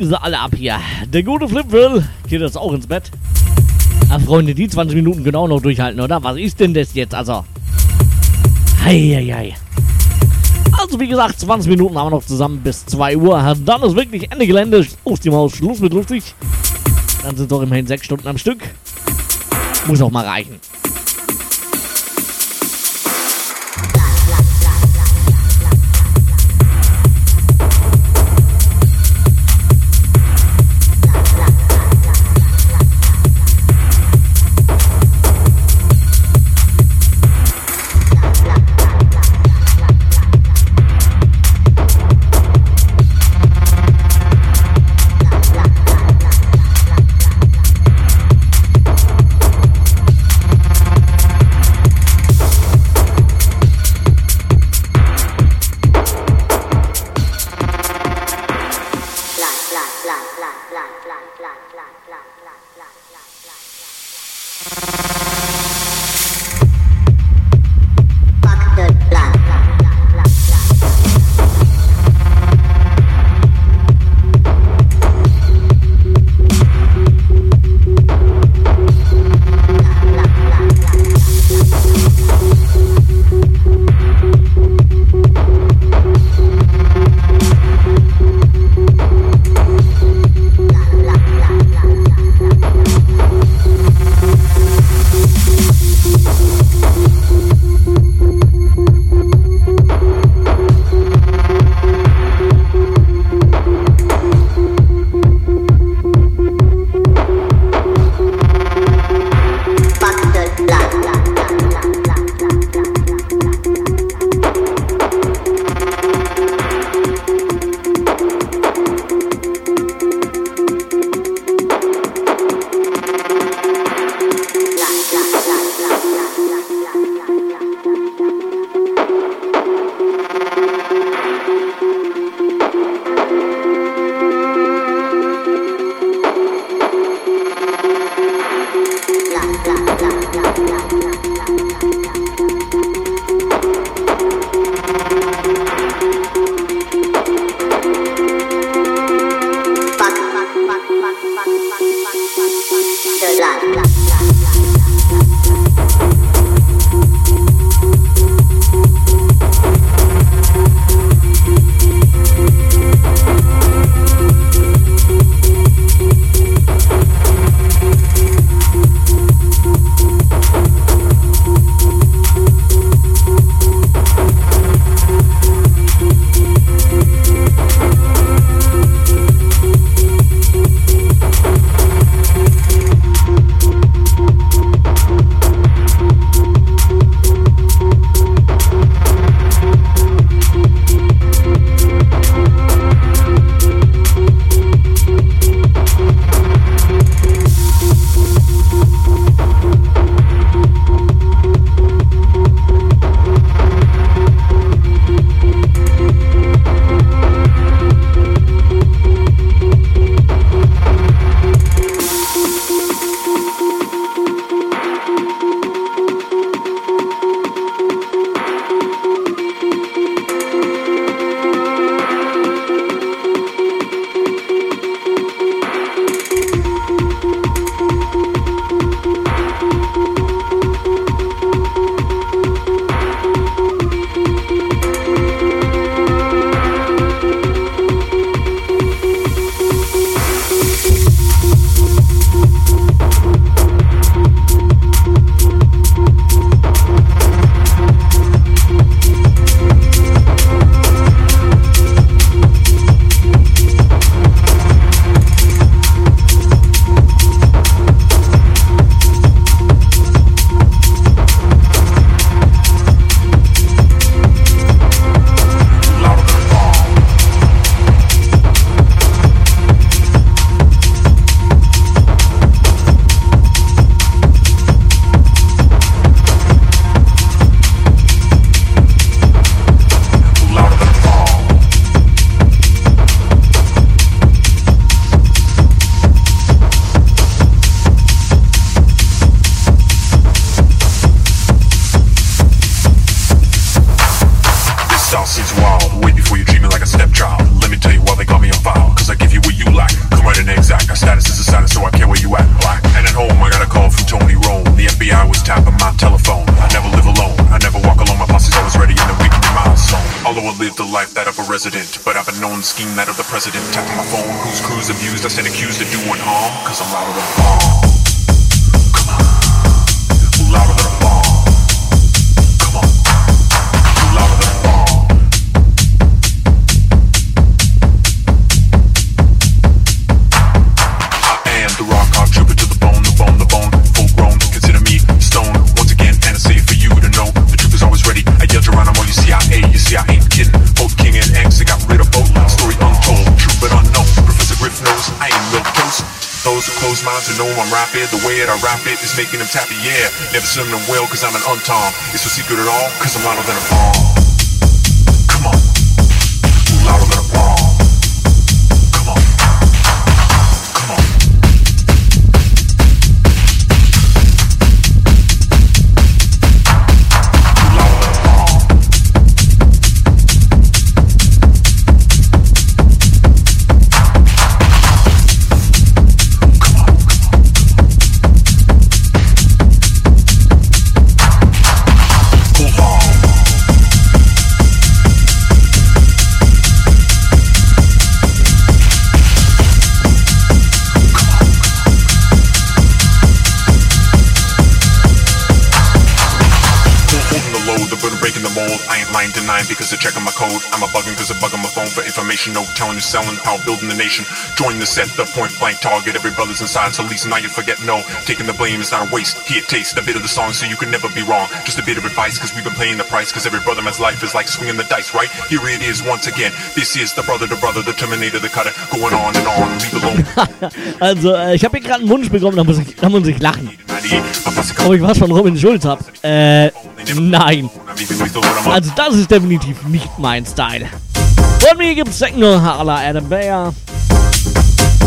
Knicken sie alle ab hier. Der gute Flip geht jetzt auch ins Bett. Ah, Freunde, die 20 Minuten genau noch durchhalten, oder? Was ist denn das jetzt, also? Heieiei. Also wie gesagt, 20 Minuten haben wir noch zusammen bis 2 Uhr. Dann ist wirklich Ende Gelände. Aus die Maus, Schluss mit lustig. Dann sind doch immerhin 6 Stunden am Stück. Muss auch mal reichen. Making them tappy, yeah. Never send them well, cause I'm an untom. It's no secret at all, cause I'm louder than a bomb. Information. No telling you selling, power building the nation. Join the set, the point blank target. Every brother's inside, so at least now you forget no. Taking the blame is not a waste. Here, taste a bit of the song so you can never be wrong. Just a bit of advice because we've been paying the price. Because every brother man's life is like swinging the dice, right? Here it is once again. This is the brother to brother, the terminator, the cutter. Going on and on, leave alone. Also, äh, ich habe hier gerade einen Wunsch bekommen, da muss ich, da muss ich lachen. Ob ich was von Robin Schulz hab? Äh, nein. Also, das ist definitiv nicht mein Style. Von mir gibt's Techno à la Adam Bear,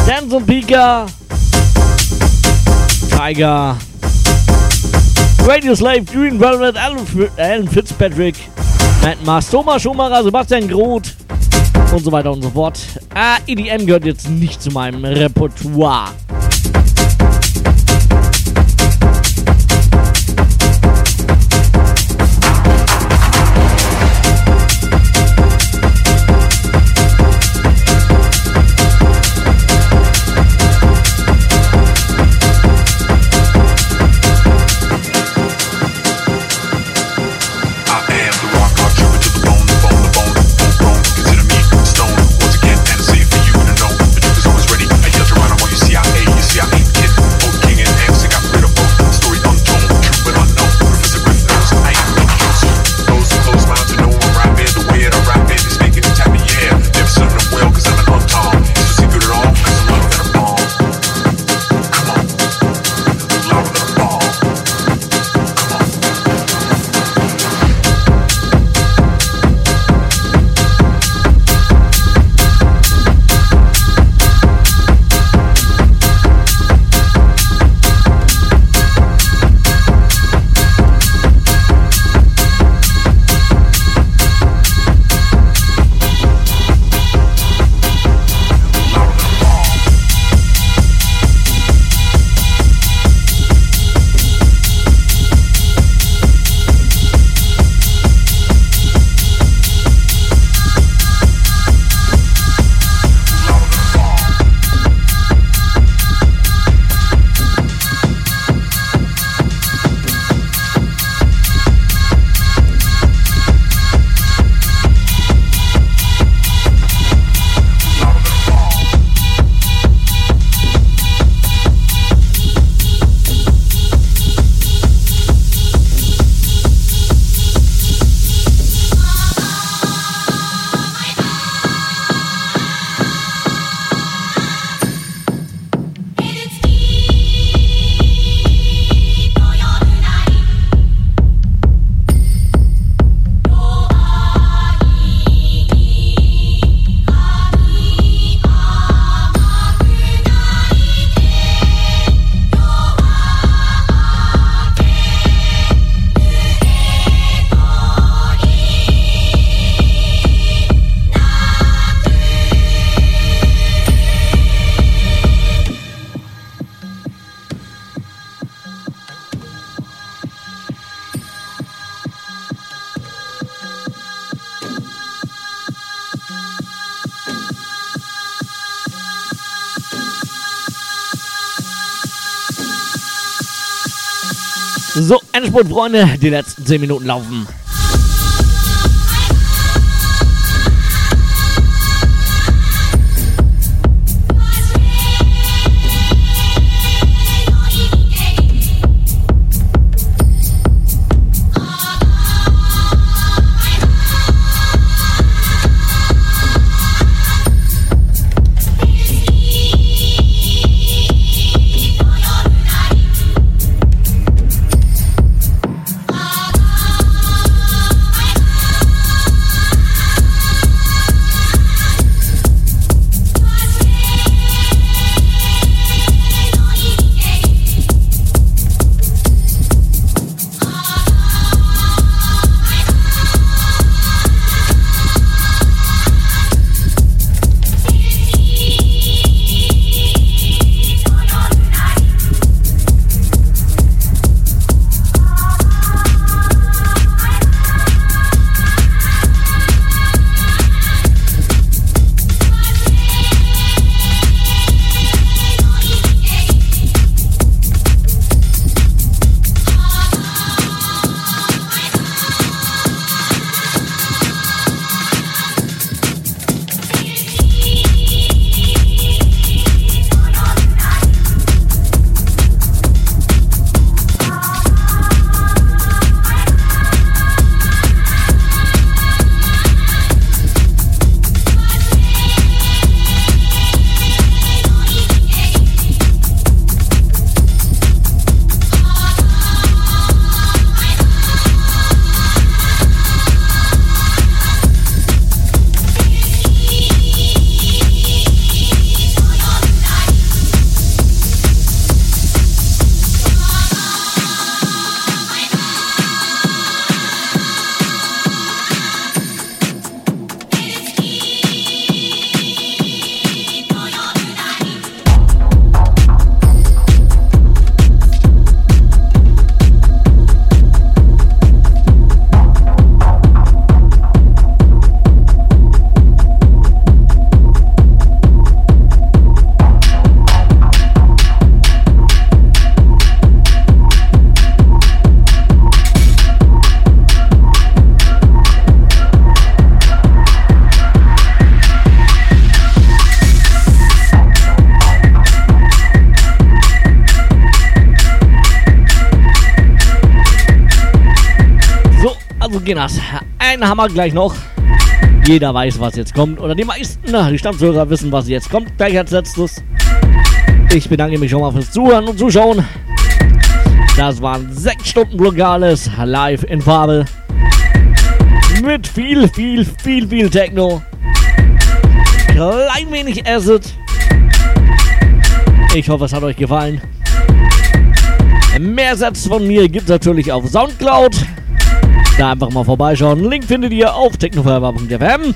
Danson Pika, Tiger, Radio Slave, Green Velvet, Alan Fitzpatrick, Matt Mars, Thomas Schumacher, Sebastian Groth und so weiter und so fort. Ah, EDM gehört jetzt nicht zu meinem Repertoire. Endspurt, Freunde, die letzten 10 Minuten laufen. Einen wir gleich noch. Jeder weiß, was jetzt kommt. Oder die meisten, na, die Stammzuhörer wissen, was jetzt kommt. Gleich als letztes. Ich bedanke mich schon mal fürs Zuhören und Zuschauen. Das waren sechs Stunden Blogales live in Farbe. Mit viel, viel, viel, viel Techno. Klein wenig Acid. Ich hoffe, es hat euch gefallen. Mehr Sets von mir gibt es natürlich auf Soundcloud. Da einfach mal vorbeischauen. Link findet ihr auf technoforever.fm.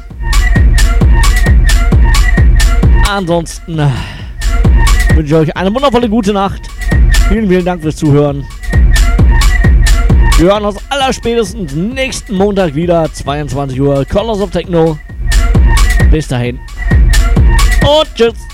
Ansonsten äh, wünsche ich euch eine wundervolle gute Nacht. Vielen, vielen Dank fürs Zuhören. Wir hören uns allerspätestens nächsten Montag wieder, 22 Uhr, Colors of Techno. Bis dahin. Und tschüss.